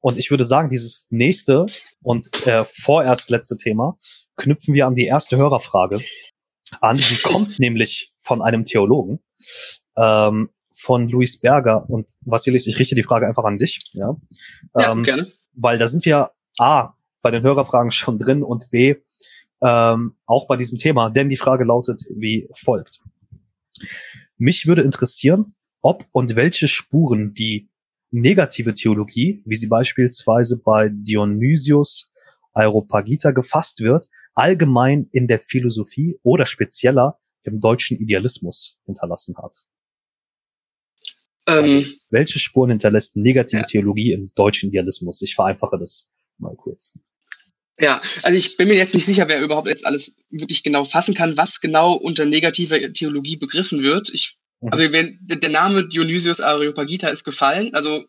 und ich würde sagen, dieses nächste und äh, vorerst letzte Thema knüpfen wir an die erste Hörerfrage an. Die kommt nämlich von einem Theologen, ähm, von Luis Berger. Und Vasilis, ich richte die Frage einfach an dich. Ja, ja ähm, gerne. Weil da sind wir A, bei den Hörerfragen schon drin und B, ähm, auch bei diesem Thema. Denn die Frage lautet wie folgt. Mich würde interessieren, ob und welche Spuren die negative Theologie, wie sie beispielsweise bei Dionysius Aeropagita gefasst wird, allgemein in der Philosophie oder spezieller im deutschen Idealismus hinterlassen hat. Ähm, welche Spuren hinterlässt negative ja. Theologie im deutschen Idealismus? Ich vereinfache das mal kurz. Ja, also ich bin mir jetzt nicht sicher, wer überhaupt jetzt alles wirklich genau fassen kann, was genau unter negativer Theologie begriffen wird. Ich, mhm. also wenn, der Name Dionysius Areopagita ist gefallen, also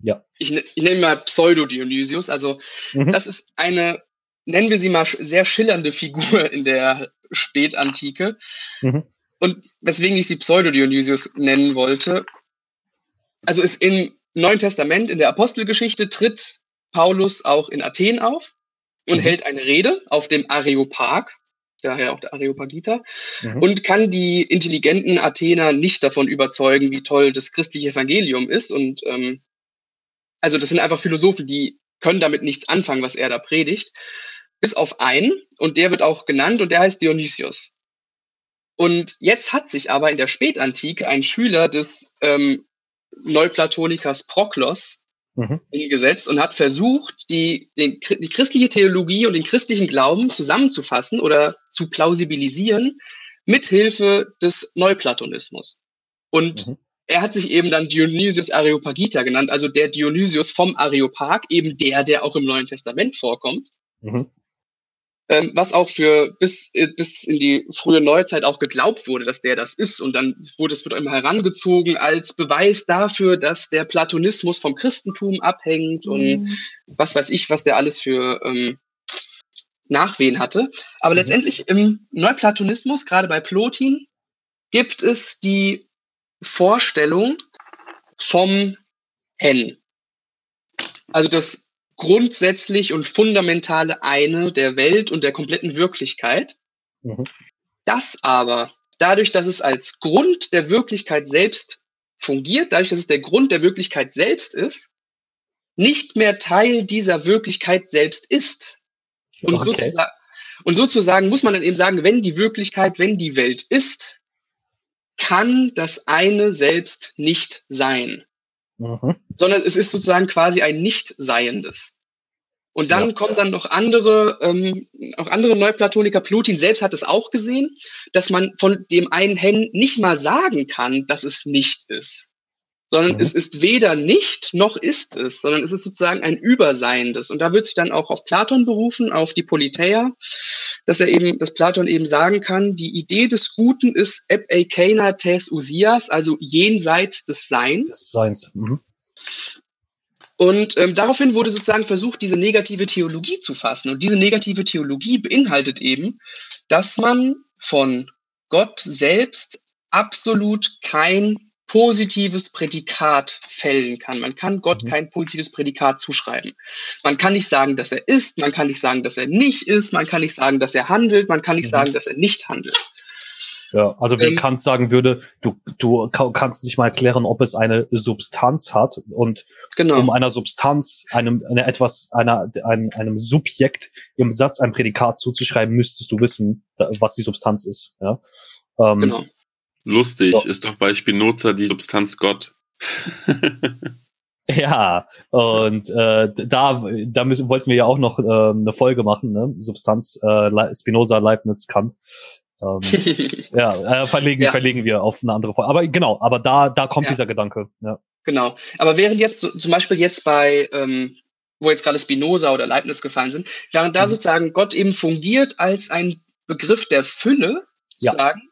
ja. ich, ne, ich nenne mal Pseudo-Dionysius, also mhm. das ist eine nennen wir sie mal, sehr schillernde Figur in der Spätantike. Mhm. Und weswegen ich sie Pseudo-Dionysius nennen wollte, also ist im Neuen Testament, in der Apostelgeschichte, tritt Paulus auch in Athen auf und mhm. hält eine Rede auf dem Areopag, daher auch der Areopagita, mhm. und kann die intelligenten Athener nicht davon überzeugen, wie toll das christliche Evangelium ist. Und ähm, also das sind einfach Philosophen, die können damit nichts anfangen, was er da predigt. bis auf einen und der wird auch genannt und der heißt Dionysios. Und jetzt hat sich aber in der Spätantike ein Schüler des ähm, Neuplatonikers Proklos mhm. hingesetzt und hat versucht, die, den, die christliche Theologie und den christlichen Glauben zusammenzufassen oder zu plausibilisieren mithilfe des Neuplatonismus. Und mhm. er hat sich eben dann Dionysius Areopagita genannt, also der Dionysius vom Areopag, eben der, der auch im Neuen Testament vorkommt. Mhm ähm, was auch für bis, äh, bis in die frühe Neuzeit auch geglaubt wurde, dass der das ist. Und dann wurde es wird immer herangezogen als Beweis dafür, dass der Platonismus vom Christentum abhängt mhm. und was weiß ich, was der alles für ähm, Nachwehen hatte. Aber mhm. letztendlich im Neuplatonismus, gerade bei Plotin, gibt es die Vorstellung vom Hen. Also das grundsätzlich und fundamentale eine der Welt und der kompletten Wirklichkeit. Mhm. Das aber, dadurch, dass es als Grund der Wirklichkeit selbst fungiert, dadurch, dass es der Grund der Wirklichkeit selbst ist, nicht mehr Teil dieser Wirklichkeit selbst ist. Und, okay. sozusagen, und sozusagen muss man dann eben sagen, wenn die Wirklichkeit, wenn die Welt ist, kann das eine selbst nicht sein. Mhm. Sondern es ist sozusagen quasi ein Nicht-Seiendes. Und dann ja. kommen dann noch andere, ähm, auch andere Neuplatoniker. Plutin selbst hat es auch gesehen, dass man von dem einen Hen nicht mal sagen kann, dass es nicht ist. Sondern mhm. es ist weder nicht noch ist es, sondern es ist sozusagen ein Überseiendes. Und da wird sich dann auch auf Platon berufen, auf die Politeia, dass er eben, dass Platon eben sagen kann, die Idee des Guten ist eb eikeina tes usias, also jenseits des Seins. Des Seins. Mhm. Und ähm, daraufhin wurde sozusagen versucht, diese negative Theologie zu fassen. Und diese negative Theologie beinhaltet eben, dass man von Gott selbst absolut kein positives Prädikat fällen kann. Man kann Gott mhm. kein positives Prädikat zuschreiben. Man kann nicht sagen, dass er ist, man kann nicht sagen, dass er nicht ist, man kann nicht sagen, dass er handelt, man kann nicht mhm. sagen, dass er nicht handelt. Ja, also wie ähm, Kant sagen würde, du, du kannst nicht mal erklären, ob es eine Substanz hat und genau. um einer Substanz, einem, einer etwas, einer, einem, einem Subjekt im Satz ein Prädikat zuzuschreiben, müsstest du wissen, was die Substanz ist. Ja? Ähm, genau. Lustig so. ist doch bei Spinoza die Substanz Gott. ja, und äh, da, da müssen, wollten wir ja auch noch äh, eine Folge machen, ne? Substanz, äh, Spinoza, Leibniz, Kant. Ähm, ja, äh, verlegen, ja. verlegen wir auf eine andere Folge. Aber genau, aber da, da kommt ja. dieser Gedanke. Ja. Genau. Aber während jetzt so, zum Beispiel jetzt bei, ähm, wo jetzt gerade Spinoza oder Leibniz gefallen sind, während da mhm. sozusagen Gott eben fungiert als ein Begriff der Fülle, ja. sagen,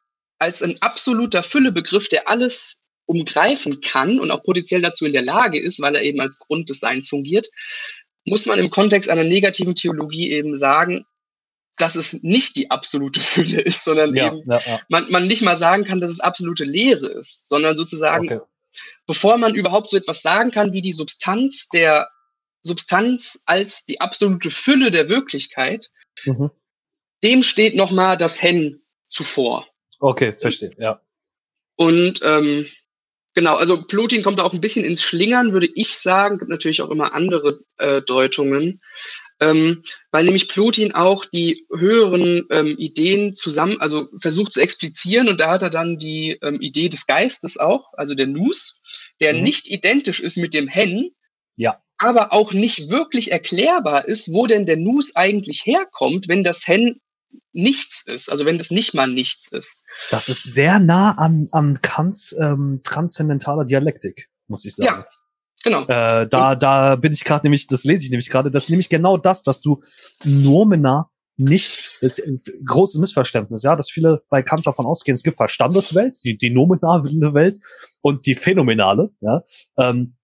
als ein absoluter Füllebegriff, der alles umgreifen kann und auch potenziell dazu in der Lage ist, weil er eben als Grund des Seins fungiert, muss man im Kontext einer negativen Theologie eben sagen, dass es nicht die absolute Fülle ist, sondern ja, eben ja, ja. Man, man nicht mal sagen kann, dass es absolute Leere ist, sondern sozusagen, okay. bevor man überhaupt so etwas sagen kann wie die Substanz der Substanz als die absolute Fülle der Wirklichkeit, mhm. dem steht nochmal das Hen zuvor. Okay, verstehe, ja. Und ähm, genau, also Plutin kommt da auch ein bisschen ins Schlingern, würde ich sagen. Gibt natürlich auch immer andere äh, Deutungen ähm, weil nämlich Plutin auch die höheren ähm, Ideen zusammen, also versucht zu explizieren und da hat er dann die ähm, Idee des Geistes auch, also der Nus, der mhm. nicht identisch ist mit dem Hen, ja. aber auch nicht wirklich erklärbar ist, wo denn der Nus eigentlich herkommt, wenn das Hen nichts ist, also wenn das nicht mal nichts ist. Das ist sehr nah an, an Kants ähm, transzendentaler Dialektik, muss ich sagen. Ja, Genau. Äh, da, da bin ich gerade nämlich, das lese ich nämlich gerade, das ist nämlich genau das, dass du Nomina nicht, das ist ein großes Missverständnis, ja, dass viele bei Kant davon ausgehen, es gibt Verstandeswelt, die, die nominale Welt und die phänomenale, ja. Ähm,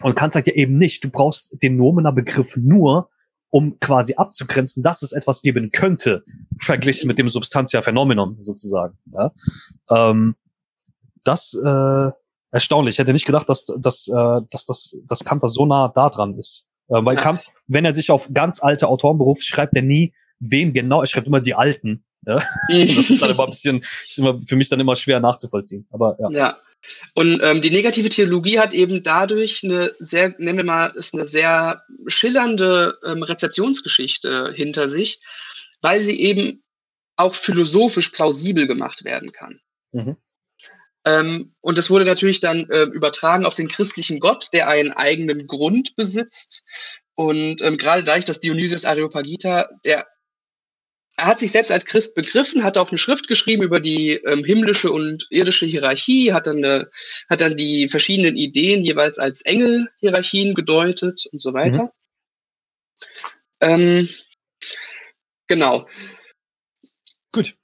und Kant sagt ja eben nicht, du brauchst den Nomina-Begriff nur, um quasi abzugrenzen, dass es etwas geben könnte, verglichen mit dem Substantia Phänomenon sozusagen. Ja? Ähm, das äh, erstaunlich. Ich hätte nicht gedacht, dass, dass, äh, dass, dass, dass Kant da so nah da dran ist. Äh, weil. Kant, wenn er sich auf ganz alte Autoren beruft, schreibt er nie, wen genau, er schreibt immer die Alten, Ja? Das ist dann immer ein bisschen, ist immer für mich dann immer schwer nachzuvollziehen. Aber ja. Ja. Und ähm, die negative Theologie hat eben dadurch eine sehr, nennen wir mal, ist eine sehr schillernde ähm, Rezeptionsgeschichte hinter sich, weil sie eben auch philosophisch plausibel gemacht werden kann. Mhm. Ähm, und das wurde natürlich dann äh, übertragen auf den christlichen Gott, der einen eigenen Grund besitzt. Und ähm, gerade dadurch, dass Dionysius Areopagita, der er hat sich selbst als Christ begriffen, hat auch eine Schrift geschrieben über die ähm, himmlische und irdische Hierarchie, hat dann, eine, hat dann die verschiedenen Ideen jeweils als Engelhierarchien gedeutet und so weiter. Mhm. Ähm, genau. Gut.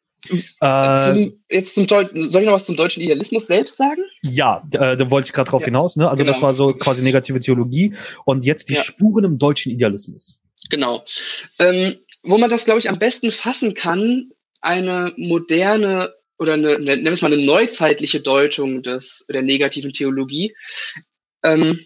Äh, zum, jetzt zum soll ich noch was zum deutschen Idealismus selbst sagen? Ja, äh, da wollte ich gerade drauf ja. hinaus. Ne? Also genau. das war so quasi negative Theologie und jetzt die ja. Spuren im deutschen Idealismus. Genau. Ähm, wo man das, glaube ich, am besten fassen kann, eine moderne oder eine, nennen wir es mal eine neuzeitliche Deutung des, der negativen Theologie, ähm,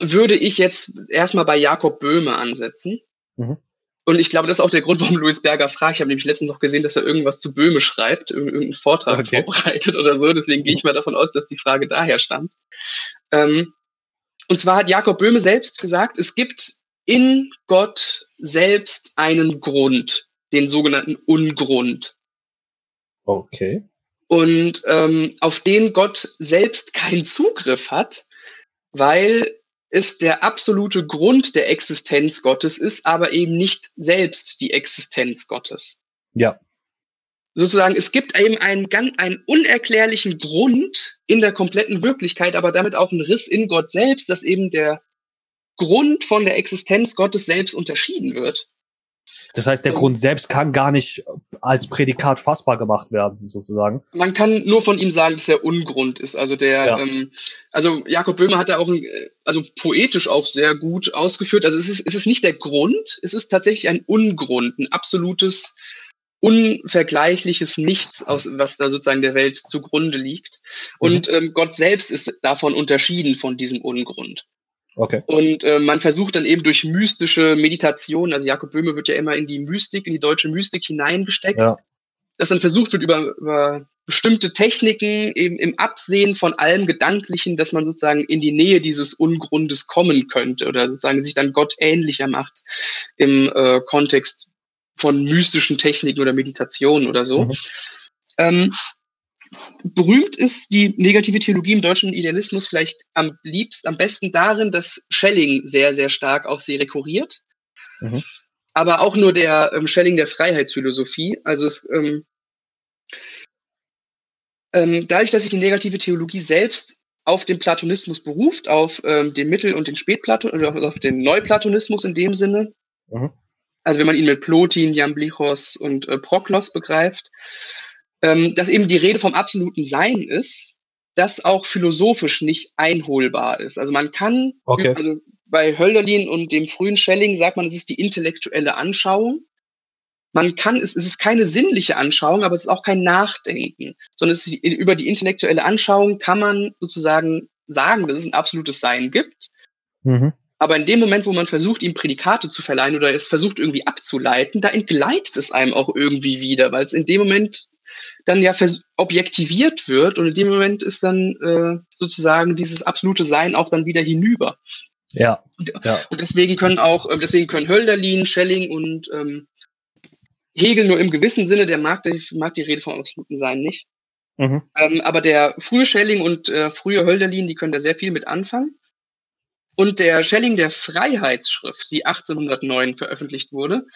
würde ich jetzt erstmal bei Jakob Böhme ansetzen. Mhm. Und ich glaube, das ist auch der Grund, warum Louis Berger fragt. Ich habe nämlich letztens noch gesehen, dass er irgendwas zu Böhme schreibt, irgendeinen Vortrag okay. vorbereitet oder so. Deswegen gehe ich mal davon aus, dass die Frage daher stammt. Ähm, und zwar hat Jakob Böhme selbst gesagt, es gibt in Gott selbst einen Grund, den sogenannten Ungrund. Okay. Und ähm, auf den Gott selbst keinen Zugriff hat, weil es der absolute Grund der Existenz Gottes ist, aber eben nicht selbst die Existenz Gottes. Ja. Sozusagen, es gibt eben einen, einen unerklärlichen Grund in der kompletten Wirklichkeit, aber damit auch einen Riss in Gott selbst, dass eben der Grund von der Existenz Gottes selbst unterschieden wird. Das heißt, der und, Grund selbst kann gar nicht als Prädikat fassbar gemacht werden, sozusagen. Man kann nur von ihm sagen, dass er Ungrund ist. Also der, ja. ähm, also Jakob Böhmer hat da auch, ein, also poetisch auch sehr gut ausgeführt. Also es ist, es ist nicht der Grund, es ist tatsächlich ein Ungrund, ein absolutes, unvergleichliches Nichts, aus, was da sozusagen der Welt zugrunde liegt. Und mhm. ähm, Gott selbst ist davon unterschieden von diesem Ungrund. Okay. Und äh, man versucht dann eben durch mystische Meditation, also Jakob Böhme wird ja immer in die Mystik, in die deutsche Mystik hineingesteckt, ja. dass dann versucht wird, über, über bestimmte Techniken eben im Absehen von allem Gedanklichen, dass man sozusagen in die Nähe dieses Ungrundes kommen könnte oder sozusagen sich dann Gott ähnlicher macht im äh, Kontext von mystischen Techniken oder Meditationen oder so. Mhm. Ähm, berühmt ist die negative Theologie im deutschen Idealismus vielleicht am liebst, am besten darin, dass Schelling sehr, sehr stark auf sie rekurriert. Mhm. Aber auch nur der ähm, Schelling der Freiheitsphilosophie. Also es, ähm, ähm, dadurch, dass sich die negative Theologie selbst auf den Platonismus beruft, auf ähm, den Mittel- und den Spätplaton oder auf den Neuplatonismus in dem Sinne. Mhm. Also wenn man ihn mit Plotin, Jamblichos und äh, Proklos begreift, ähm, dass eben die Rede vom absoluten Sein ist, das auch philosophisch nicht einholbar ist. Also man kann, okay. also bei Hölderlin und dem frühen Schelling sagt man, es ist die intellektuelle Anschauung. Man kann, es, es ist keine sinnliche Anschauung, aber es ist auch kein Nachdenken, sondern es ist, über die intellektuelle Anschauung kann man sozusagen sagen, dass es ein absolutes Sein gibt. Mhm. Aber in dem Moment, wo man versucht, ihm Prädikate zu verleihen oder es versucht irgendwie abzuleiten, da entgleitet es einem auch irgendwie wieder, weil es in dem Moment dann ja objektiviert wird und in dem Moment ist dann äh, sozusagen dieses absolute Sein auch dann wieder hinüber. Ja. Und, ja. und deswegen können auch, äh, deswegen können Hölderlin, Schelling und ähm, Hegel nur im gewissen Sinne, der mag, der mag die Rede vom absoluten Sein nicht. Mhm. Ähm, aber der frühe Schelling und äh, frühe Hölderlin, die können da sehr viel mit anfangen. Und der Schelling der Freiheitsschrift, die 1809 veröffentlicht wurde,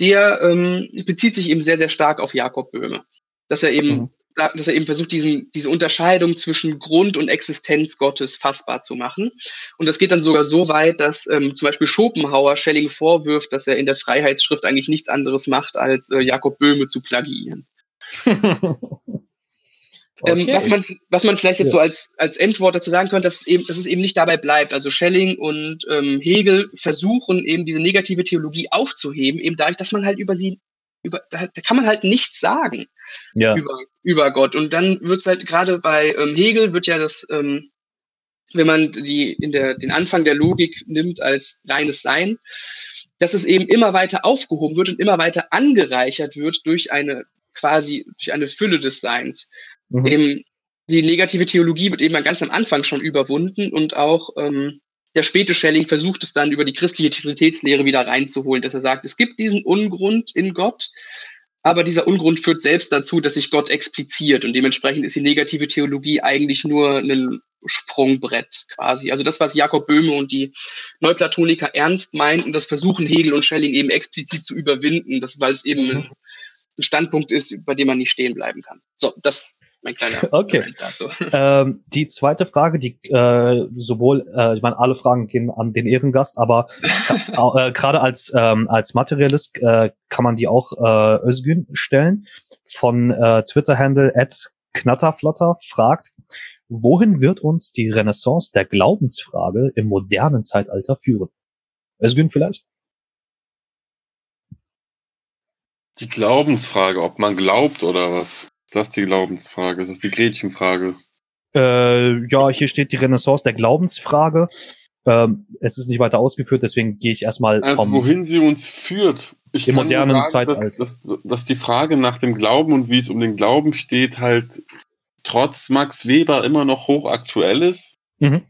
der ähm, bezieht sich eben sehr, sehr stark auf Jakob Böhme dass er eben, mhm. dass er eben versucht, diesen, diese Unterscheidung zwischen Grund und Existenz Gottes fassbar zu machen. Und das geht dann sogar so weit, dass ähm, zum Beispiel Schopenhauer Schelling vorwirft, dass er in der Freiheitsschrift eigentlich nichts anderes macht, als äh, Jakob Böhme zu plagiieren. Okay. Ähm, was, man, was man vielleicht jetzt ja. so als, als Endwort dazu sagen könnte, dass es, eben, dass es eben nicht dabei bleibt. Also Schelling und ähm, Hegel versuchen eben diese negative Theologie aufzuheben, eben dadurch, dass man halt über sie über, da, da kann man halt nichts sagen ja. über, über Gott. Und dann wird's halt gerade bei ähm, Hegel wird ja das, ähm, wenn man die in der den Anfang der Logik nimmt als reines Sein, dass es eben immer weiter aufgehoben wird und immer weiter angereichert wird durch eine quasi durch eine Fülle des Seins. Mhm. Eben die negative Theologie wird eben ganz am Anfang schon überwunden und auch ähm, der späte Schelling versucht es dann über die christliche Trinitätslehre wieder reinzuholen, dass er sagt, es gibt diesen Ungrund in Gott, aber dieser Ungrund führt selbst dazu, dass sich Gott expliziert und dementsprechend ist die negative Theologie eigentlich nur ein Sprungbrett quasi. Also das, was Jakob Böhme und die Neuplatoniker ernst meinten, das versuchen Hegel und Schelling eben explizit zu überwinden, das, weil es eben ein, ein Standpunkt ist, bei dem man nicht stehen bleiben kann. So, das mein kleiner okay. dazu. Ähm, die zweite Frage, die äh, sowohl, äh, ich meine, alle Fragen gehen an den Ehrengast, aber äh, gerade als ähm, als Materialist äh, kann man die auch äh, Özgün stellen. Von äh, Twitter-Handle at Knatterflotter fragt, wohin wird uns die Renaissance der Glaubensfrage im modernen Zeitalter führen? Özgün vielleicht? Die Glaubensfrage, ob man glaubt oder was? Ist das die Glaubensfrage? Ist das die Gretchenfrage? Äh, ja, hier steht die Renaissance der Glaubensfrage. Ähm, es ist nicht weiter ausgeführt, deswegen gehe ich erstmal. Also wohin sie uns führt. Ich Im modernen sagen, Zeitalter. Dass, dass, dass die Frage nach dem Glauben und wie es um den Glauben steht, halt trotz Max Weber immer noch hochaktuell ist. Mhm.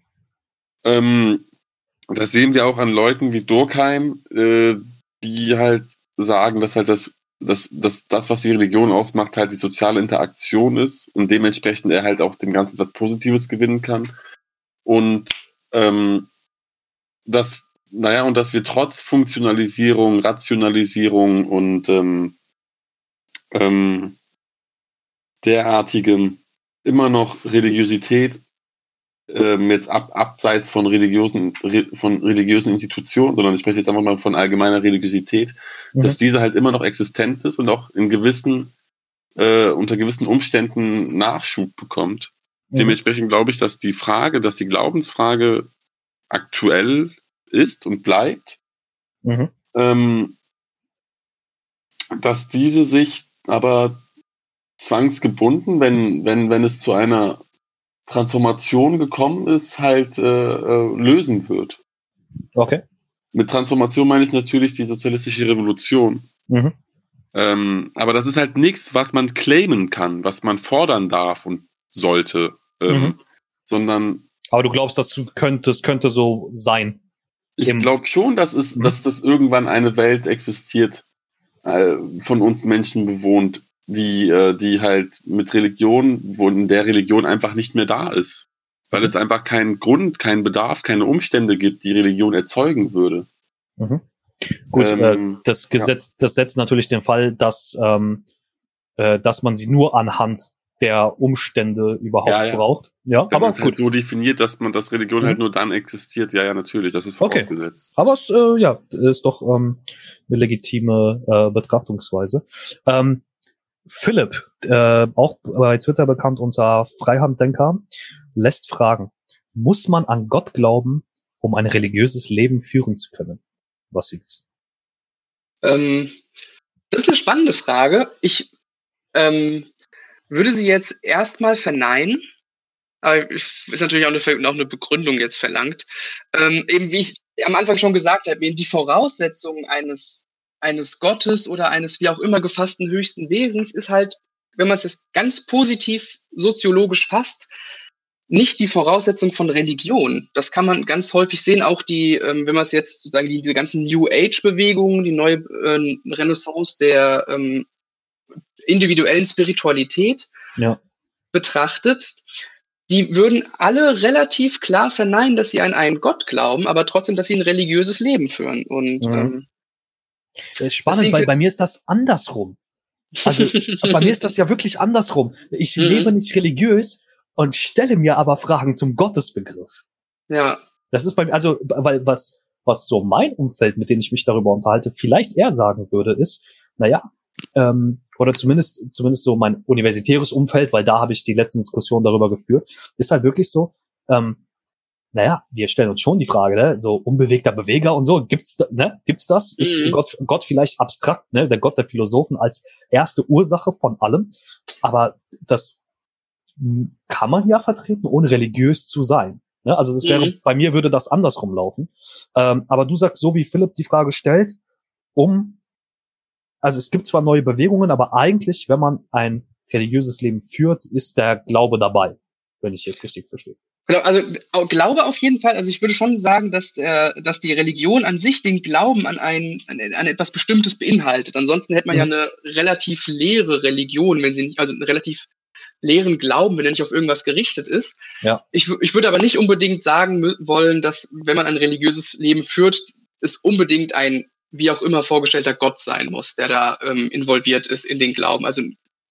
Ähm, das sehen wir auch an Leuten wie Durkheim, äh, die halt sagen, dass halt das dass, dass das, was die Religion ausmacht, halt die soziale Interaktion ist und dementsprechend er halt auch dem Ganzen was Positives gewinnen kann. Und ähm, dass, naja, und dass wir trotz Funktionalisierung, Rationalisierung und ähm, ähm, derartigem immer noch Religiosität ähm, jetzt ab, abseits von religiösen, re, von religiösen Institutionen, sondern ich spreche jetzt einfach mal von allgemeiner Religiosität, mhm. dass diese halt immer noch existent ist und auch in gewissen, äh, unter gewissen Umständen Nachschub bekommt. Mhm. Dementsprechend glaube ich, dass die Frage, dass die Glaubensfrage aktuell ist und bleibt, mhm. ähm, dass diese sich aber zwangsgebunden, wenn, wenn, wenn es zu einer Transformation gekommen ist, halt äh, äh, lösen wird. Okay. Mit Transformation meine ich natürlich die sozialistische Revolution. Mhm. Ähm, aber das ist halt nichts, was man claimen kann, was man fordern darf und sollte, ähm, mhm. sondern. Aber du glaubst, das könnte, das könnte so sein. Ich glaube schon, dass es, mhm. dass das irgendwann eine Welt existiert, äh, von uns Menschen bewohnt, die, äh, die halt mit Religion, wo in der Religion einfach nicht mehr da ist. Weil mhm. es einfach keinen Grund, keinen Bedarf, keine Umstände gibt, die Religion erzeugen würde. Mhm. Gut, äh, ähm, äh, das Gesetz, ja. das setzt natürlich den Fall, dass, ähm, äh, dass man sie nur anhand der Umstände überhaupt ja, ja. braucht. Ja, Wenn aber es halt so definiert, dass man das Religion halt mhm. halt nur dann existiert. Ja, ja, natürlich, das ist vorausgesetzt. Okay. Aber es äh, ja, ist doch ähm, eine legitime äh, Betrachtungsweise. Ähm, Philipp, äh, auch bei Twitter bekannt unter Freihanddenker, lässt fragen, muss man an Gott glauben, um ein religiöses Leben führen zu können? Was wie das? Ähm, das ist eine spannende Frage. Ich ähm, würde sie jetzt erstmal verneinen, aber ist natürlich auch eine, noch eine Begründung jetzt verlangt. Ähm, eben wie ich am Anfang schon gesagt habe, eben die Voraussetzungen eines eines Gottes oder eines wie auch immer gefassten höchsten Wesens ist halt, wenn man es jetzt ganz positiv soziologisch fasst, nicht die Voraussetzung von Religion. Das kann man ganz häufig sehen, auch die, ähm, wenn man es jetzt sozusagen die, diese ganzen New Age-Bewegungen, die neue äh, Renaissance der ähm, individuellen Spiritualität ja. betrachtet, die würden alle relativ klar verneinen, dass sie an einen Gott glauben, aber trotzdem, dass sie ein religiöses Leben führen. Und mhm. ähm, das ist spannend, Deswegen weil bei mir ist das andersrum. Also bei mir ist das ja wirklich andersrum. Ich mhm. lebe nicht religiös und stelle mir aber Fragen zum Gottesbegriff. Ja. Das ist bei mir, also, weil was, was so mein Umfeld, mit dem ich mich darüber unterhalte, vielleicht eher sagen würde, ist, naja, ähm, oder zumindest, zumindest so mein universitäres Umfeld, weil da habe ich die letzten Diskussionen darüber geführt, ist halt wirklich so, ähm, naja, wir stellen uns schon die Frage, ne, so unbewegter Beweger und so, gibt's, ne, gibt's das? Ist mhm. Gott, Gott vielleicht abstrakt, ne, der Gott der Philosophen als erste Ursache von allem, aber das kann man ja vertreten, ohne religiös zu sein. Ne? Also das wäre, mhm. bei mir würde das andersrum laufen. Ähm, aber du sagst, so wie Philipp die Frage stellt, um, also es gibt zwar neue Bewegungen, aber eigentlich, wenn man ein religiöses Leben führt, ist der Glaube dabei, wenn ich jetzt richtig verstehe. Genau, also Glaube auf jeden Fall. Also ich würde schon sagen, dass, äh, dass die Religion an sich den Glauben an ein, an, etwas Bestimmtes beinhaltet. Ansonsten hätte man mhm. ja eine relativ leere Religion, wenn sie nicht, also einen relativ leeren Glauben, wenn er nicht auf irgendwas gerichtet ist. Ja. Ich, ich würde aber nicht unbedingt sagen wollen, dass wenn man ein religiöses Leben führt, es unbedingt ein wie auch immer vorgestellter Gott sein muss, der da ähm, involviert ist in den Glauben. Also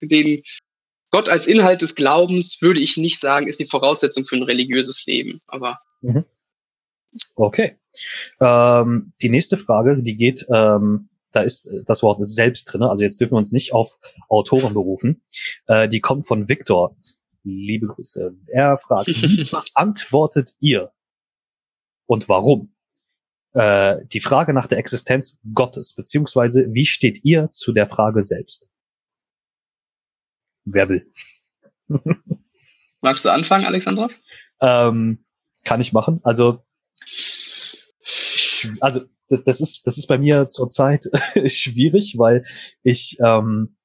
den Gott als Inhalt des Glaubens würde ich nicht sagen, ist die Voraussetzung für ein religiöses Leben. Aber mhm. okay. Ähm, die nächste Frage, die geht, ähm, da ist das Wort selbst drin. Also jetzt dürfen wir uns nicht auf Autoren berufen. Äh, die kommt von Viktor. Liebe Grüße. Er fragt, wie beantwortet ihr und warum? Äh, die Frage nach der Existenz Gottes, beziehungsweise wie steht ihr zu der Frage selbst? Wer will? Magst du anfangen, Alexandros? Ähm, kann ich machen. Also, also das, das ist das ist bei mir zurzeit schwierig, weil ich ähm,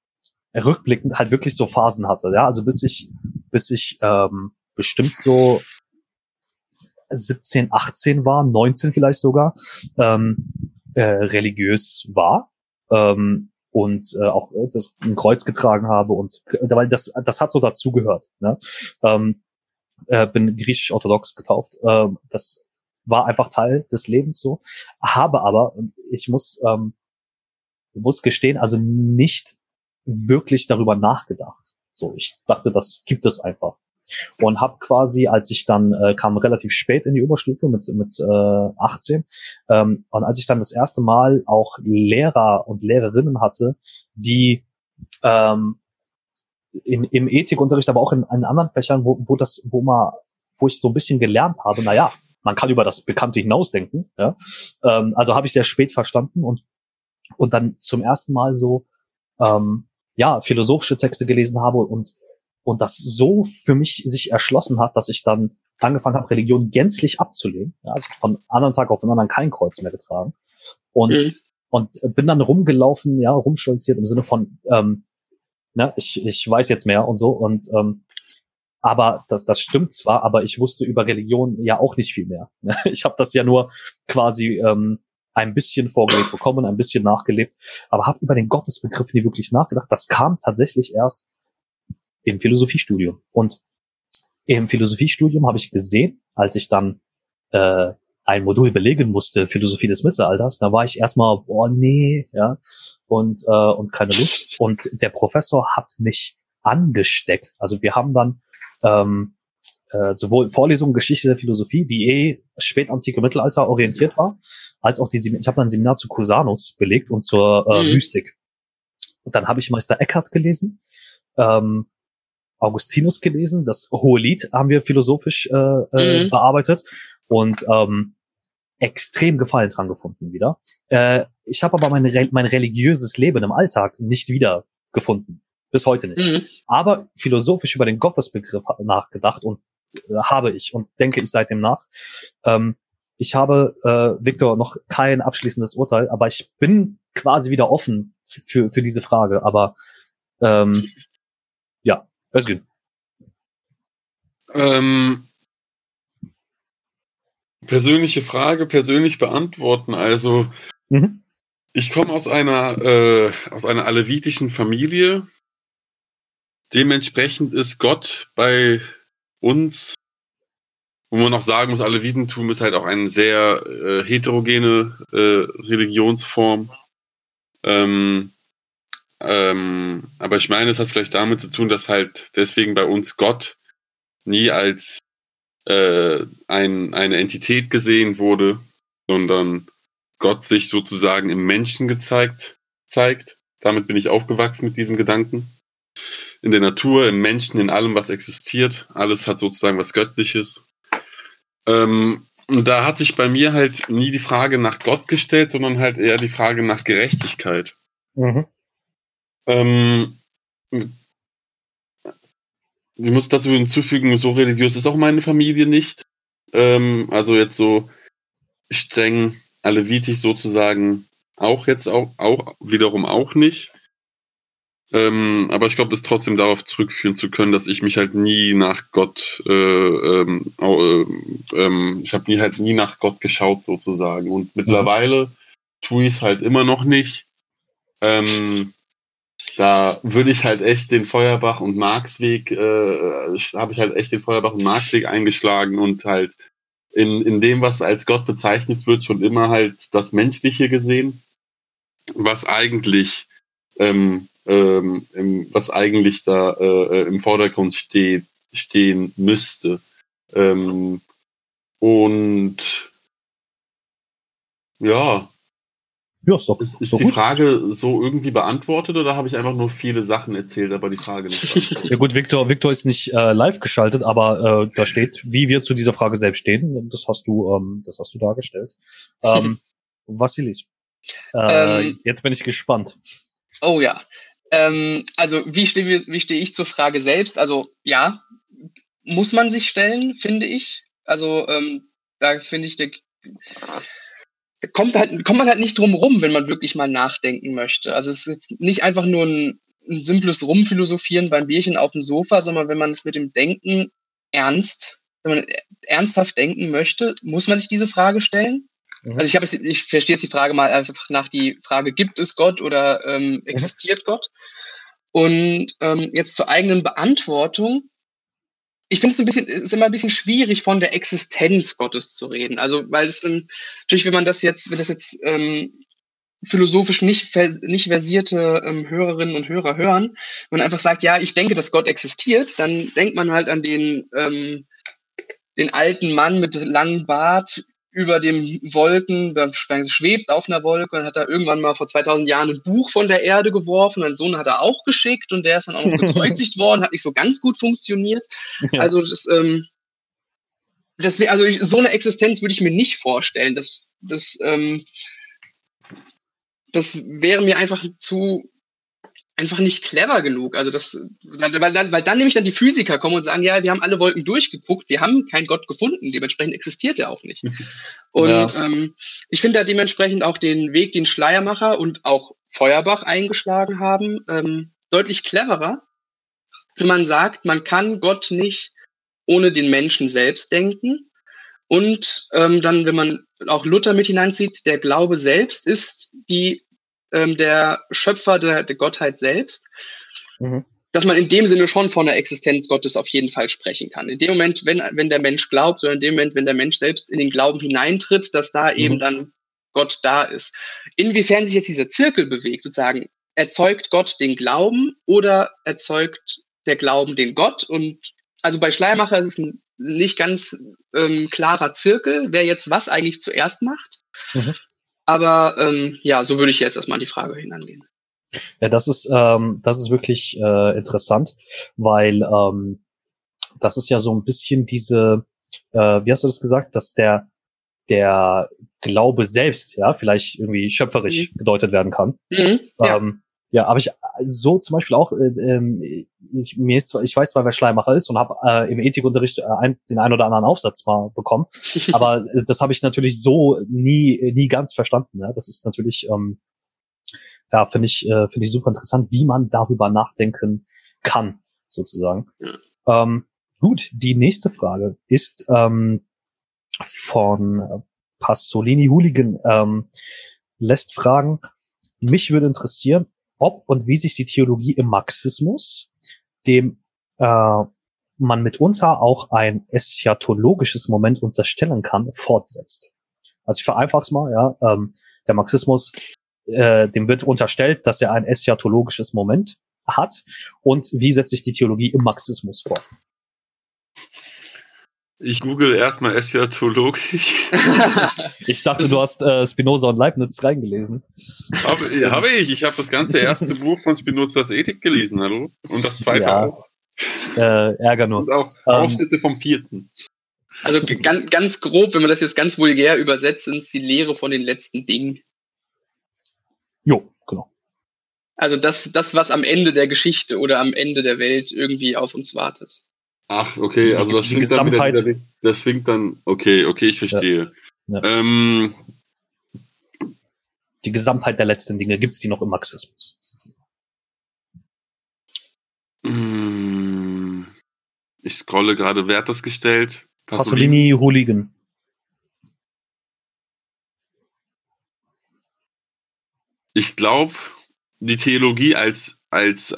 rückblickend halt wirklich so Phasen hatte. Ja, also bis ich bis ich ähm, bestimmt so 17, 18 war, 19 vielleicht sogar, ähm, äh, religiös war. Ähm, und äh, auch äh, das ein Kreuz getragen habe und äh, weil das das hat so dazugehört. Ne? Ähm, äh, bin griechisch-orthodox getauft. Äh, das war einfach Teil des Lebens so. Habe aber, ich muss ähm, muss gestehen, also nicht wirklich darüber nachgedacht. So, ich dachte, das gibt es einfach und habe quasi, als ich dann äh, kam relativ spät in die Oberstufe mit mit äh, 18 ähm, und als ich dann das erste Mal auch Lehrer und Lehrerinnen hatte, die ähm, in, im Ethikunterricht, aber auch in, in anderen Fächern, wo, wo das, wo mal, wo ich so ein bisschen gelernt habe, na ja, man kann über das Bekannte hinausdenken. Ja? Ähm, also habe ich sehr spät verstanden und und dann zum ersten Mal so ähm, ja philosophische Texte gelesen habe und und das so für mich sich erschlossen hat, dass ich dann angefangen habe, Religion gänzlich abzulehnen. Ja, also von anderen Tag auf den anderen kein Kreuz mehr getragen. Und, mhm. und bin dann rumgelaufen, ja, rumstolziert im Sinne von, ähm, ne, ich, ich weiß jetzt mehr und so. Und ähm, aber das, das stimmt zwar, aber ich wusste über Religion ja auch nicht viel mehr. Ich habe das ja nur quasi ähm, ein bisschen vorgelegt bekommen, ein bisschen nachgelebt, aber habe über den Gottesbegriff nie wirklich nachgedacht. Das kam tatsächlich erst im Philosophiestudium. Und im Philosophiestudium habe ich gesehen, als ich dann äh, ein Modul belegen musste, Philosophie des Mittelalters, da war ich erstmal, boah, nee, ja, und, äh, und keine Lust. Und der Professor hat mich angesteckt. Also wir haben dann ähm, äh, sowohl Vorlesungen Geschichte der Philosophie, die eh spätantike Mittelalter orientiert war, als auch die ich habe dann ein Seminar zu Cusanus belegt und zur äh, mhm. Mystik. Und dann habe ich Meister Eckhart gelesen, ähm, Augustinus gelesen. Das Hohe Lied haben wir philosophisch äh, äh, mhm. bearbeitet und ähm, extrem Gefallen dran gefunden wieder. Äh, ich habe aber mein, mein religiöses Leben im Alltag nicht wieder gefunden. Bis heute nicht. Mhm. Aber philosophisch über den Gottesbegriff nachgedacht und äh, habe ich und denke ich seitdem nach. Ähm, ich habe, äh, Victor, noch kein abschließendes Urteil, aber ich bin quasi wieder offen für, für diese Frage. Aber ähm, Özgün. Ähm, persönliche Frage, persönlich beantworten. Also, mhm. ich komme aus einer, äh, aus einer alevitischen Familie. Dementsprechend ist Gott bei uns, wo man noch sagen muss, Alevitentum ist halt auch eine sehr äh, heterogene äh, Religionsform. Ähm, ähm, aber ich meine, es hat vielleicht damit zu tun, dass halt deswegen bei uns Gott nie als äh, ein, eine Entität gesehen wurde, sondern Gott sich sozusagen im Menschen gezeigt zeigt. Damit bin ich aufgewachsen mit diesem Gedanken. In der Natur, im Menschen, in allem, was existiert. Alles hat sozusagen was Göttliches. Ähm, und da hat sich bei mir halt nie die Frage nach Gott gestellt, sondern halt eher die Frage nach Gerechtigkeit. Mhm. Ähm, ich muss dazu hinzufügen, so religiös ist auch meine Familie nicht. Ähm, also jetzt so streng alevitisch sozusagen auch jetzt auch, auch wiederum auch nicht. Ähm, aber ich glaube, das trotzdem darauf zurückführen zu können, dass ich mich halt nie nach Gott, äh, ähm, äh, ähm, ich habe nie halt nie nach Gott geschaut sozusagen. Und mittlerweile tue ich es halt immer noch nicht. Ähm, da würde ich halt echt den Feuerbach und Marxweg, äh, habe ich halt echt den Feuerbach und Marxweg eingeschlagen und halt in, in dem, was als Gott bezeichnet wird, schon immer halt das Menschliche gesehen, was eigentlich ähm, ähm, was eigentlich da äh, im Vordergrund steht, stehen müsste. Ähm, und ja. Ja, ist doch. Ist, ist doch die gut. Frage so irgendwie beantwortet oder habe ich einfach nur viele Sachen erzählt, aber die Frage nicht ja gut, Victor, Victor ist nicht äh, live geschaltet, aber äh, da steht, wie wir zu dieser Frage selbst stehen. Das hast du, ähm, das hast du dargestellt. Ähm, Vassilis, äh, ähm, jetzt bin ich gespannt. Oh ja. Ähm, also wie stehe wie steh ich zur Frage selbst? Also ja, muss man sich stellen, finde ich. Also ähm, da finde ich, der, kommt, halt, kommt man halt nicht drum rum, wenn man wirklich mal nachdenken möchte. Also es ist jetzt nicht einfach nur ein, ein simples Rumphilosophieren beim Bierchen auf dem Sofa, sondern wenn man es mit dem Denken ernst, wenn man ernsthaft denken möchte, muss man sich diese Frage stellen. Mhm. Also ich habe ich verstehe jetzt die Frage mal einfach nach die Frage, gibt es Gott oder ähm, mhm. existiert mhm. Gott? Und ähm, jetzt zur eigenen Beantwortung. Ich finde es ein bisschen, ist immer ein bisschen schwierig, von der Existenz Gottes zu reden. Also, weil es dann, natürlich, wenn man das jetzt, wenn das jetzt ähm, philosophisch nicht, nicht versierte ähm, Hörerinnen und Hörer hören, wenn man einfach sagt, ja, ich denke, dass Gott existiert, dann denkt man halt an den, ähm, den alten Mann mit langem Bart, über den Wolken, schwebt auf einer Wolke und hat da irgendwann mal vor 2000 Jahren ein Buch von der Erde geworfen. Mein Sohn hat er auch geschickt und der ist dann auch noch gekreuzigt worden, hat nicht so ganz gut funktioniert. Ja. Also das, ähm, das wär, also ich, so eine Existenz würde ich mir nicht vorstellen. Das, das, ähm, das wäre mir einfach zu einfach nicht clever genug. Also das, weil, dann, weil dann nämlich dann die Physiker kommen und sagen, ja, wir haben alle Wolken durchgeguckt, wir haben keinen Gott gefunden, dementsprechend existiert er auch nicht. Und ja. ähm, ich finde da dementsprechend auch den Weg, den Schleiermacher und auch Feuerbach eingeschlagen haben, ähm, deutlich cleverer, wenn man sagt, man kann Gott nicht ohne den Menschen selbst denken. Und ähm, dann, wenn man auch Luther mit hineinzieht, der Glaube selbst ist die ähm, der Schöpfer der, der Gottheit selbst, mhm. dass man in dem Sinne schon von der Existenz Gottes auf jeden Fall sprechen kann. In dem Moment, wenn, wenn der Mensch glaubt, oder in dem Moment, wenn der Mensch selbst in den Glauben hineintritt, dass da mhm. eben dann Gott da ist. Inwiefern sich jetzt dieser Zirkel bewegt, sozusagen, erzeugt Gott den Glauben oder erzeugt der Glauben den Gott? Und also bei Schleiermacher ist es ein nicht ganz ähm, klarer Zirkel, wer jetzt was eigentlich zuerst macht. Mhm. Aber ähm, ja, so würde ich jetzt erstmal an die Frage hinangehen. Ja, das ist, ähm, das ist wirklich äh, interessant, weil ähm, das ist ja so ein bisschen diese, äh, wie hast du das gesagt, dass der, der Glaube selbst, ja, vielleicht irgendwie schöpferisch mhm. gedeutet werden kann. Mhm, ja. Ähm, ja, aber ich so zum Beispiel auch, äh, äh, ich, mir ist, ich weiß zwar, wer Schleimmacher ist und habe äh, im Ethikunterricht äh, ein, den einen oder anderen Aufsatz mal bekommen, aber äh, das habe ich natürlich so nie nie ganz verstanden. Ja? Das ist natürlich, ähm, ja, finde ich äh, finde ich super interessant, wie man darüber nachdenken kann, sozusagen. Ja. Ähm, gut, die nächste Frage ist ähm, von Passolini Hooligan ähm, lässt fragen. Mich würde interessieren, ob und wie sich die Theologie im Marxismus, dem äh, man mitunter auch ein eschatologisches Moment unterstellen kann, fortsetzt. Also ich vereinfache es mal, ja. Ähm, der Marxismus, äh, dem wird unterstellt, dass er ein eschatologisches Moment hat. Und wie setzt sich die Theologie im Marxismus fort? Ich google erstmal eschatologisch. ich dachte, du hast äh, Spinoza und Leibniz reingelesen. Habe ja, hab ich. Ich habe das ganze erste Buch von Spinozas Ethik gelesen, hallo? Und das zweite ja. auch. Äh, Ärger nur. Und auch ähm, Aufschnitte vom vierten. Also ganz, ganz grob, wenn man das jetzt ganz vulgär übersetzt, sind es die Lehre von den letzten Dingen. Jo, genau. Also das, das, was am Ende der Geschichte oder am Ende der Welt irgendwie auf uns wartet. Ach, okay, also das schwingt dann wieder, das schwingt dann, okay, okay, ich verstehe. Ja. Ja. Ähm, die Gesamtheit der letzten Dinge, gibt's die noch im Marxismus? Hm, ich scrolle gerade, wer hat das gestellt? Pasolini, Pasolini Hooligan. Ich glaube, die Theologie als, als,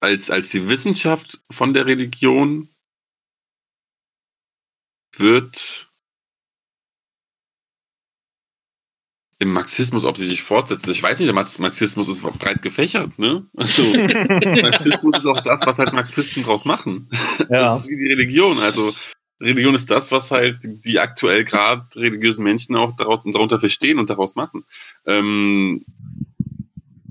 als, als die Wissenschaft von der Religion wird im Marxismus, ob sie sich fortsetzt. Ich weiß nicht, der Marxismus ist breit gefächert, ne? Also, Marxismus ist auch das, was halt Marxisten draus machen. Ja. Das ist wie die Religion. Also, Religion ist das, was halt die aktuell gerade religiösen Menschen auch daraus und darunter verstehen und daraus machen. Ähm,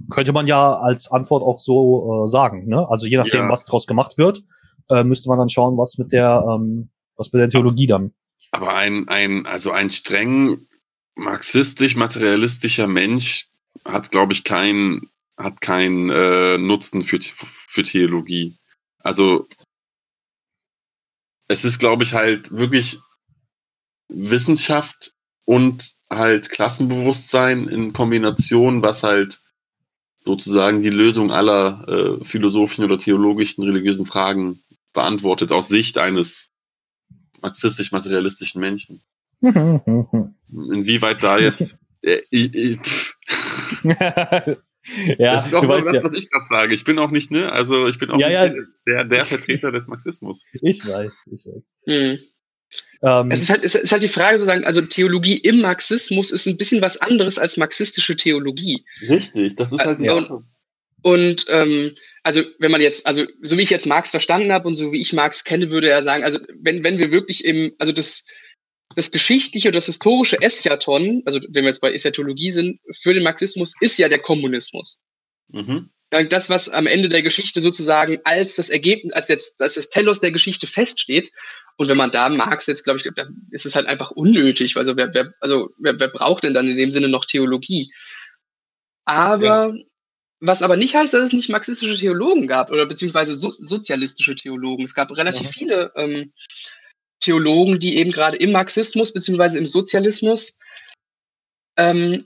könnte man ja als Antwort auch so äh, sagen. Ne? Also je nachdem, ja. was daraus gemacht wird, äh, müsste man dann schauen, was mit der, ähm, was mit der Theologie dann. Aber ein, ein, also ein streng marxistisch-materialistischer Mensch hat, glaube ich, keinen hat keinen äh, Nutzen für, für Theologie. Also es ist, glaube ich, halt wirklich Wissenschaft und halt Klassenbewusstsein in Kombination, was halt sozusagen die Lösung aller äh, philosophischen oder theologischen, religiösen Fragen beantwortet aus Sicht eines marxistisch-materialistischen Menschen. Inwieweit da jetzt. Äh, äh, ja, das ist auch nur das, ja. was ich gerade sage. Ich bin auch nicht, ne? Also ich bin auch ja, nicht ja. Der, der Vertreter des Marxismus. Ich weiß, ich weiß. Mhm. Ähm, es, ist halt, es ist halt die Frage sozusagen, also Theologie im Marxismus ist ein bisschen was anderes als marxistische Theologie. Richtig, das ist halt die und, und ähm, also wenn man jetzt, also so wie ich jetzt Marx verstanden habe und so wie ich Marx kenne, würde er sagen, also wenn, wenn wir wirklich im, also das, das geschichtliche oder das historische Eschaton, also wenn wir jetzt bei Eschatologie sind, für den Marxismus ist ja der Kommunismus. Mhm. Das, was am Ende der Geschichte sozusagen als das Ergebnis, als jetzt, als das Telos der Geschichte feststeht und wenn man da Marx jetzt, glaube ich, ist es halt einfach unnötig. Also wer, wer, also wer, wer braucht denn dann in dem Sinne noch Theologie? Aber ja. Was aber nicht heißt, dass es nicht marxistische Theologen gab oder beziehungsweise so, sozialistische Theologen. Es gab relativ ja. viele ähm, Theologen, die eben gerade im Marxismus beziehungsweise im Sozialismus ähm,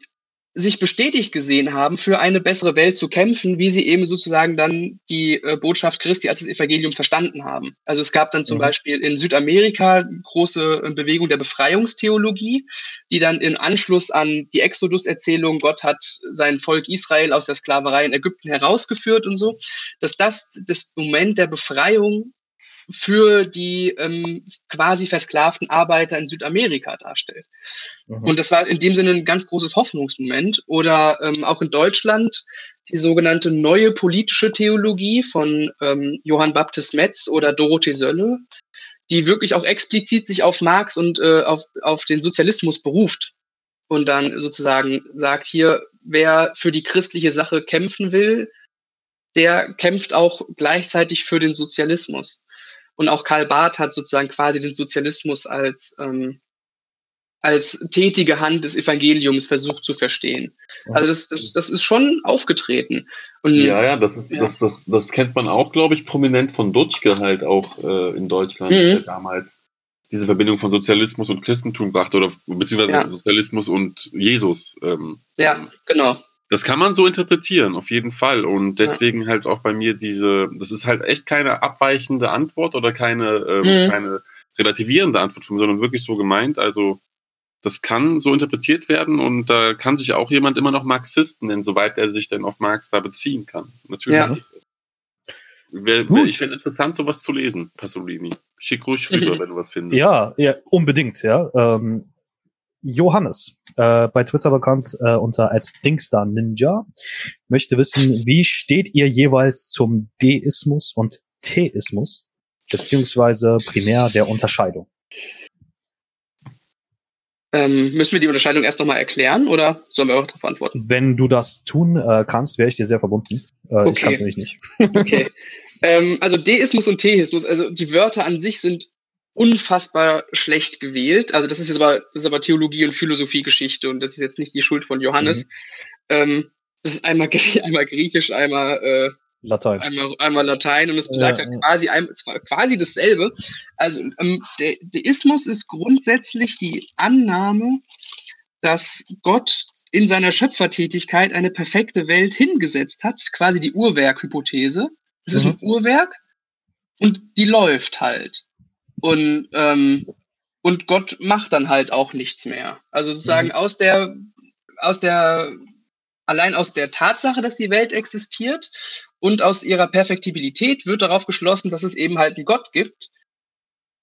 sich bestätigt gesehen haben, für eine bessere Welt zu kämpfen, wie sie eben sozusagen dann die äh, Botschaft Christi als das Evangelium verstanden haben. Also es gab dann zum mhm. Beispiel in Südamerika große äh, Bewegung der Befreiungstheologie, die dann in Anschluss an die Exodus-Erzählung, Gott hat sein Volk Israel aus der Sklaverei in Ägypten herausgeführt und so, dass das das Moment der Befreiung für die ähm, quasi versklavten Arbeiter in Südamerika darstellt. Mhm. Und das war in dem Sinne ein ganz großes Hoffnungsmoment. Oder ähm, auch in Deutschland die sogenannte neue politische Theologie von ähm, Johann Baptist Metz oder Dorothee Sölle, die wirklich auch explizit sich auf Marx und äh, auf, auf den Sozialismus beruft und dann sozusagen sagt hier, wer für die christliche Sache kämpfen will, der kämpft auch gleichzeitig für den Sozialismus. Und auch Karl Barth hat sozusagen quasi den Sozialismus als, ähm, als tätige Hand des Evangeliums versucht zu verstehen. Also das, das, das ist schon aufgetreten. Und, ja, ja, das ist, ja. Das, das, das kennt man auch, glaube ich, prominent von Dutschke halt auch äh, in Deutschland, mhm. der damals diese Verbindung von Sozialismus und Christentum brachte oder beziehungsweise ja. Sozialismus und Jesus. Ähm, ja, genau. Das kann man so interpretieren, auf jeden Fall. Und deswegen ja. halt auch bei mir diese, das ist halt echt keine abweichende Antwort oder keine, ähm, mhm. keine relativierende Antwort von mir, sondern wirklich so gemeint. Also das kann so interpretiert werden und da kann sich auch jemand immer noch Marxisten nennen, soweit er sich denn auf Marx da beziehen kann. Natürlich. Ja. Wär, wär, ich fände interessant, sowas zu lesen, Pasolini. Schick ruhig rüber, wenn du was findest. Ja, ja, unbedingt, ja. Ähm, Johannes, äh, bei Twitter bekannt äh, unter @thingstar_ninja, möchte wissen, wie steht ihr jeweils zum Deismus und Theismus, beziehungsweise primär der Unterscheidung? Ähm, müssen wir die Unterscheidung erst nochmal erklären oder sollen wir auch darauf antworten? Wenn du das tun äh, kannst, wäre ich dir sehr verbunden. Äh, okay. Ich kann es nämlich nicht. okay. Ähm, also Deismus und Theismus, also die Wörter an sich sind unfassbar schlecht gewählt. Also das ist jetzt aber, das ist aber Theologie und Philosophiegeschichte und das ist jetzt nicht die Schuld von Johannes. Mhm. Ähm, das ist einmal, einmal Griechisch, einmal äh, Latein. Einmal, einmal Latein und es besagt ja, halt quasi, ein, quasi dasselbe. Also ähm, der Deismus ist grundsätzlich die Annahme, dass Gott in seiner Schöpfertätigkeit eine perfekte Welt hingesetzt hat, quasi die Uhrwerk-Hypothese. Es ist mhm. ein Uhrwerk und die läuft halt. Und, ähm, und Gott macht dann halt auch nichts mehr. Also sozusagen mhm. aus der, aus der, allein aus der Tatsache, dass die Welt existiert und aus ihrer Perfektibilität wird darauf geschlossen, dass es eben halt einen Gott gibt,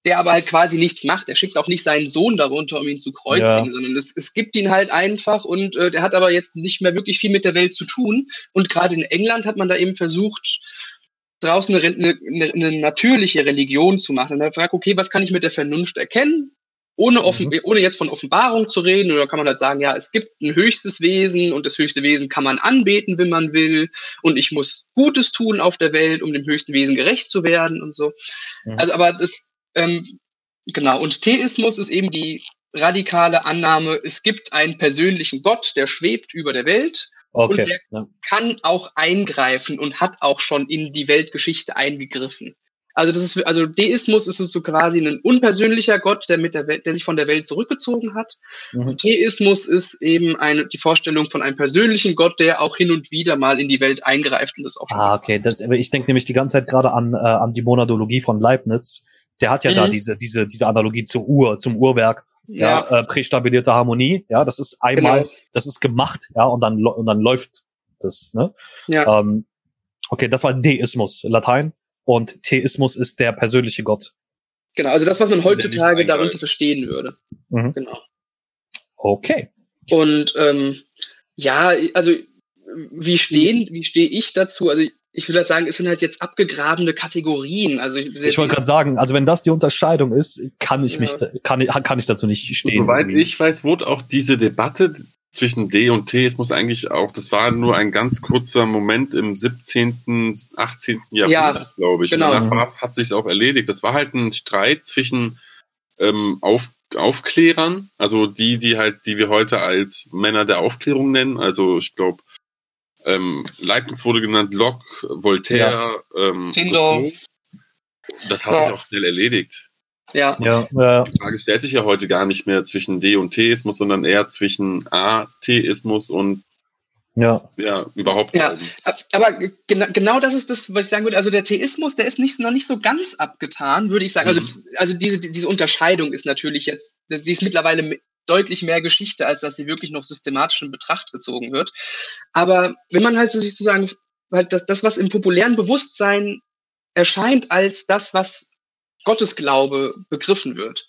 der aber halt quasi nichts macht. Er schickt auch nicht seinen Sohn darunter, um ihn zu kreuzigen, ja. sondern es, es gibt ihn halt einfach und äh, der hat aber jetzt nicht mehr wirklich viel mit der Welt zu tun. Und gerade in England hat man da eben versucht, draußen eine, eine, eine natürliche Religion zu machen. Und dann fragt, okay, was kann ich mit der Vernunft erkennen? Ohne, offen, mhm. ohne jetzt von Offenbarung zu reden, oder kann man halt sagen, ja, es gibt ein höchstes Wesen und das höchste Wesen kann man anbeten, wenn man will. Und ich muss Gutes tun auf der Welt, um dem höchsten Wesen gerecht zu werden und so. Mhm. Also, aber das, ähm, genau. Und Theismus ist eben die radikale Annahme, es gibt einen persönlichen Gott, der schwebt über der Welt Okay. Und der ja. kann auch eingreifen und hat auch schon in die Weltgeschichte eingegriffen. Also das ist, also Deismus ist so quasi ein unpersönlicher Gott, der mit der Welt, der sich von der Welt zurückgezogen hat. Mhm. Theismus ist eben eine, die Vorstellung von einem persönlichen Gott, der auch hin und wieder mal in die Welt eingreift und das auch schon. Ah, okay. Das, ich denke nämlich die ganze Zeit gerade an, äh, an die Monadologie von Leibniz. Der hat ja mhm. da diese, diese, diese Analogie zur Uhr, zum Uhrwerk ja, ja äh, prästabilierte Harmonie, ja, das ist einmal, genau. das ist gemacht, ja, und dann und dann läuft das, ne? Ja. Ähm, okay, das war Deismus, Latein, und Theismus ist der persönliche Gott. Genau, also das, was man heutzutage darunter verstehen würde. Mhm. Genau. Okay. Und ähm, ja, also wie stehen, wie stehe ich dazu? Also ich würde halt sagen, es sind halt jetzt abgegrabene Kategorien. Also ich, ich wollte gerade sagen, also wenn das die Unterscheidung ist, kann ich ja. mich, kann, kann ich dazu nicht stehen. Soweit irgendwie. ich weiß, wurde auch diese Debatte zwischen D und T, es muss eigentlich auch, das war nur ein ganz kurzer Moment im 17., 18. Jahrhundert, ja, glaube ich. Genau. Und danach hat sich auch erledigt. Das war halt ein Streit zwischen ähm, Auf, Aufklärern, also die, die halt, die wir heute als Männer der Aufklärung nennen. Also ich glaube, ähm, Leibniz wurde genannt, Locke, Voltaire, ja. ähm, Rousseau. Das hat ja. sich auch schnell erledigt. Ja. ja. Die Frage stellt sich ja heute gar nicht mehr zwischen D und Theismus, sondern eher zwischen A-Theismus und ja. ja, überhaupt. Ja, aber genau, genau das ist das, was ich sagen würde. Also der Theismus, der ist nicht, noch nicht so ganz abgetan, würde ich sagen. Also, mhm. also diese, diese Unterscheidung ist natürlich jetzt, die ist mittlerweile deutlich mehr Geschichte, als dass sie wirklich noch systematisch in Betracht gezogen wird. Aber wenn man halt so sich sozusagen, halt das, das, was im populären Bewusstsein erscheint als das, was Gottesglaube begriffen wird,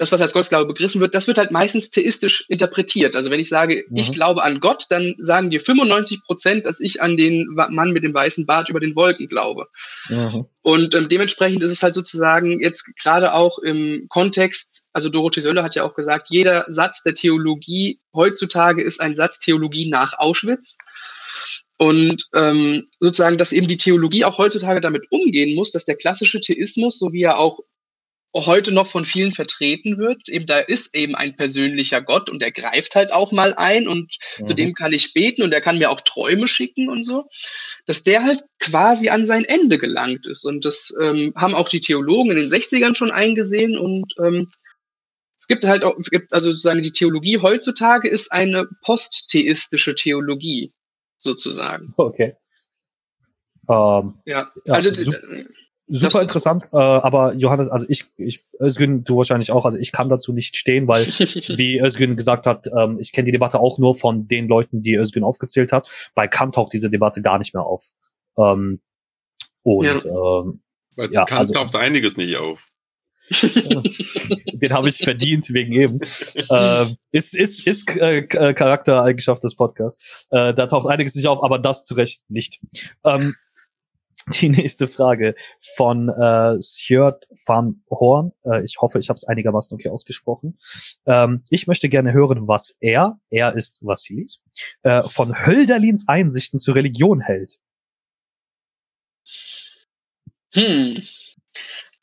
das, was als Gottesglaube begriffen wird, das wird halt meistens theistisch interpretiert. Also wenn ich sage, mhm. ich glaube an Gott, dann sagen dir 95 Prozent, dass ich an den Mann mit dem weißen Bart über den Wolken glaube. Mhm. Und ähm, dementsprechend ist es halt sozusagen jetzt gerade auch im Kontext, also Dorothee Söller hat ja auch gesagt, jeder Satz der Theologie heutzutage ist ein Satz Theologie nach Auschwitz. Und ähm, sozusagen, dass eben die Theologie auch heutzutage damit umgehen muss, dass der klassische Theismus, so wie er auch heute noch von vielen vertreten wird. Eben da ist eben ein persönlicher Gott und er greift halt auch mal ein und mhm. zu dem kann ich beten und er kann mir auch Träume schicken und so, dass der halt quasi an sein Ende gelangt ist. Und das ähm, haben auch die Theologen in den 60ern schon eingesehen und ähm, es gibt halt auch, gibt also sozusagen die Theologie heutzutage ist eine posttheistische Theologie sozusagen. Okay. Ähm, ja, ja, also super das interessant, äh, aber Johannes, also ich, ich, Özgün, du wahrscheinlich auch, also ich kann dazu nicht stehen, weil, wie Özgün gesagt hat, ähm, ich kenne die Debatte auch nur von den Leuten, die Özgün aufgezählt hat. Bei Kant taucht diese Debatte gar nicht mehr auf. Ähm, und ja. ähm, Bei ja, Kant also, taucht einiges nicht auf. Den habe ich verdient wegen eben. Äh, ist ist, ist äh, Charaktereigenschaft des Podcasts. Äh, da taucht einiges nicht auf, aber das zu Recht nicht. Ähm, die nächste Frage von äh, Sjört van Horn. Äh, ich hoffe, ich habe es einigermaßen okay ausgesprochen. Ähm, ich möchte gerne hören, was er, er ist Vassilis, äh, von Hölderlins Einsichten zur Religion hält. Hm.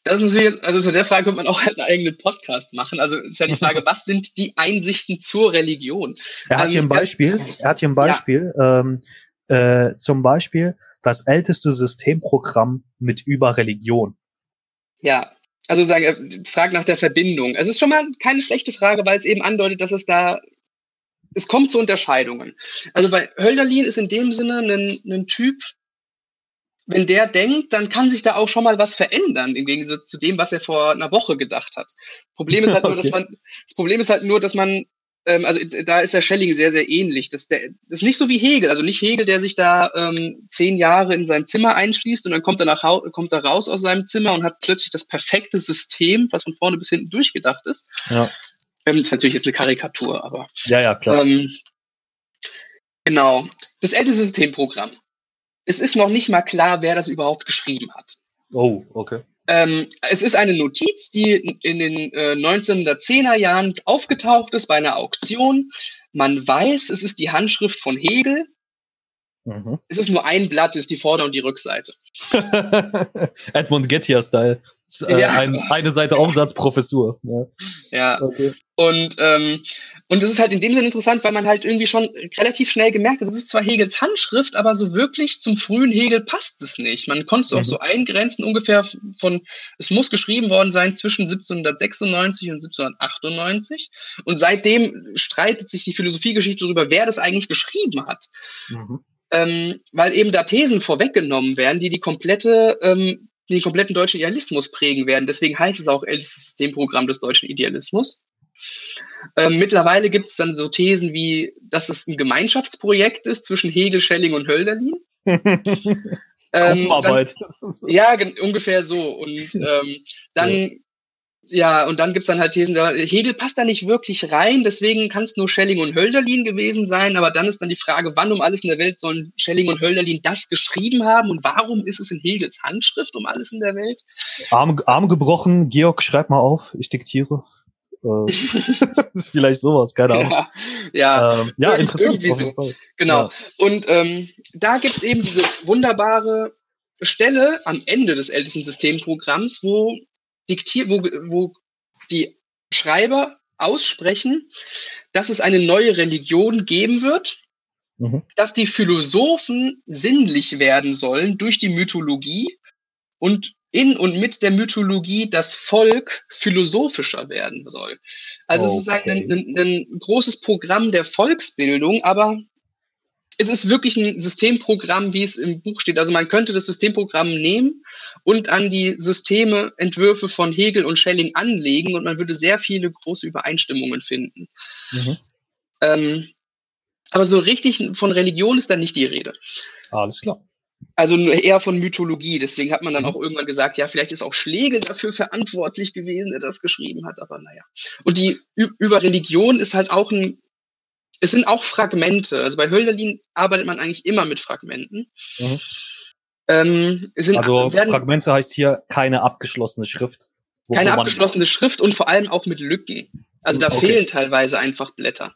Das ist natürlich, also zu der Frage könnte man auch einen eigenen Podcast machen. Also ist ja die Frage, was sind die Einsichten zur Religion? Er hat hier ein ähm, Beispiel, er hat hier ein Beispiel, ja. ähm, äh, zum Beispiel, das älteste Systemprogramm mit über Religion? Ja, also sagen, äh, fragt nach der Verbindung. Es ist schon mal keine schlechte Frage, weil es eben andeutet, dass es da es kommt zu Unterscheidungen. Also bei Hölderlin ist in dem Sinne ein, ein Typ, wenn der denkt, dann kann sich da auch schon mal was verändern, im Gegensatz zu dem, was er vor einer Woche gedacht hat. Problem ist halt okay. nur, dass man, das Problem ist halt nur, dass man, ähm, also da ist der Schelling sehr, sehr ähnlich. Das, der, das ist nicht so wie Hegel, also nicht Hegel, der sich da ähm, zehn Jahre in sein Zimmer einschließt und dann kommt er, nach, kommt er raus aus seinem Zimmer und hat plötzlich das perfekte System, was von vorne bis hinten durchgedacht ist. Ja. Ähm, das ist natürlich jetzt eine Karikatur, aber. Ja, ja, klar. Ähm, genau. Das älteste Systemprogramm es ist noch nicht mal klar, wer das überhaupt geschrieben hat. Oh, okay. Ähm, es ist eine Notiz, die in den äh, 1910er Jahren aufgetaucht ist bei einer Auktion. Man weiß, es ist die Handschrift von Hegel. Mhm. Es ist nur ein Blatt, ist die Vorder- und die Rückseite. Edmund Gettier-Style. Äh, ja. ein, eine Seite Aufsatzprofessur. Ja, ja. Okay. Und, ähm, und das ist halt in dem Sinne interessant, weil man halt irgendwie schon relativ schnell gemerkt hat, das ist zwar Hegels Handschrift, aber so wirklich zum frühen Hegel passt es nicht. Man konnte es mhm. auch so eingrenzen, ungefähr von, es muss geschrieben worden sein zwischen 1796 und 1798. Und seitdem streitet sich die Philosophiegeschichte darüber, wer das eigentlich geschrieben hat. Mhm. Ähm, weil eben da Thesen vorweggenommen werden, die die komplette ähm, den kompletten deutschen Idealismus prägen werden. Deswegen heißt es auch ältestes Systemprogramm des deutschen Idealismus. Ähm, mittlerweile gibt es dann so Thesen wie, dass es ein Gemeinschaftsprojekt ist zwischen Hegel, Schelling und Hölderlin. ähm, dann, ja, ungefähr so. Und ähm, dann ja, und dann gibt's dann halt Thesen, Hegel passt da nicht wirklich rein, deswegen kann es nur Schelling und Hölderlin gewesen sein, aber dann ist dann die Frage, wann um alles in der Welt sollen Schelling und Hölderlin das geschrieben haben und warum ist es in Hegels Handschrift um alles in der Welt? Arm, Arm gebrochen, Georg, schreib mal auf, ich diktiere. Äh, das ist vielleicht sowas, keine Ahnung. Ja, ja, ähm, ja interessant. So. Genau. Ja. Und ähm, da gibt's eben diese wunderbare Stelle am Ende des ältesten Systemprogramms, wo diktiert, wo, wo die Schreiber aussprechen, dass es eine neue Religion geben wird, mhm. dass die Philosophen sinnlich werden sollen durch die Mythologie und in und mit der Mythologie das Volk philosophischer werden soll. Also okay. es ist ein, ein, ein, großes Programm der Volksbildung, aber es ist wirklich ein Systemprogramm, wie es im Buch steht. Also man könnte das Systemprogramm nehmen und an die Systeme, Entwürfe von Hegel und Schelling anlegen und man würde sehr viele große Übereinstimmungen finden. Mhm. Ähm, aber so richtig von Religion ist da nicht die Rede. Alles klar. Also eher von Mythologie. Deswegen hat man dann mhm. auch irgendwann gesagt, ja, vielleicht ist auch Schlegel dafür verantwortlich gewesen, der das geschrieben hat, aber naja. Und die über Religion ist halt auch ein es sind auch Fragmente. Also bei Hölderlin arbeitet man eigentlich immer mit Fragmenten. Mhm. Ähm, also werden, Fragmente heißt hier keine abgeschlossene Schrift. Keine abgeschlossene Schrift und vor allem auch mit Lücken. Also da okay. fehlen teilweise einfach Blätter.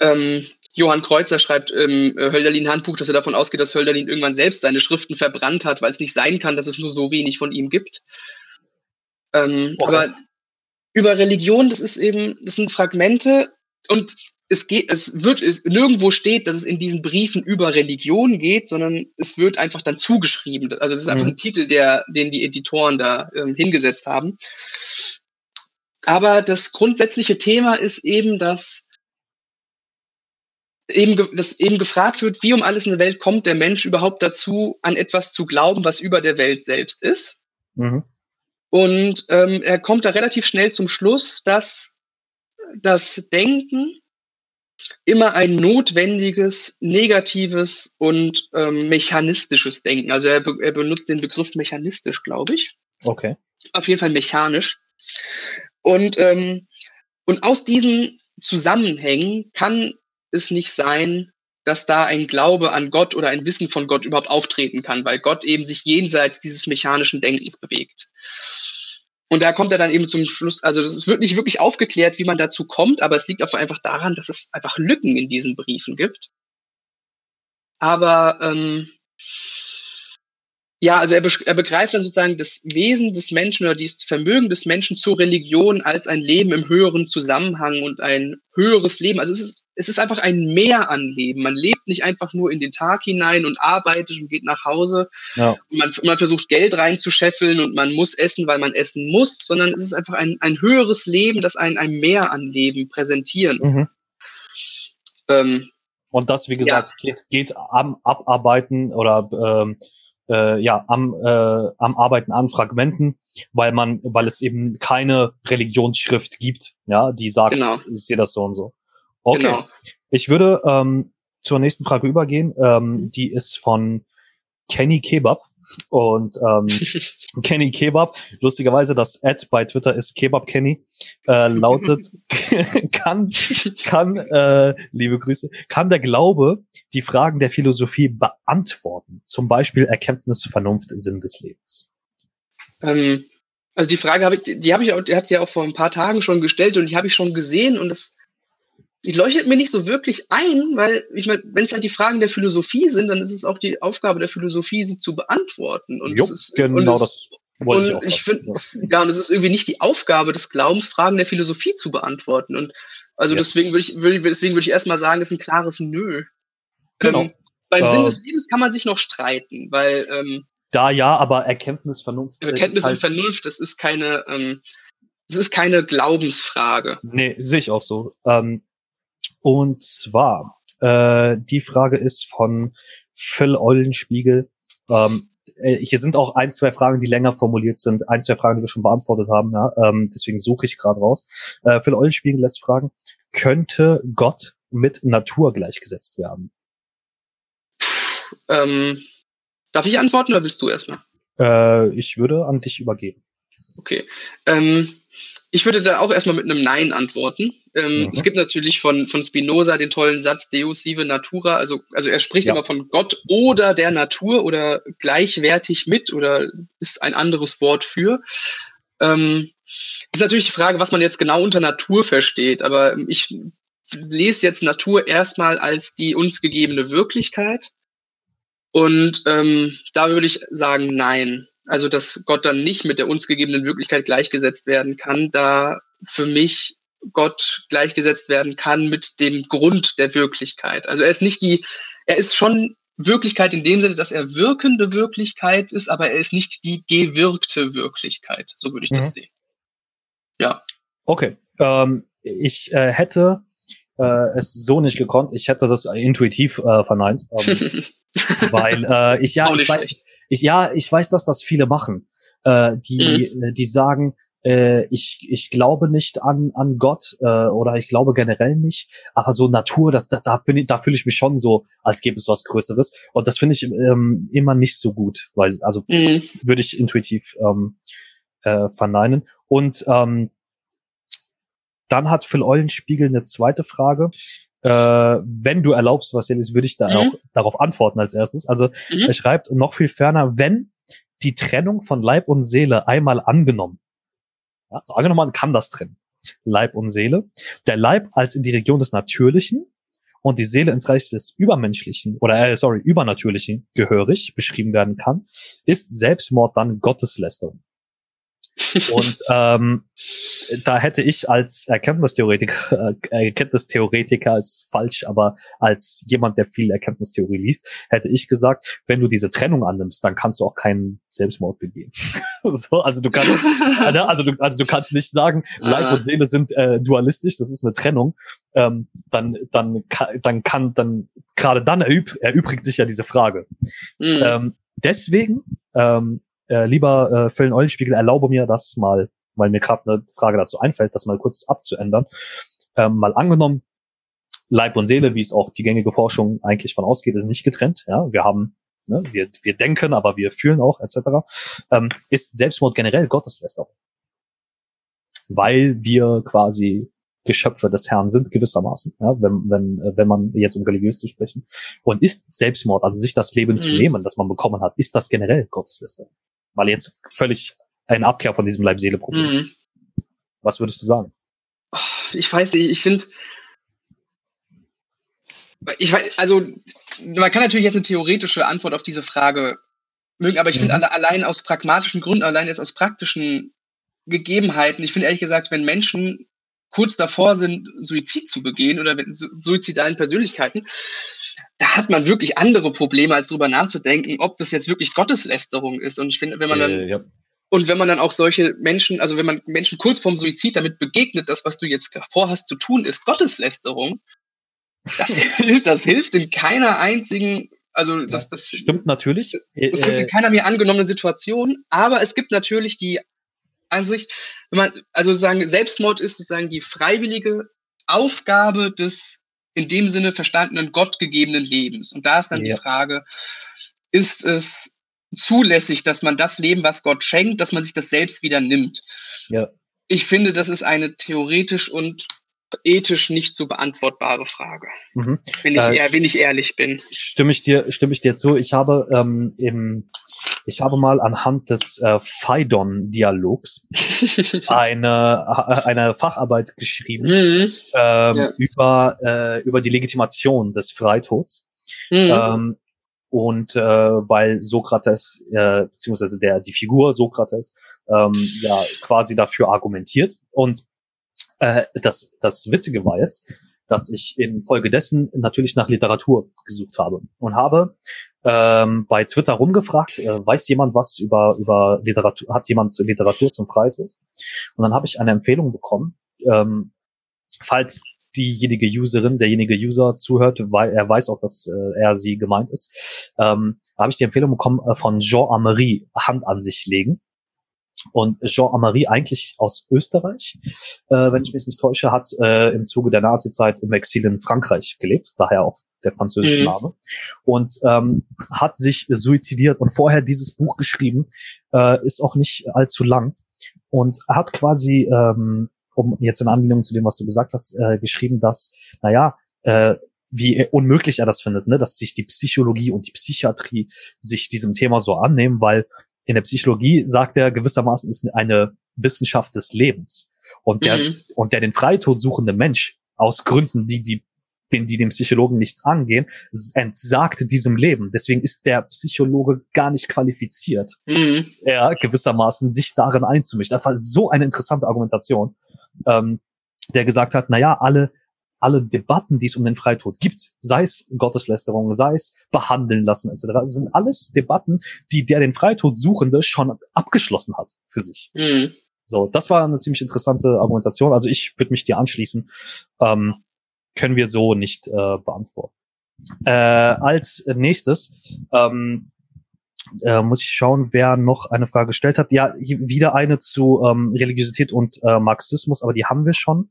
Ähm, Johann Kreuzer schreibt im äh, Hölderlin-Handbuch, dass er davon ausgeht, dass Hölderlin irgendwann selbst seine Schriften verbrannt hat, weil es nicht sein kann, dass es nur so wenig von ihm gibt. Ähm, okay. Aber über Religion, das ist eben, das sind Fragmente und es geht, es wird, es nirgendwo steht, dass es in diesen Briefen über Religion geht, sondern es wird einfach dann zugeschrieben. Also das ist einfach mhm. ein Titel, der, den die Editoren da ähm, hingesetzt haben. Aber das grundsätzliche Thema ist eben, dass eben, dass eben gefragt wird, wie um alles in der Welt kommt der Mensch überhaupt dazu, an etwas zu glauben, was über der Welt selbst ist. Mhm. Und ähm, er kommt da relativ schnell zum Schluss, dass das Denken immer ein notwendiges, negatives und ähm, mechanistisches Denken. Also er, er benutzt den Begriff mechanistisch, glaube ich. Okay. Auf jeden Fall mechanisch. Und, ähm, und aus diesen Zusammenhängen kann es nicht sein, dass da ein Glaube an Gott oder ein Wissen von Gott überhaupt auftreten kann, weil Gott eben sich jenseits dieses mechanischen Denkens bewegt. Und da kommt er dann eben zum Schluss, also es wird nicht wirklich aufgeklärt, wie man dazu kommt, aber es liegt einfach daran, dass es einfach Lücken in diesen Briefen gibt. Aber ähm, ja, also er, er begreift dann sozusagen das Wesen des Menschen oder das Vermögen des Menschen zur Religion als ein Leben im höheren Zusammenhang und ein höheres Leben. Also es ist es ist einfach ein Mehr an Leben. Man lebt nicht einfach nur in den Tag hinein und arbeitet und geht nach Hause. Ja. Und man, man versucht Geld reinzuscheffeln und man muss essen, weil man essen muss, sondern es ist einfach ein, ein höheres Leben, das ein, ein Mehr an Leben präsentieren. Mhm. Ähm, und das, wie gesagt, ja. geht, geht am Abarbeiten oder ähm, äh, ja am äh, am Arbeiten an Fragmenten, weil man, weil es eben keine Religionsschrift gibt, ja, die sagt, genau. ich sehe das so und so. Okay, genau. ich würde ähm, zur nächsten Frage übergehen. Ähm, die ist von Kenny Kebab. Und ähm, Kenny Kebab, lustigerweise das Ad bei Twitter ist Kebab Kenny, äh, lautet, kann, kann, äh, liebe Grüße, kann der Glaube die Fragen der Philosophie beantworten? Zum Beispiel Erkenntnis, Vernunft, Sinn des Lebens. Ähm, also die Frage habe ich, die habe ich auch, die hat sie ja auch vor ein paar Tagen schon gestellt und die habe ich schon gesehen und das die leuchtet mir nicht so wirklich ein, weil ich meine, wenn es halt die Fragen der Philosophie sind, dann ist es auch die Aufgabe der Philosophie, sie zu beantworten. Und jo, ist, genau und das wollte ich auch ich finde, ja, und es ist irgendwie nicht die Aufgabe des Glaubens, Fragen der Philosophie zu beantworten. Und also yes. deswegen würde ich, würd, deswegen würde ich erstmal sagen, ist ein klares Nö. Genau. Ähm, beim äh, Sinn des Lebens kann man sich noch streiten, weil ähm, da ja, aber Erkenntnis, Vernunft. Erkenntnis und halt Vernunft, das ist keine, ähm, das ist keine Glaubensfrage. Nee, sehe ich auch so. Ähm, und zwar, äh, die Frage ist von Phil Eulenspiegel. Ähm, äh, hier sind auch ein, zwei Fragen, die länger formuliert sind, ein, zwei Fragen, die wir schon beantwortet haben, ja, ähm, deswegen suche ich gerade raus. Äh, Phil Eulenspiegel lässt fragen, könnte Gott mit Natur gleichgesetzt werden? Ähm, darf ich antworten oder willst du erstmal? Äh, ich würde an dich übergeben. Okay. Ähm, ich würde da auch erstmal mit einem Nein antworten. Ähm, mhm. Es gibt natürlich von, von Spinoza den tollen Satz Deus sive natura, also, also er spricht ja. immer von Gott oder der Natur oder gleichwertig mit oder ist ein anderes Wort für. Ähm, ist natürlich die Frage, was man jetzt genau unter Natur versteht, aber ich lese jetzt Natur erstmal als die uns gegebene Wirklichkeit. Und ähm, da würde ich sagen, nein. Also, dass Gott dann nicht mit der uns gegebenen Wirklichkeit gleichgesetzt werden kann, da für mich Gott gleichgesetzt werden kann mit dem Grund der Wirklichkeit. Also er ist nicht die, er ist schon Wirklichkeit in dem Sinne, dass er wirkende Wirklichkeit ist, aber er ist nicht die gewirkte Wirklichkeit. So würde ich das mhm. sehen. Ja. Okay. Ähm, ich äh, hätte äh, es so nicht gekonnt. Ich hätte das intuitiv äh, verneint, ähm, weil äh, ich ja, ich weiß, ich, ja, ich weiß, dass das viele machen, äh, die, mhm. die sagen, äh, ich, ich glaube nicht an, an Gott äh, oder ich glaube generell nicht, aber so Natur, das, da, da bin ich, da fühle ich mich schon so, als gäbe es was Größeres. Und das finde ich ähm, immer nicht so gut, weil also mhm. würde ich intuitiv ähm, äh, verneinen. Und ähm, dann hat Phil Eulenspiegel eine zweite Frage. Äh, wenn du erlaubst, was ist, würde ich da mhm. auch darauf antworten als erstes. Also mhm. er schreibt noch viel ferner, wenn die Trennung von Leib und Seele einmal angenommen. Ja, also angenommen, man kann das trennen. Leib und Seele. Der Leib als in die Region des Natürlichen und die Seele ins Reich des Übermenschlichen oder äh, sorry, Übernatürlichen gehörig beschrieben werden kann, ist Selbstmord dann Gotteslästerung. Und ähm, da hätte ich als Erkenntnistheoretiker, äh, Erkenntnistheoretiker ist falsch, aber als jemand, der viel Erkenntnistheorie liest, hätte ich gesagt, wenn du diese Trennung annimmst, dann kannst du auch keinen Selbstmord begehen. so, also du kannst, also, also, du, also du kannst nicht sagen, Leib und Seele sind äh, dualistisch, das ist eine Trennung. Ähm, dann, dann, dann kann, dann gerade dann erüb, erübrigt sich ja diese Frage. Mhm. Ähm, deswegen ähm, äh, lieber äh, Phil Eulenspiegel, erlaube mir das mal, weil mir gerade eine Frage dazu einfällt, das mal kurz abzuändern. Ähm, mal angenommen, Leib und Seele, wie es auch die gängige Forschung eigentlich von ausgeht, ist nicht getrennt. Ja, wir haben, ne, wir, wir denken, aber wir fühlen auch, etc. Ähm, ist Selbstmord generell Gotteslästerung, weil wir quasi Geschöpfe des Herrn sind, gewissermaßen, ja, wenn, wenn, wenn man jetzt um religiös zu sprechen. Und ist Selbstmord, also sich das Leben mhm. zu nehmen, das man bekommen hat, ist das generell Gotteslästerung? Weil jetzt völlig ein Abkehr von diesem Leib-Seele-Problem. Mhm. Was würdest du sagen? Ich weiß nicht, ich finde, ich weiß, also man kann natürlich jetzt eine theoretische Antwort auf diese Frage mögen, aber ich finde mhm. allein aus pragmatischen Gründen, allein jetzt aus praktischen Gegebenheiten, ich finde ehrlich gesagt, wenn Menschen kurz davor sind, Suizid zu begehen oder mit suizidalen Persönlichkeiten, da hat man wirklich andere Probleme, als darüber nachzudenken, ob das jetzt wirklich Gotteslästerung ist. Und ich finde, wenn man dann, äh, ja. und wenn man dann auch solche Menschen, also wenn man Menschen kurz vorm Suizid damit begegnet, das, was du jetzt vorhast zu tun, ist Gotteslästerung, Das hilft, das hilft in keiner einzigen, also das, das, das stimmt natürlich. Das hilft in äh, keiner mir angenommenen Situation, aber es gibt natürlich die Ansicht, wenn man, also sagen, Selbstmord ist sozusagen die freiwillige Aufgabe des in dem Sinne verstandenen gottgegebenen Lebens. Und da ist dann ja. die Frage, ist es zulässig, dass man das Leben, was Gott schenkt, dass man sich das selbst wieder nimmt? Ja. Ich finde, das ist eine theoretisch und ethisch nicht zu beantwortbare Frage. Mhm. Wenn, ich, äh, wenn ich ehrlich bin. Stimme ich dir, stimme ich dir zu. Ich habe ähm, im, ich habe mal anhand des äh, Phaidon-Dialogs eine, äh, eine Facharbeit geschrieben mhm. ähm, ja. über, äh, über die Legitimation des Freitods. Mhm. Ähm, und äh, weil Sokrates äh, beziehungsweise der die Figur Sokrates ähm, ja quasi dafür argumentiert und äh, das, das Witzige war jetzt, dass ich in Folge dessen natürlich nach Literatur gesucht habe und habe ähm, bei Twitter rumgefragt, äh, weiß jemand was über, über Literatur, hat jemand Literatur zum Freitod? Und dann habe ich eine Empfehlung bekommen, ähm, falls diejenige Userin, derjenige User zuhört, weil er weiß auch, dass äh, er sie gemeint ist, ähm, habe ich die Empfehlung bekommen äh, von Jean Amery, Hand an sich legen. Und Jean Amary, eigentlich aus Österreich, äh, wenn ich mich nicht täusche, hat äh, im Zuge der Nazi-Zeit im Exil in Frankreich gelebt, daher auch der französische mhm. Name, und ähm, hat sich suizidiert und vorher dieses Buch geschrieben, äh, ist auch nicht allzu lang. Und hat quasi, ähm, um jetzt in Anlehnung zu dem, was du gesagt hast, äh, geschrieben, dass, naja, äh, wie unmöglich er das findet, ne, dass sich die Psychologie und die Psychiatrie sich diesem Thema so annehmen, weil in der Psychologie sagt er gewissermaßen ist eine Wissenschaft des Lebens. Und der, mhm. und der den Freitod suchende Mensch aus Gründen, die die den, die dem Psychologen nichts angehen, entsagt diesem Leben. Deswegen ist der Psychologe gar nicht qualifiziert, mhm. ja, gewissermaßen sich darin einzumischen. Das war so eine interessante Argumentation, ähm, der gesagt hat, na ja, alle alle Debatten, die es um den Freitod gibt, sei es Gotteslästerung, sei es behandeln lassen etc., sind alles Debatten, die der den Freitod Suchende schon abgeschlossen hat für sich. Mhm. So, das war eine ziemlich interessante Argumentation. Also ich würde mich dir anschließen. Ähm, können wir so nicht äh, beantworten. Äh, als nächstes ähm, äh, muss ich schauen, wer noch eine Frage gestellt hat. Ja, wieder eine zu ähm, Religiosität und äh, Marxismus, aber die haben wir schon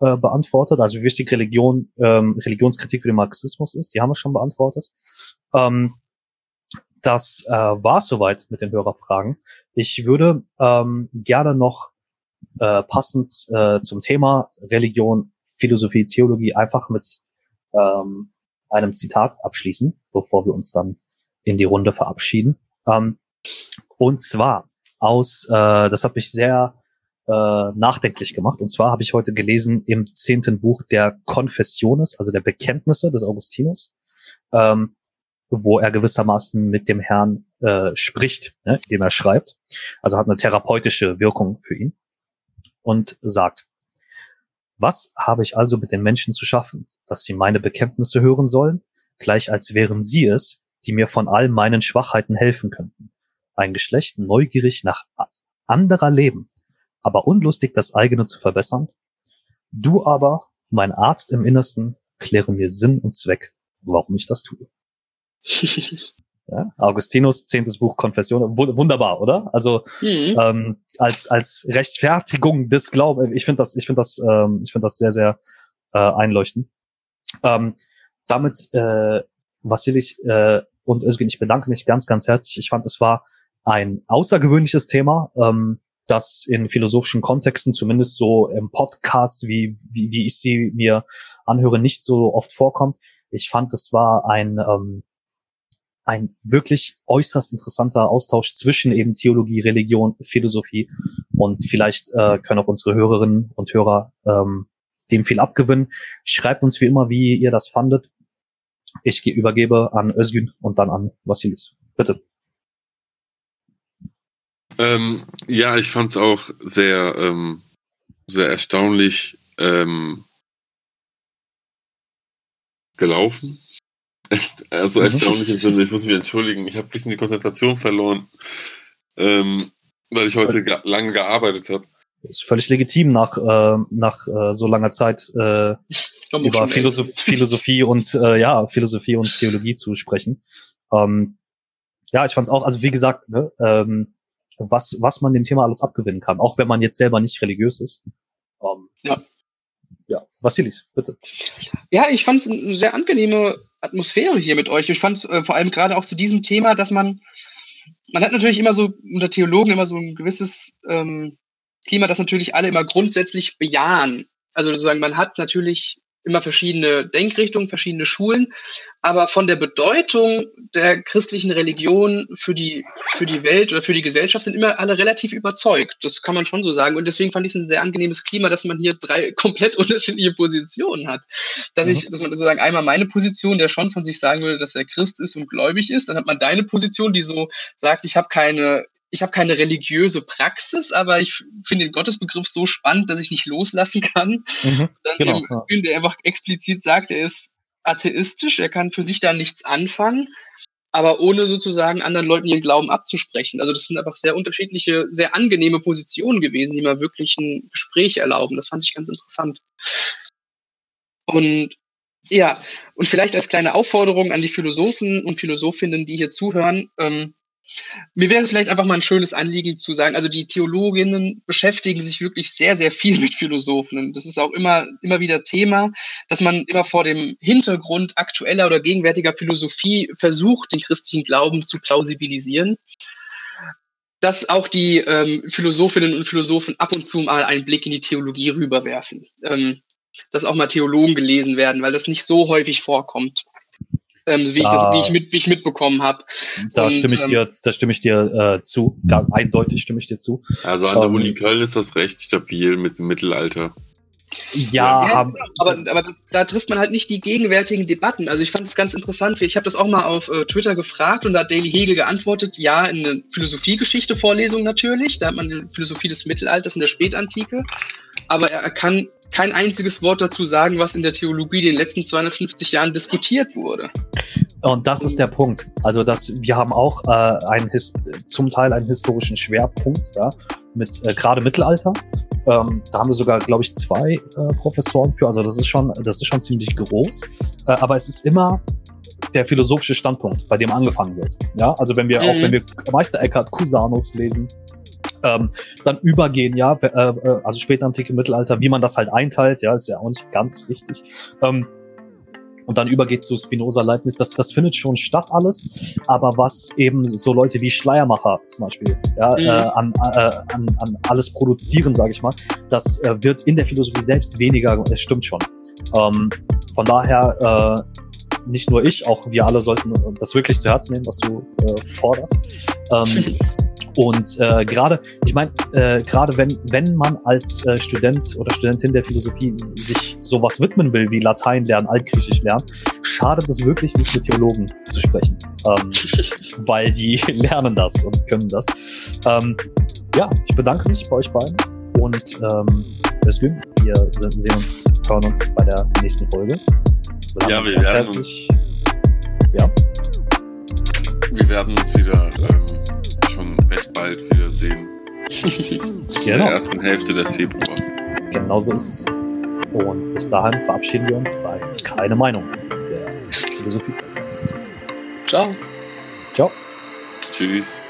äh, beantwortet, also wie wichtig Religion, ähm, Religionskritik für den Marxismus ist, die haben wir schon beantwortet. Ähm, das äh, war soweit mit den Hörerfragen. Ich würde ähm, gerne noch äh, passend äh, zum Thema Religion, Philosophie, Theologie einfach mit ähm, einem Zitat abschließen, bevor wir uns dann in die Runde verabschieden. Ähm, und zwar aus, äh, das hat mich sehr äh, nachdenklich gemacht. Und zwar habe ich heute gelesen im zehnten Buch der Confessiones, also der Bekenntnisse des Augustinus, ähm, wo er gewissermaßen mit dem Herrn äh, spricht, ne, indem er schreibt. Also hat eine therapeutische Wirkung für ihn und sagt, was habe ich also mit den Menschen zu schaffen, dass sie meine Bekenntnisse hören sollen, gleich als wären sie es, die mir von all meinen Schwachheiten helfen könnten. Ein Geschlecht neugierig nach anderer Leben, aber unlustig, das eigene zu verbessern. Du aber, mein Arzt im Innersten, kläre mir Sinn und Zweck, warum ich das tue. ja, Augustinus, zehntes Buch Konfession, wunderbar, oder? Also mhm. ähm, als als Rechtfertigung des Glaubens, ich finde das, ich finde das, ähm, ich finde das sehr sehr äh, einleuchtend. Ähm, damit, äh, Vassilis äh, und Özgün, ich bedanke mich ganz ganz herzlich. Ich fand, es war ein außergewöhnliches Thema. Ähm, das in philosophischen Kontexten, zumindest so im Podcast, wie, wie, wie ich sie mir anhöre, nicht so oft vorkommt. Ich fand, es war ein, ähm, ein wirklich äußerst interessanter Austausch zwischen eben Theologie, Religion, Philosophie und vielleicht äh, können auch unsere Hörerinnen und Hörer ähm, dem viel abgewinnen. Schreibt uns wie immer, wie ihr das fandet. Ich übergebe an Özgün und dann an Vasilis. Bitte. Ähm, ja, ich fand es auch sehr, ähm, sehr erstaunlich ähm, gelaufen. Echt, also mhm. erstaunlich im Sinne, ich muss mich entschuldigen, ich habe ein bisschen die Konzentration verloren, ähm, weil ich heute ge lange gearbeitet habe. ist völlig legitim nach äh, nach äh, so langer Zeit äh, über Philosoph Philosophie und äh, ja Philosophie und Theologie zu sprechen. Ähm, ja, ich fand es auch, also wie gesagt, ne, ähm, was was man dem Thema alles abgewinnen kann, auch wenn man jetzt selber nicht religiös ist. Ähm, ja. Ja, Vasilis, bitte. Ja, ich fand es eine sehr angenehme Atmosphäre hier mit euch. Ich fand äh, vor allem gerade auch zu diesem Thema, dass man man hat natürlich immer so unter Theologen immer so ein gewisses ähm, Klima, das natürlich alle immer grundsätzlich bejahen. Also sozusagen, man hat natürlich immer verschiedene Denkrichtungen, verschiedene Schulen, aber von der Bedeutung der christlichen Religion für die, für die Welt oder für die Gesellschaft sind immer alle relativ überzeugt. Das kann man schon so sagen. Und deswegen fand ich es ein sehr angenehmes Klima, dass man hier drei komplett unterschiedliche Positionen hat. Dass ich, mhm. dass man sozusagen einmal meine Position, der schon von sich sagen würde, dass er Christ ist und gläubig ist, dann hat man deine Position, die so sagt, ich habe keine ich habe keine religiöse Praxis, aber ich finde den Gottesbegriff so spannend, dass ich nicht loslassen kann. Mhm, Dann genau, eben ja. der einfach explizit sagt, er ist atheistisch, er kann für sich da nichts anfangen, aber ohne sozusagen anderen Leuten ihren Glauben abzusprechen. Also das sind einfach sehr unterschiedliche, sehr angenehme Positionen gewesen, die mal wirklich ein Gespräch erlauben. Das fand ich ganz interessant. Und ja, und vielleicht als kleine Aufforderung an die Philosophen und Philosophinnen, die hier zuhören, ähm, mir wäre es vielleicht einfach mal ein schönes Anliegen zu sagen, also die Theologinnen beschäftigen sich wirklich sehr, sehr viel mit Philosophen. Das ist auch immer, immer wieder Thema, dass man immer vor dem Hintergrund aktueller oder gegenwärtiger Philosophie versucht, den christlichen Glauben zu plausibilisieren. Dass auch die ähm, Philosophinnen und Philosophen ab und zu mal einen Blick in die Theologie rüberwerfen. Ähm, dass auch mal Theologen gelesen werden, weil das nicht so häufig vorkommt ähm, wie, ich das, wie, ich mit, wie ich mitbekommen habe. Da und, stimme ich ähm, dir, da stimme ich dir äh, zu. Da, eindeutig stimme ich dir zu. Also an der ähm, Uni Köln ist das recht stabil mit dem Mittelalter. Ja, ja aber, aber da trifft man halt nicht die gegenwärtigen Debatten. Also ich fand es ganz interessant. Ich habe das auch mal auf äh, Twitter gefragt und da hat Daily Hegel geantwortet, ja, in der Philosophiegeschichte-Vorlesung natürlich. Da hat man die Philosophie des Mittelalters in der Spätantike. Aber er kann kein einziges Wort dazu sagen, was in der Theologie in den letzten 250 Jahren diskutiert wurde. Und das ist der Punkt. Also, dass wir haben auch äh, einen zum Teil einen historischen Schwerpunkt, ja, mit äh, gerade Mittelalter. Ähm, da haben wir sogar, glaube ich, zwei äh, Professoren für. Also das ist schon, das ist schon ziemlich groß. Äh, aber es ist immer der philosophische Standpunkt, bei dem angefangen wird. Ja, also wenn wir mhm. auch wenn wir Meister Eckhart Cusanus lesen, ähm, dann übergehen, ja, äh, äh, also spätantike Mittelalter, wie man das halt einteilt, ja, ist ja auch nicht ganz richtig. Ähm, und dann übergeht zu Spinoza Leibniz, das, das findet schon statt alles, aber was eben so Leute wie Schleiermacher zum Beispiel ja, mhm. äh, an, äh, an, an alles produzieren, sage ich mal, das äh, wird in der Philosophie selbst weniger, es stimmt schon. Ähm, von daher äh, nicht nur ich, auch wir alle sollten das wirklich zu Herzen nehmen, was du äh, forderst. Ähm, Und äh, gerade, ich meine, äh, gerade wenn, wenn man als äh, Student oder Studentin der Philosophie sich sowas widmen will, wie Latein lernen, Altgriechisch lernen, schadet es wirklich nicht, mit Theologen zu sprechen. Ähm, weil die lernen das und können das. Ähm, ja, ich bedanke mich bei euch beiden und ähm, Özgün, wir sehen uns, hören uns bei der nächsten Folge. Ja, wir werden uns, ja. Wir werden uns wieder ähm, recht bald wiedersehen. genau. In der ersten Hälfte des Februar. Genau so ist es. Und bis dahin verabschieden wir uns bei Keine Meinung, der Philosophie-Podcast. Ciao. Ciao. Tschüss.